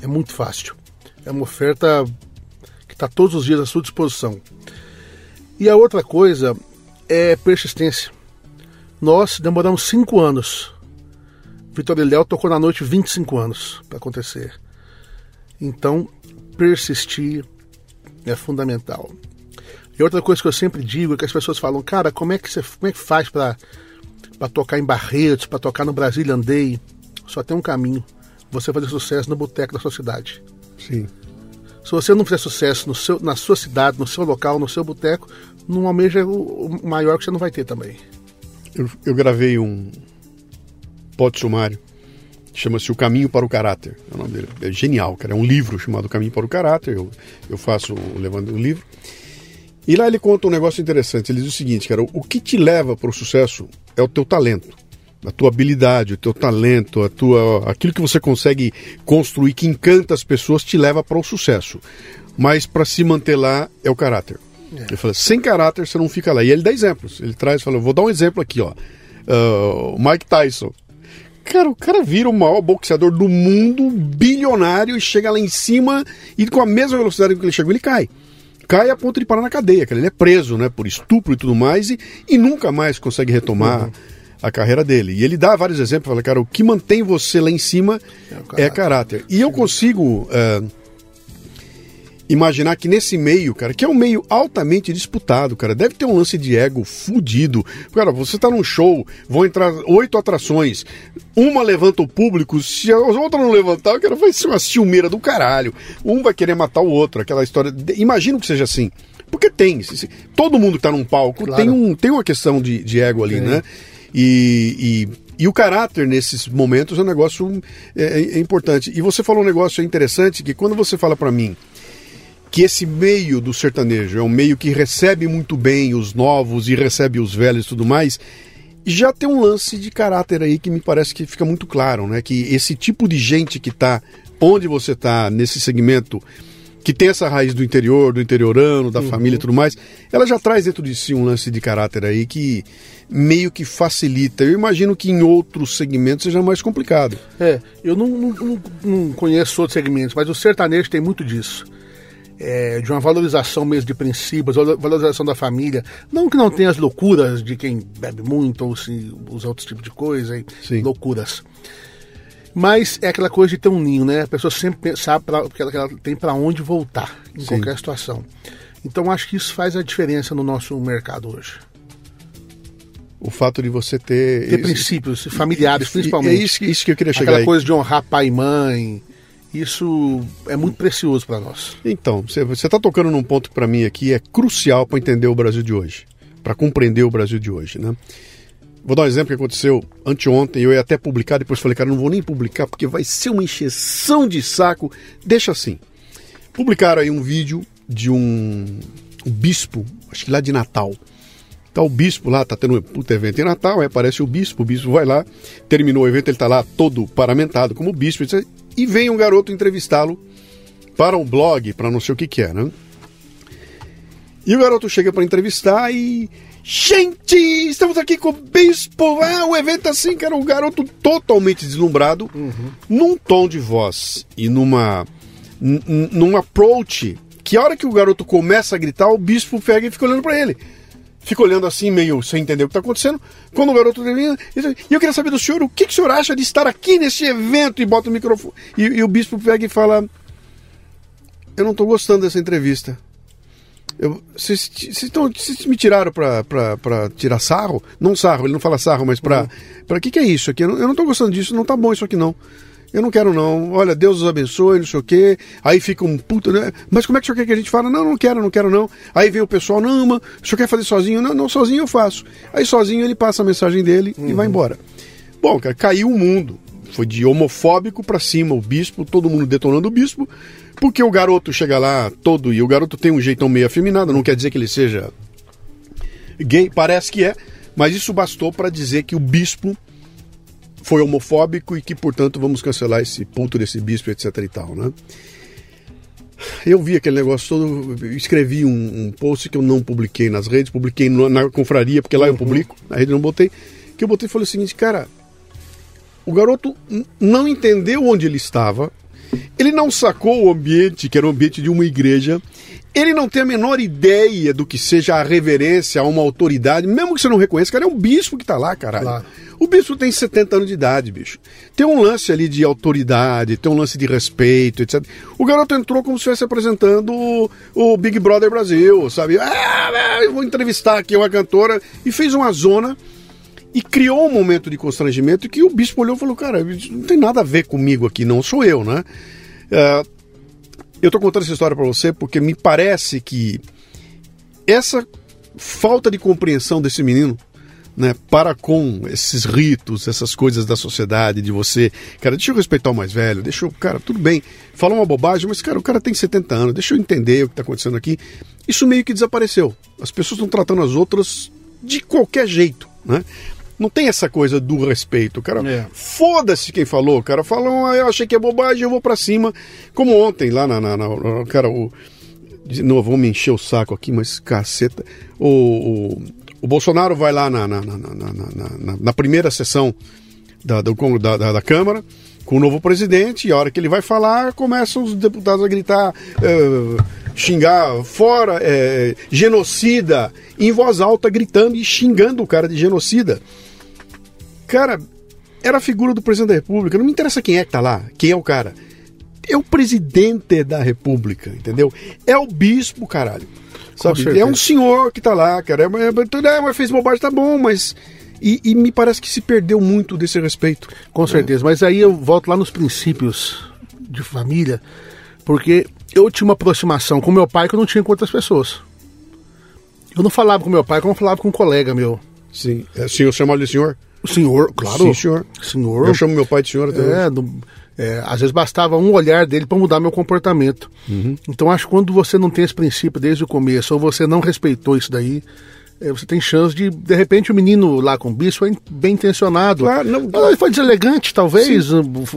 É muito fácil. É uma oferta que está todos os dias à sua disposição. E a outra coisa é persistência. Nós demoramos cinco anos. Vitor e Léo tocou na noite 25 anos para acontecer. Então, persistir é fundamental. E outra coisa que eu sempre digo é que as pessoas falam, cara, como é que você como é que faz para tocar em Barretos, para tocar no Brasília Andei? Só tem um caminho. Você fazer sucesso no boteco da sua cidade. Sim. Se você não fizer sucesso no seu, na sua cidade, no seu local, no seu boteco, não almeja o, o maior que você não vai ter também. Eu, eu gravei um pod sumário, chama-se O Caminho para o Caráter. É o nome dele. É genial, cara. É um livro chamado O Caminho para o Caráter. Eu, eu faço levando o livro. E lá ele conta um negócio interessante. Ele diz o seguinte, cara: o que te leva para o sucesso é o teu talento, a tua habilidade, o teu talento, a tua, aquilo que você consegue construir que encanta as pessoas te leva para o sucesso. Mas para se manter lá é o caráter. Ele fala, sem caráter você não fica lá. E ele dá exemplos. Ele traz, fala, vou dar um exemplo aqui, ó. Uh, Mike Tyson. Cara, o cara vira o maior boxeador do mundo, bilionário, e chega lá em cima e com a mesma velocidade que ele chegou, ele cai. Cai a ponto de parar na cadeia, cara. Ele é preso, né, por estupro e tudo mais, e, e nunca mais consegue retomar a carreira dele. E ele dá vários exemplos, fala, cara, o que mantém você lá em cima é caráter. E eu consigo eh, imaginar que nesse meio, cara, que é um meio altamente disputado, cara, deve ter um lance de ego fudido. Cara, você tá num show, vão entrar oito atrações, uma levanta o público, se a outra não levantar, cara, vai ser uma ciumeira do caralho. Um vai querer matar o outro, aquela história. de- Imagino que seja assim. Porque tem, todo mundo que tá num palco Claro. tem, um, tem uma questão de, de ego ali, Tem. né? E, e, e o caráter nesses momentos é um negócio é, é importante. E você falou um negócio interessante que quando você fala pra mim que esse meio do sertanejo é um meio que recebe muito bem os novos e recebe os velhos e tudo mais, já tem um lance de caráter aí que me parece que fica muito claro, né? Que esse tipo de gente que está onde você está nesse segmento que tem essa raiz do interior, do interiorano, da uhum. família e tudo mais, ela já traz dentro de si um lance de caráter aí que meio que facilita. Eu imagino que em outros segmentos seja mais complicado. É, eu não, não, não conheço outros segmentos, mas o sertanejo tem muito disso. É, de uma valorização mesmo de princípios, valorização da família. Não que não tenha as loucuras de quem bebe muito ou se usa outros tipos de coisa, e loucuras. Mas é aquela coisa de ter um ninho, né? A pessoa sempre sabe pra, que, ela, tem para onde voltar em Sim. qualquer situação. Então acho que isso faz a diferença no nosso mercado hoje. O fato de você ter. Ter princípios familiares, principalmente. É isso, isso que eu queria chegar. Aquela aí. coisa de honrar pai e mãe. Isso é muito precioso para nós. Então, você está tocando num ponto que para mim aqui é crucial para entender o Brasil de hoje, para compreender o Brasil de hoje, né? Vou dar um exemplo que aconteceu anteontem. Eu ia até publicar, depois falei, cara, não vou nem publicar porque vai ser uma encheção de saco. Deixa assim. Publicaram aí um vídeo de um, um bispo, acho que lá de Natal. Tá o bispo lá, tá tendo um puto evento em Natal, aí aparece o bispo, o bispo vai lá, terminou o evento, ele tá lá todo paramentado como bispo, e vem um garoto entrevistá-lo para um blog, para não sei o que que é, né? E o garoto chega para entrevistar e Gente, estamos aqui com o Bispo. Ah, o evento assim, que era um garoto totalmente deslumbrado, uhum. num tom de voz e numa. num approach que a hora que o garoto começa a gritar, o bispo pega e fica olhando para ele. Fica olhando assim, meio sem entender o que está acontecendo. Quando o garoto termina, e eu queria saber do senhor, o que, que o senhor acha de estar aqui nesse evento? E bota o microfone. E, e o bispo pega e fala: Eu não estou gostando dessa entrevista. Vocês me tiraram para tirar sarro? Não sarro, ele não fala sarro, mas para. Uhum. Para que, que é isso aqui? Eu não, estou gostando disso, não tá bom isso aqui não. Eu não quero não. Olha, Deus os abençoe, não sei o quê. Aí fica um puta, né? Mas como é que o senhor quer que a gente fale? Não, não quero, não quero não. Aí vem o pessoal, não, mas o senhor quer fazer sozinho? Não, não, sozinho eu faço. Aí sozinho ele passa a mensagem dele uhum. e vai uhum. embora. Bom, cara, caiu o mundo. Foi de homofóbico para cima, o bispo, todo mundo detonando o bispo. Porque o garoto chega lá todo e o garoto tem um jeitão meio afeminado, não quer dizer que ele seja gay, parece que é, mas isso bastou para dizer que o bispo foi homofóbico e que, portanto, vamos cancelar esse ponto desse bispo, etc e tal, né? Eu vi aquele negócio todo, escrevi um, um, post que eu não publiquei nas redes, publiquei na confraria, porque lá eu uhum. publico, na rede eu não botei, que eu botei e falei o seguinte, cara, o garoto não entendeu onde ele estava, ele não sacou o ambiente, que era o ambiente de uma igreja. Ele não tem a menor ideia do que seja a reverência a uma autoridade, mesmo que você não reconheça, cara, é um bispo que tá lá, caralho. Claro. O bispo tem 70 anos de idade, bicho. Tem um lance ali de autoridade, tem um lance de respeito, etc. O garoto entrou como se estivesse apresentando o, o Big Brother Brasil, sabe? Ah, eu vou entrevistar aqui uma cantora e fez uma zona e criou um momento de constrangimento que o bispo olhou e falou: Cara, não tem nada a ver comigo aqui, não sou eu, né? Uh, eu estou contando essa história para você porque me parece que essa falta de compreensão desse menino né, para com esses ritos, essas coisas da sociedade, de você, cara, deixa eu respeitar o mais velho, deixa eu, cara, tudo bem, fala uma bobagem, mas, cara, o cara tem 70 anos, deixa eu entender o que está acontecendo aqui. Isso meio que desapareceu. As pessoas estão tratando as outras de qualquer jeito, né? Não tem essa coisa do respeito, cara. É. Foda-se quem falou, cara. Falam, ah, eu achei que é bobagem, eu vou para cima. Como ontem, lá na. na, na cara, o. De novo, vou me encher o saco aqui, mas caceta. O, o, o Bolsonaro vai lá na, na, na, na, na primeira sessão da, do, da, da, da Câmara com o novo presidente, e a hora que ele vai falar, começam os deputados a gritar, uh, xingar fora, uh, genocida, em voz alta, gritando e xingando o cara de genocida. Cara, era a figura do presidente da República. Não me interessa quem é que tá lá, quem é o cara. É o presidente da República, entendeu? É o bispo, caralho. Sabe? É um senhor que tá lá, cara. É, é, mas fez bobagem, tá bom, mas. E, e, me parece que se perdeu muito desse respeito. Com certeza, é. mas aí eu volto lá nos princípios de família, porque eu tinha uma aproximação com meu pai que eu não tinha com outras pessoas. Eu não falava com meu pai como eu falava com um colega meu. Sim. É, senhor chamava de senhor? O senhor, claro. Sim, senhor. senhor. Eu chamo meu pai de senhor até é, do, é, às vezes bastava um olhar dele para mudar meu comportamento. Uhum. Então acho que quando você não tem esse princípio desde o começo, ou você não respeitou isso daí, eh, você tem chance de, de repente, o menino lá com o bicho foi bem intencionado. Claro, não- Mas Ele foi deselegante, talvez,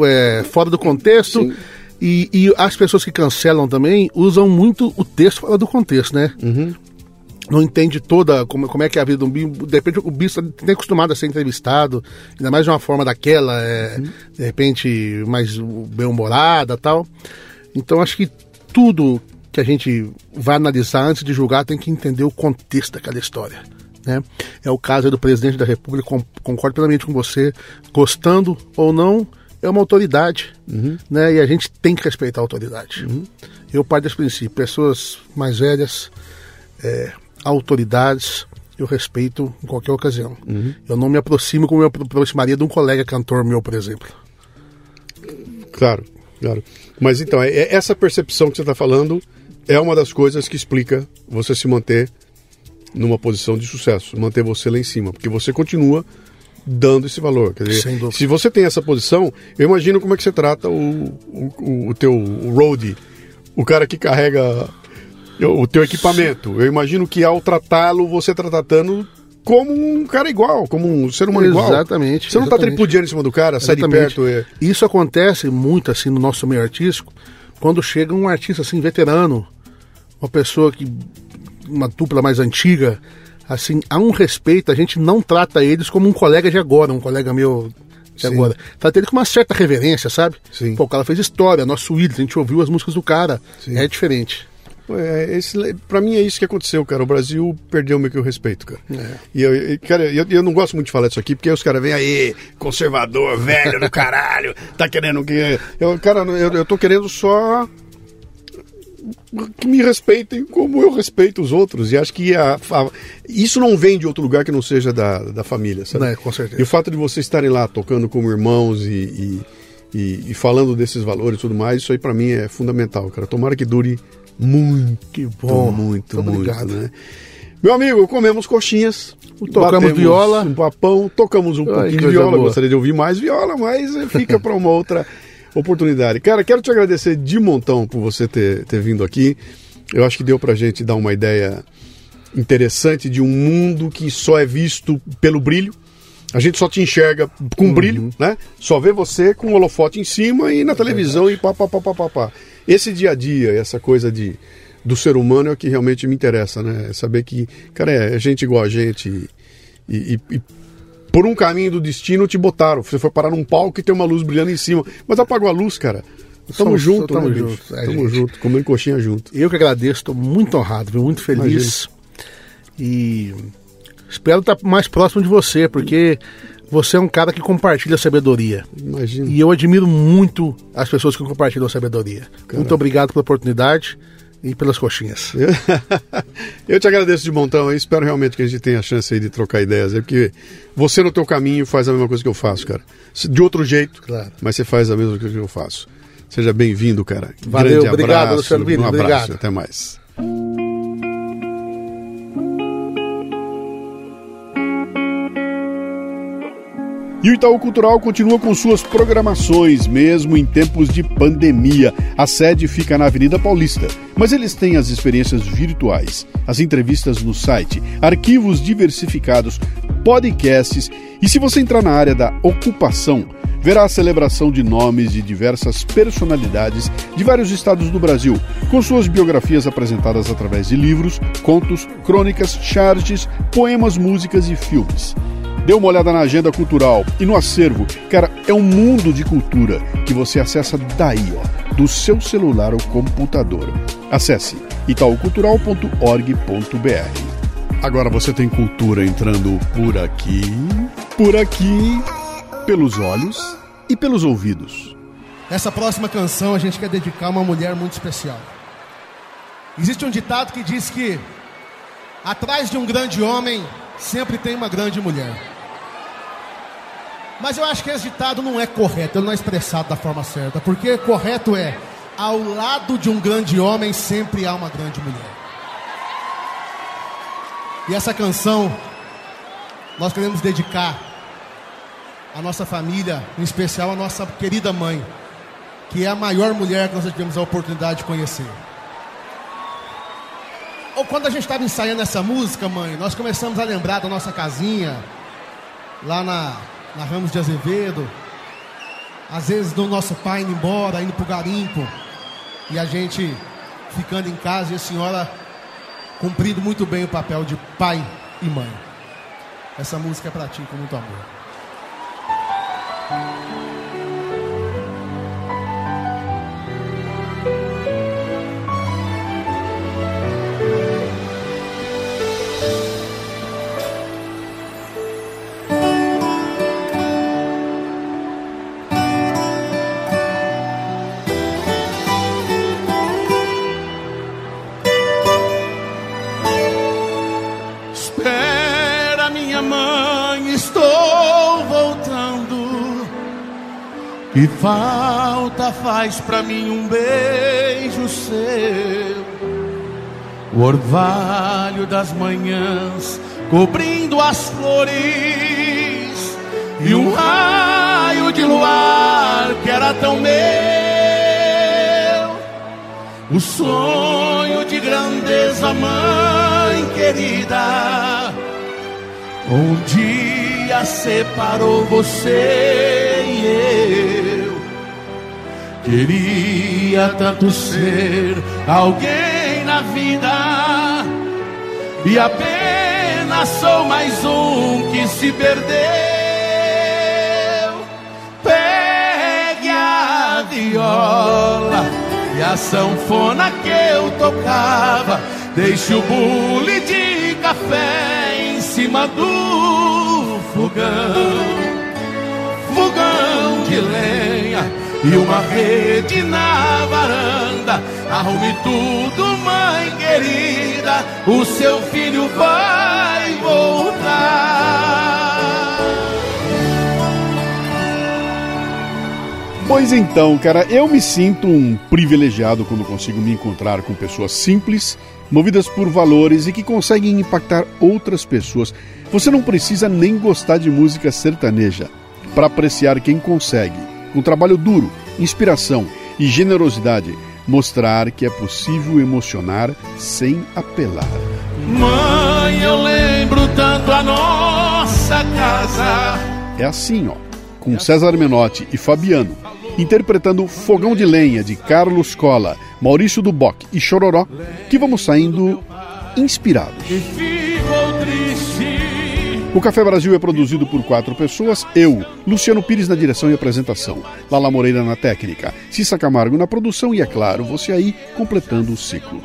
é, fora do contexto. E, e as pessoas que cancelam também usam muito o texto fora do contexto, né? Não entende toda como, como é que é a vida de um bicho. De repente o bicho está acostumado a ser entrevistado, ainda mais de uma forma daquela, é, de repente mais bem-humorada tal. Então acho que tudo que a gente vai analisar antes de julgar tem que entender o contexto daquela história. Né? É o caso do presidente da República, concordo plenamente com você, gostando ou não, é uma autoridade, né? E a gente tem que respeitar a autoridade. Eu parto desse princípio, pessoas mais velhas, é, autoridades, eu respeito em qualquer ocasião. Eu não me aproximo como eu me aproximaria de um colega cantor meu, por exemplo. Claro, claro. Mas então, é- é essa percepção que você está falando é uma das coisas que explica você se manter numa posição de sucesso, manter você lá em cima, porque você continua dando esse valor. Quer dizer, se você tem essa posição, eu imagino como é que você trata o, o, o teu roadie, o cara que carrega o teu equipamento. Eu imagino que ao tratá-lo, você está tratando como um cara igual, como um ser humano igual. Exatamente, Você não está exatamente. tripudiando em cima do cara, sai de Exatamente. perto. É... Isso acontece muito assim no nosso meio artístico, quando chega um artista assim veterano, uma pessoa que uma dupla mais antiga, assim, há um respeito, a gente não trata eles como um colega de agora, um colega meu de Sim. agora. Trata ele com uma certa reverência, sabe? Sim. Pô, o cara fez história, nosso ídolo, a gente ouviu as músicas do cara. Sim. É diferente. É, pra mim é isso que aconteceu, cara. O Brasil perdeu meio que o respeito, cara. É. E eu, cara, eu, eu não gosto muito de falar disso aqui, porque os caras vêm aí, conservador, velho do caralho, [LAUGHS] tá querendo que. Eu, cara, eu, eu tô querendo só que me respeitem como eu respeito os outros. E acho que a- a- isso não vem de outro lugar que não seja da, da família, sabe? Né, com certeza. E o fato de vocês estarem lá tocando como irmãos e, e, e- e falando desses valores e tudo mais, isso aí pra mim é fundamental, cara. Tomara que dure muito, Que bom. muito, Muito muito, obrigado. né? Meu amigo, comemos coxinhas. Tocamos viola. Um papão, tocamos um Ai, pouquinho de viola. boa. Gostaria de ouvir mais viola, mas fica para uma outra oportunidade. Cara, quero te agradecer de montão por você ter, ter vindo aqui. Eu acho que deu pra gente dar uma ideia interessante de um mundo que só é visto pelo brilho. A gente só te enxerga com brilho, né? Só vê você com o holofote em cima e na televisão e pá, pá, pá, pá, pá, pá. Esse dia a dia, essa coisa de, do ser humano é o que realmente me interessa, né? É saber que, cara, é, é gente igual a gente e, e- e por um caminho do destino te botaram. Você foi parar num palco e tem uma luz brilhando em cima. Mas apagou a luz, cara. Tamo junto, tamo né, bicho? junto, é, tamo gente. junto, comendo coxinha junto. Eu que agradeço, estou muito honrado, viu? muito feliz. E espero estar mais próximo de você, porque você é um cara que compartilha sabedoria. Imagina. E eu admiro muito as pessoas que compartilham sabedoria. Muito obrigado pela oportunidade e pelas coxinhas. Eu [LAUGHS] te agradeço de montão e espero realmente que a gente tenha a chance aí de trocar ideias. É porque você no teu caminho faz a mesma coisa que eu faço, cara. De outro jeito, Claro. mas você faz a mesma coisa que eu faço. Seja bem-vindo, cara. Valeu, Grande obrigado, abraço, Luciano Vini, Um abraço, obrigado. até mais. E o Itaú Cultural continua com suas programações, mesmo em tempos de pandemia. A sede fica na Avenida Paulista, mas eles têm as experiências virtuais, as entrevistas no site, arquivos diversificados, podcasts e se você entrar na área da ocupação, verá a celebração de nomes de diversas personalidades de vários estados do Brasil, com suas biografias apresentadas através de livros, contos, crônicas, charges, poemas, músicas e filmes. Dê uma olhada na agenda cultural e no acervo. Cara, é um mundo de cultura que você acessa daí, ó, do seu celular ou computador. Acesse itaucultural.org.br. Agora você tem cultura entrando por aqui, por aqui, pelos olhos e pelos ouvidos. Essa próxima canção a gente quer dedicar a uma mulher muito especial. Existe um ditado que diz que atrás de um grande homem sempre tem uma grande mulher. Mas eu acho que esse ditado não é correto, ele não é expressado da forma certa, porque correto é ao lado de um grande homem sempre há uma grande mulher. E essa canção nós queremos dedicar à nossa família, em especial à nossa querida mãe, que é a maior mulher que nós tivemos a oportunidade de conhecer. Ou quando a gente estava ensaiando essa música, mãe, nós começamos a lembrar da nossa casinha, lá na, na Ramos de Azevedo. Às vezes do nosso pai indo embora, indo pro garimpo. E a gente ficando em casa e a senhora cumprindo muito bem o papel de pai e mãe. Essa música é para ti com muito amor. E falta faz pra mim um beijo seu. O orvalho das manhãs cobrindo as flores. E um raio de luar que era tão meu. O sonho de grandeza, mãe querida. Um dia separou você e eu. Queria tanto ser alguém na vida. E apenas sou mais um que se perdeu. Pegue a viola e a sanfona que eu tocava. Deixe o bule de café em cima do fogão. Fogão de lenha e uma rede na varanda. Arrume tudo, mãe querida. O seu filho vai voltar. Pois então, cara, eu me sinto um privilegiado quando consigo me encontrar com pessoas simples, movidas por valores e que conseguem impactar outras pessoas. Você não precisa nem gostar de música sertaneja para apreciar quem consegue, com trabalho duro, inspiração e generosidade, mostrar que é possível emocionar sem apelar. Mãe, eu lembro tanto a nossa casa. É assim, ó, com César Menotti e Fabiano, interpretando Fogão de Lenha de Carlos Cola, Maurício Duboc e Chororó, que vamos saindo inspirados. E. O Café Brasil é produzido por quatro pessoas, eu, Luciano Pires na direção e apresentação, Lala Moreira na técnica, Cissa Camargo na produção e, é claro, você aí completando o ciclo.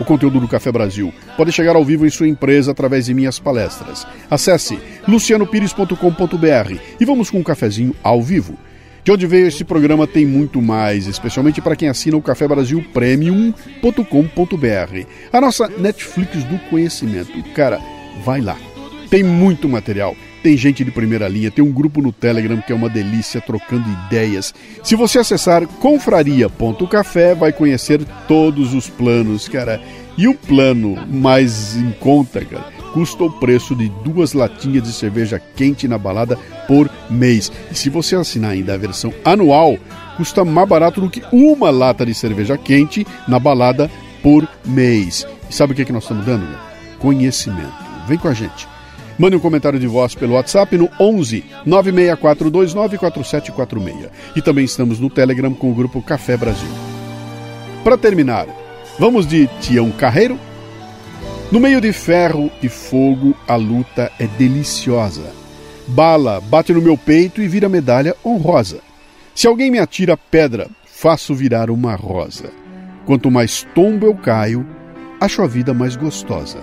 O conteúdo do Café Brasil pode chegar ao vivo em sua empresa através de minhas palestras. Acesse lucianopires.com.br e vamos com um cafezinho ao vivo. De onde veio esse programa tem muito mais, especialmente para quem assina o Café Brasil Premium.com.br. A nossa Netflix do conhecimento. Cara, vai lá. Tem muito material. Tem gente de primeira linha, tem um grupo no Telegram que é uma delícia trocando ideias. Se você acessar confraria.café, vai conhecer todos os planos, cara. E o plano mais em conta, cara, custa o preço de duas latinhas de cerveja quente na balada por mês. E se você assinar ainda a versão anual, custa mais barato do que uma lata de cerveja quente na balada por mês. E sabe o que, é que nós estamos dando? Conhecimento. Vem com a gente. Mande um comentário de voz pelo WhatsApp no 11 964294746. E também estamos no Telegram com o grupo Café Brasil. Para terminar, vamos de Tião Carreiro? No meio de ferro e fogo, a luta é deliciosa. Bala bate no meu peito e vira medalha honrosa. Se alguém me atira pedra, faço virar uma rosa. Quanto mais tombo eu caio, acho a vida mais gostosa.